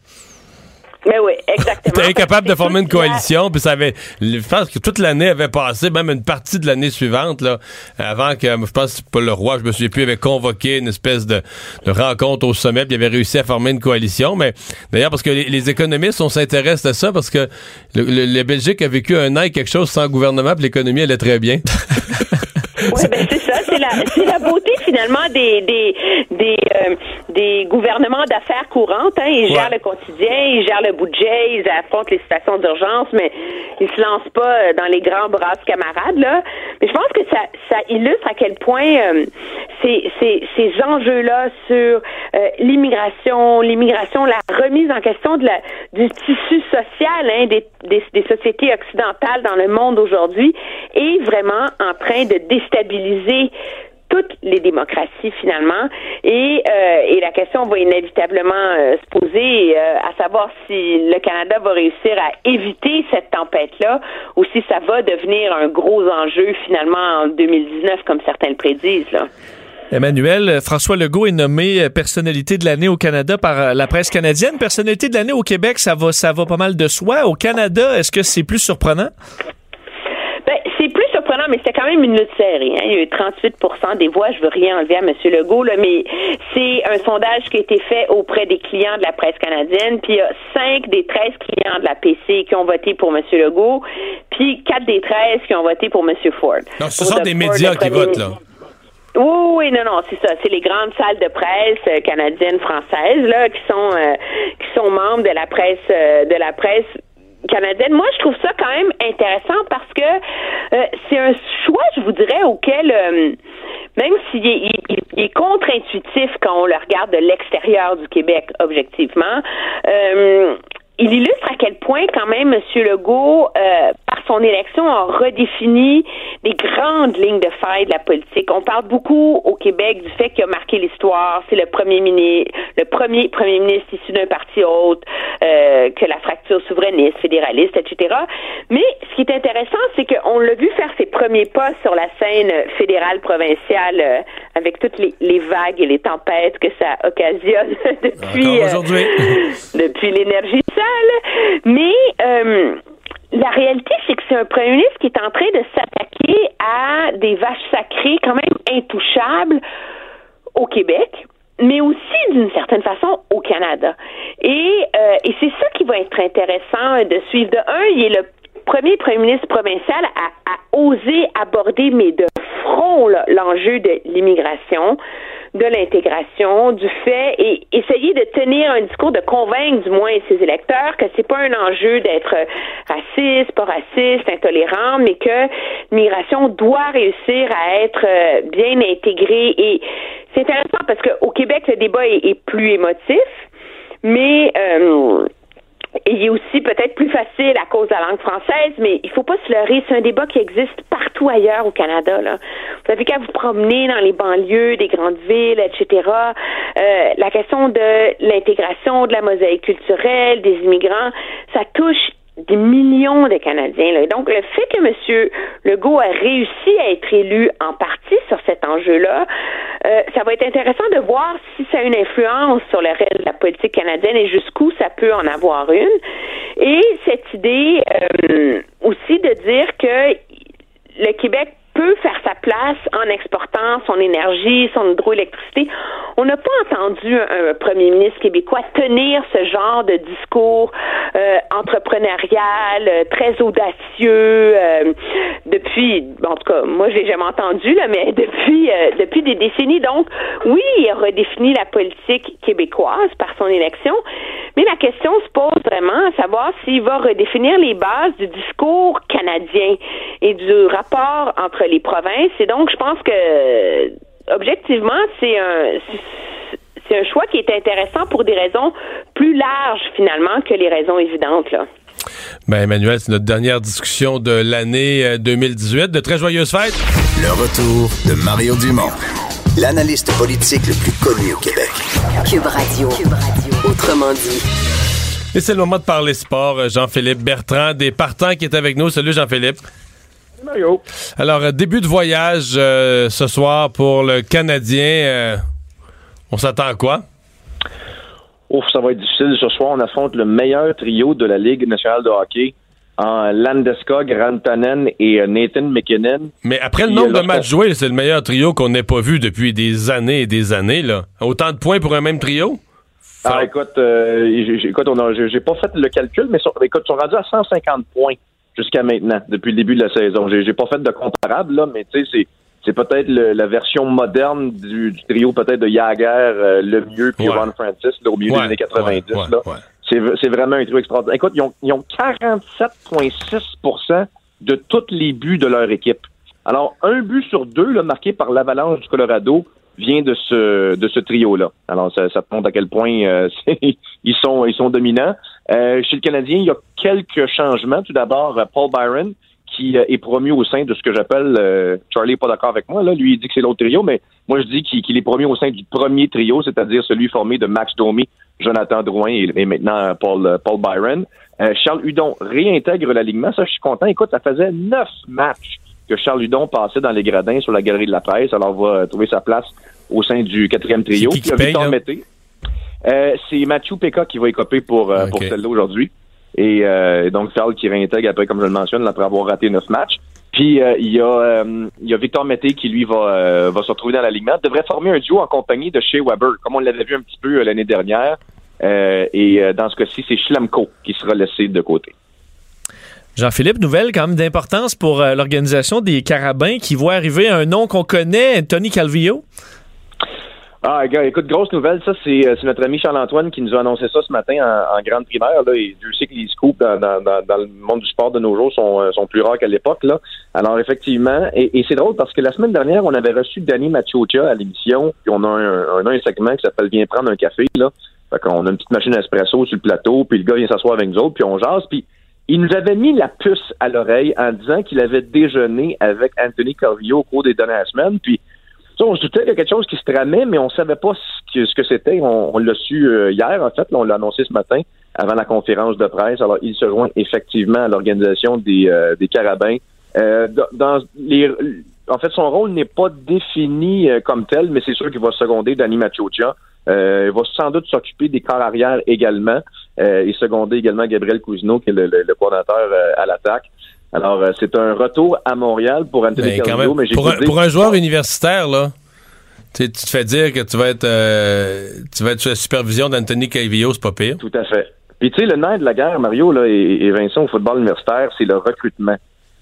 Mais oui, exactement. T'es incapable de former une coalition, puis ça avait, je pense que toute l'année avait passé, même une partie de l'année suivante, là, avant que, je pense que le roi, je me souviens plus, avait convoqué une espèce de, de rencontre au sommet, puis il avait réussi à former une coalition. Mais d'ailleurs, parce que les, les économistes, on s'intéresse à ça, parce que le, le, la Belgique a vécu un an et quelque chose sans gouvernement, puis l'économie allait très bien. Oui, ben c'est ça, la, c'est la beauté finalement des des des, euh, des gouvernements d'affaires courantes. Hein. Ils gèrent le quotidien, ils gèrent le budget, ils affrontent les situations d'urgence, mais ils se lancent pas euh, dans les grands bras de camarades là. Mais je pense que ça ça illustre à quel point euh, ces ces ces enjeux là sur euh, l'immigration, l'immigration, la remise en question de la du tissu social hein, des, des des sociétés occidentales dans le monde aujourd'hui est vraiment en train de déstabiliser toutes les démocraties finalement et, euh, et la question va inévitablement euh, se poser euh, à savoir si le Canada va réussir à éviter cette tempête-là ou si ça va devenir un gros enjeu finalement en 2019 comme certains le prédisent. Là. Emmanuel, euh, François Legault est nommé euh, personnalité de l'année au Canada par la presse canadienne. Personnalité de l'année au Québec, ça va, ça va pas mal de soi. Au Canada, est-ce que c'est plus surprenant? Ben, c'est plus surprenant, mais c'était quand même une lutte serrée. Hein. Il y a eu 38% des voix. Je veux rien enlever à M. Legault, là, mais c'est un sondage qui a été fait auprès des clients de la presse canadienne. Puis il y a 5 des 13 clients de la PC qui ont voté pour M. Legault, puis 4 des 13 qui ont voté pour M. Ford. Non, ce sont de- des médias qui votent, là. oui, oui, non, non, c'est ça. C'est les grandes salles de presse euh, canadiennes, françaises, là, qui sont euh, qui sont membres de la presse euh, de la presse canadienne. Moi, je trouve ça quand même intéressant parce que euh, c'est un choix, je vous dirais, auquel euh, même s'il est, il- est contre-intuitif quand on le regarde de l'extérieur du Québec, objectivement, euh, il illustre à quel point quand même M. Legault, euh, par son élection a redéfini des grandes lignes de faille de la politique. On parle beaucoup au Québec du fait qu'il a marqué l'histoire. C'est le premier ministre, le premier premier ministre issu d'un parti autre, euh, que la fracture souverainiste, fédéraliste, etc. Mais ce qui est intéressant, c'est qu'on l'a vu faire ses premiers pas sur la scène fédérale provinciale euh, avec toutes les, les, vagues et les tempêtes que ça occasionne depuis euh, depuis l'énergie sale. Mais euh, la réalité, c'est que c'est un premier ministre qui est en train de s'attaquer à des vaches sacrées quand même intouchables au Québec mais aussi d'une certaine façon au Canada. Et, euh, et c'est ça qui va être intéressant de suivre. De un, il est le premier premier ministre provincial à, à oser aborder, mais de front, l'enjeu de l'immigration de l'intégration, du fait et essayer de tenir un discours de convaincre du moins ses électeurs que c'est pas un enjeu d'être raciste, pas raciste, intolérant, mais que l'immigration doit réussir à être euh, bien intégrée. Et c'est intéressant parce qu'au Québec le débat est, plus émotif, mais euh, il est aussi peut-être plus facile à cause de la langue française, mais il faut pas se leurrer. C'est un débat qui existe partout ailleurs au Canada. Là. Vous savez, quand vous promenez dans les banlieues des grandes villes, etc., euh, la question de l'intégration, de la mosaïque culturelle, des immigrants, ça touche des millions de Canadiens. Là. Donc, le fait que M. Legault a réussi à être élu en partie sur cet enjeu-là, euh, ça va être intéressant de voir si ça a une influence sur le reste de la politique canadienne et jusqu'où ça peut en avoir une. Et cette idée euh, aussi de dire que le Québec peut faire sa place en exportant son énergie, son hydroélectricité. On n'a pas entendu un, premier ministre québécois tenir ce genre de discours euh, entrepreneurial, euh, très audacieux euh, depuis, en tout cas, moi j'ai jamais entendu là, mais depuis euh, depuis des décennies. Donc, oui, il a redéfini la politique québécoise par son élection, mais la question se pose vraiment à savoir s'il va redéfinir les bases du discours canadien et du rapport entre les provinces. Et donc, je pense que, objectivement, c'est un, c'est un choix qui est intéressant pour des raisons plus larges, finalement, que les raisons évidentes, là. Ben, Emmanuel, c'est notre dernière discussion de l'année 2018. Euh, de très joyeuses fêtes. Le retour de Mario Dumont, l'analyste politique le plus connu au Québec. Cube Radio. Cube Radio. Autrement dit. Et c'est le moment de parler sport. Jean-Philippe Bertrand, des partants qui est avec nous. Salut Jean-Philippe. Mario. Alors, euh, début de voyage euh, ce soir pour le Canadien. Euh, on s'attend à quoi? Ouf, ça va être difficile. Ce soir, on affronte le meilleur trio de la Ligue nationale de hockey en Landeskog, Rantanen et Nathan McKinnon. Mais après le nombre de matchs joués, c'est le meilleur trio qu'on n'ait pas vu depuis des années et des années. Là. Autant de points pour un même trio? Ah, écoute, écoute, j'ai pas fait le calcul, mais écoute, ils sont rendus à 150 points jusqu'à maintenant, depuis le début de la saison. J'ai, pas fait de comparable, là, mais tu sais, c'est c'est peut-être la version moderne du, trio peut-être de Jagger, euh, le mieux, puis Ron Francis, là, au milieu des années 90. là. C'est, c'est vraiment un trio extraordinaire. Écoute, ils ont, ils ont 47,6% de tous les buts de leur équipe. Alors, un but sur deux là, marqué par l'Avalanche du Colorado vient de ce de ce trio-là. Alors, ça, ça montre à quel point euh, ils sont ils sont dominants. Euh, chez le Canadien, il y a quelques changements. Tout d'abord, euh, Paul Byron, qui euh, est promu au sein de ce que j'appelle, Charlie n'est pas d'accord avec moi, là, lui il dit que c'est l'autre trio, mais moi je dis qu'il est promu au sein du premier trio, c'est-à-dire celui formé de Max Domi, Jonathan Drouin et, maintenant Paul, Paul Byron. Charles Hudon réintègre l'alignement, ça je suis content. Écoute, ça faisait neuf matchs que Charles Hudon passait dans les gradins sur la galerie de la presse, alors va trouver sa place au sein du quatrième trio. Qui, qui paye, euh, c'est Mathieu Pekka qui va écoper pour, euh, pour celle-là aujourd'hui. Et euh, donc, Charles qui réintègre après, comme je le mentionne, après avoir raté neuf matchs. Puis il y a il y a Victor Mété qui lui va va se retrouver dans l'alignement. Devrait former un duo en compagnie de Shea Weber, comme on l'avait vu un petit peu l'année dernière. et dans ce cas-ci, c'est Schlemko qui sera laissé de côté. Jean-Philippe, nouvelle quand même d'importance pour l'organisation des Carabins qui voit arriver un nom qu'on connaît, Tony Calvillo. Ah, écoute, grosse nouvelle, ça, euh, c'est notre ami Charles-Antoine qui nous a annoncé ça ce matin en, grande primaire. Là, et Dieu sait que les scoops dans, le monde du sport de nos jours sont, euh, sont plus rares qu'à l'époque. Là. Alors, effectivement, et, c'est drôle parce que la semaine dernière, on avait reçu Danny Machiocha à l'émission, puis on a un, un, segment qui s'appelle Viens prendre un café. Là. Fait qu'on a une petite machine à espresso sur le plateau, puis le gars vient s'asseoir avec nous autres, puis on jase, puis il nous avait mis la puce à l'oreille en disant qu'il avait déjeuné avec Anthony Corvillo au cours des dernières semaines. Puis, on se doutait qu'il y a quelque chose qui se tramait, mais on savait pas ce que, c'était. On, l'a su euh, hier, en fait. on l'a annoncé ce matin avant la conférence de presse. Alors, il se joint effectivement à l'organisation des, euh, des carabins. Euh, dans les, en fait, son rôle n'est pas défini comme tel, mais c'est sûr qu'il va seconder Danny Machocha. il va sans doute s'occuper des corps arrière également et seconder également Gabriel Cousineau, qui est le, le, coordinateur à l'attaque. Alors, euh, c'est un retour à Montréal pour Anthony ben, mais pour, un, pour un joueur universitaire, là, tu te fais dire que tu vas être euh, tu vas être sous la supervision d'Anthony Calvillo, c'est pas pire. Tout à fait. Puis tu sais, le nerf de la guerre, Mario là, et, Vincent au football universitaire, c'est le recrutement.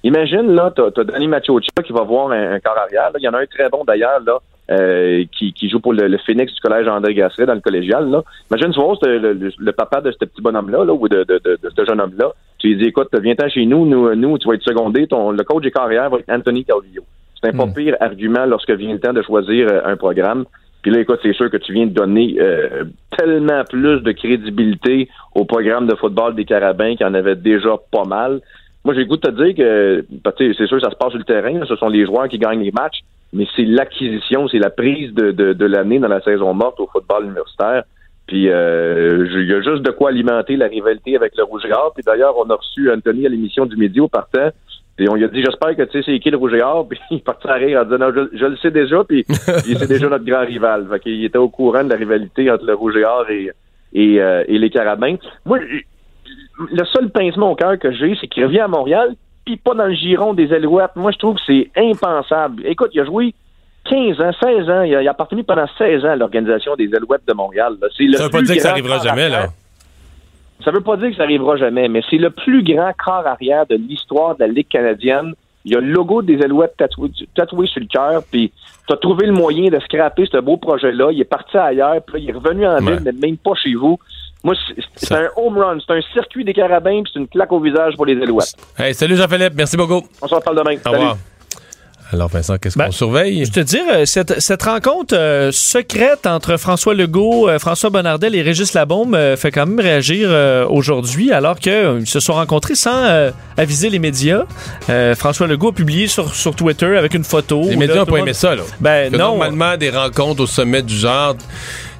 Imagine, là, t'as as Danny Machocha qui va voir un, corps arrière. Il y en a un très bon d'ailleurs, là, euh, qui, qui, joue pour le, Phoenix du collège André Gasset dans le collégial. Là. Imagine, tu vois, le, le, papa de ce petit bonhomme-là, là, ou de, de, de, de ce jeune homme-là, tu lui dis, écoute, viens-t'en chez nous, nous, nous, tu vas être secondé, ton, le coach des carrières va être Anthony Calvillo. C'est un pas hmm. pire argument lorsque vient le temps de choisir euh, un programme. Puis là, écoute, c'est sûr que tu viens de donner euh, tellement plus de crédibilité au programme de football des Carabins qu'il en avait déjà pas mal. Moi, j'ai le goût de te dire que, ben, c'est sûr, ça se passe sur le terrain. ce sont les joueurs qui gagnent les matchs mais c'est l'acquisition, c'est la prise de, de, l'année dans la saison morte au football universitaire. Puis euh, il y a juste de quoi alimenter la rivalité avec le Rouge et Or. Puis d'ailleurs, on a reçu Anthony à l'émission du midi au partant. Puis on lui a dit J'espère que tu sais c'est qui le Rouge et Or. Puis il partit à rire en disant Non, je, le sais déjà, puis c'est déjà notre grand rival. Fait qu'il était au courant de la rivalité entre le Rouge et Or et, et, euh, et les Carabins. Moi, le seul pincement au cœur que j'ai, c'est qu'il revient à Montréal, puis pas dans le giron des Alouettes. Moi, je trouve que c'est impensable. Écoute, il a joué 15 ans, 16 ans. Il a, appartenu pendant 16 ans à l'organisation des Alouettes de Montréal. ça ne veut pas dire que ça arrivera jamais, là. Ça veut pas dire que ça arrivera jamais, mais c'est le plus grand corps arrière de l'histoire de la Ligue canadienne. Il y a le logo des Alouettes tatoué, sur le cœur, puis tu as trouvé le moyen de scraper ce beau projet-là. Il est parti ailleurs, puis il est revenu en ville, mais même pas chez vous. Moi, c'est un home run, c'est un circuit des carabins, puis c'est une claque au visage pour les Alouettes. Hey, salut Jean-Philippe, merci beaucoup. On se reparle demain. Au revoir. Alors Vincent, qu'est-ce qu'on ben, surveille? Je te dire, euh, cette, cette rencontre euh, secrète entre François Legault, euh, François Bonnardel et Régis Labaume fait quand même réagir aujourd'hui alors qu'ils se sont rencontrés sans aviser les médias. François Legault a publié sur, sur Twitter avec une photo. Les médias n'ont pas aimé ça. Là. Ben, non. Normalement, des rencontres au sommet du genre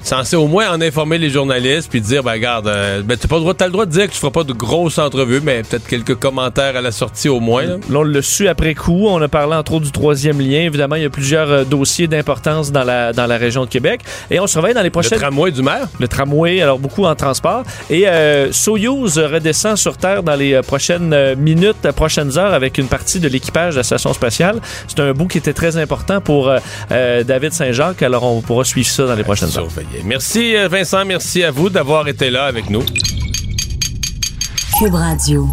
censé au moins en informer les journalistes puis dire ben regarde euh, ben, pas le droit le droit de dire que tu feras pas de grosses entrevues mais peut-être quelques commentaires à la sortie au moins là. on l'a su après coup. On a parlé entre autres du troisième lien. Évidemment il y a plusieurs euh, dossiers d'importance dans la dans la région de Québec. Et on surveille dans les prochaines le tramway du maire? Le tramway alors beaucoup en transport. Et euh, Soyuz redescend sur terre dans les prochaines minutes prochaines heures avec une partie de l'équipage de la station spatiale. C'est un bout qui était très important pour David Saint-Jacques. Alors on pourra suivre ça dans les prochaines heures Merci euh, Vincent, merci à vous d'avoir été là avec nous. Cube Radio.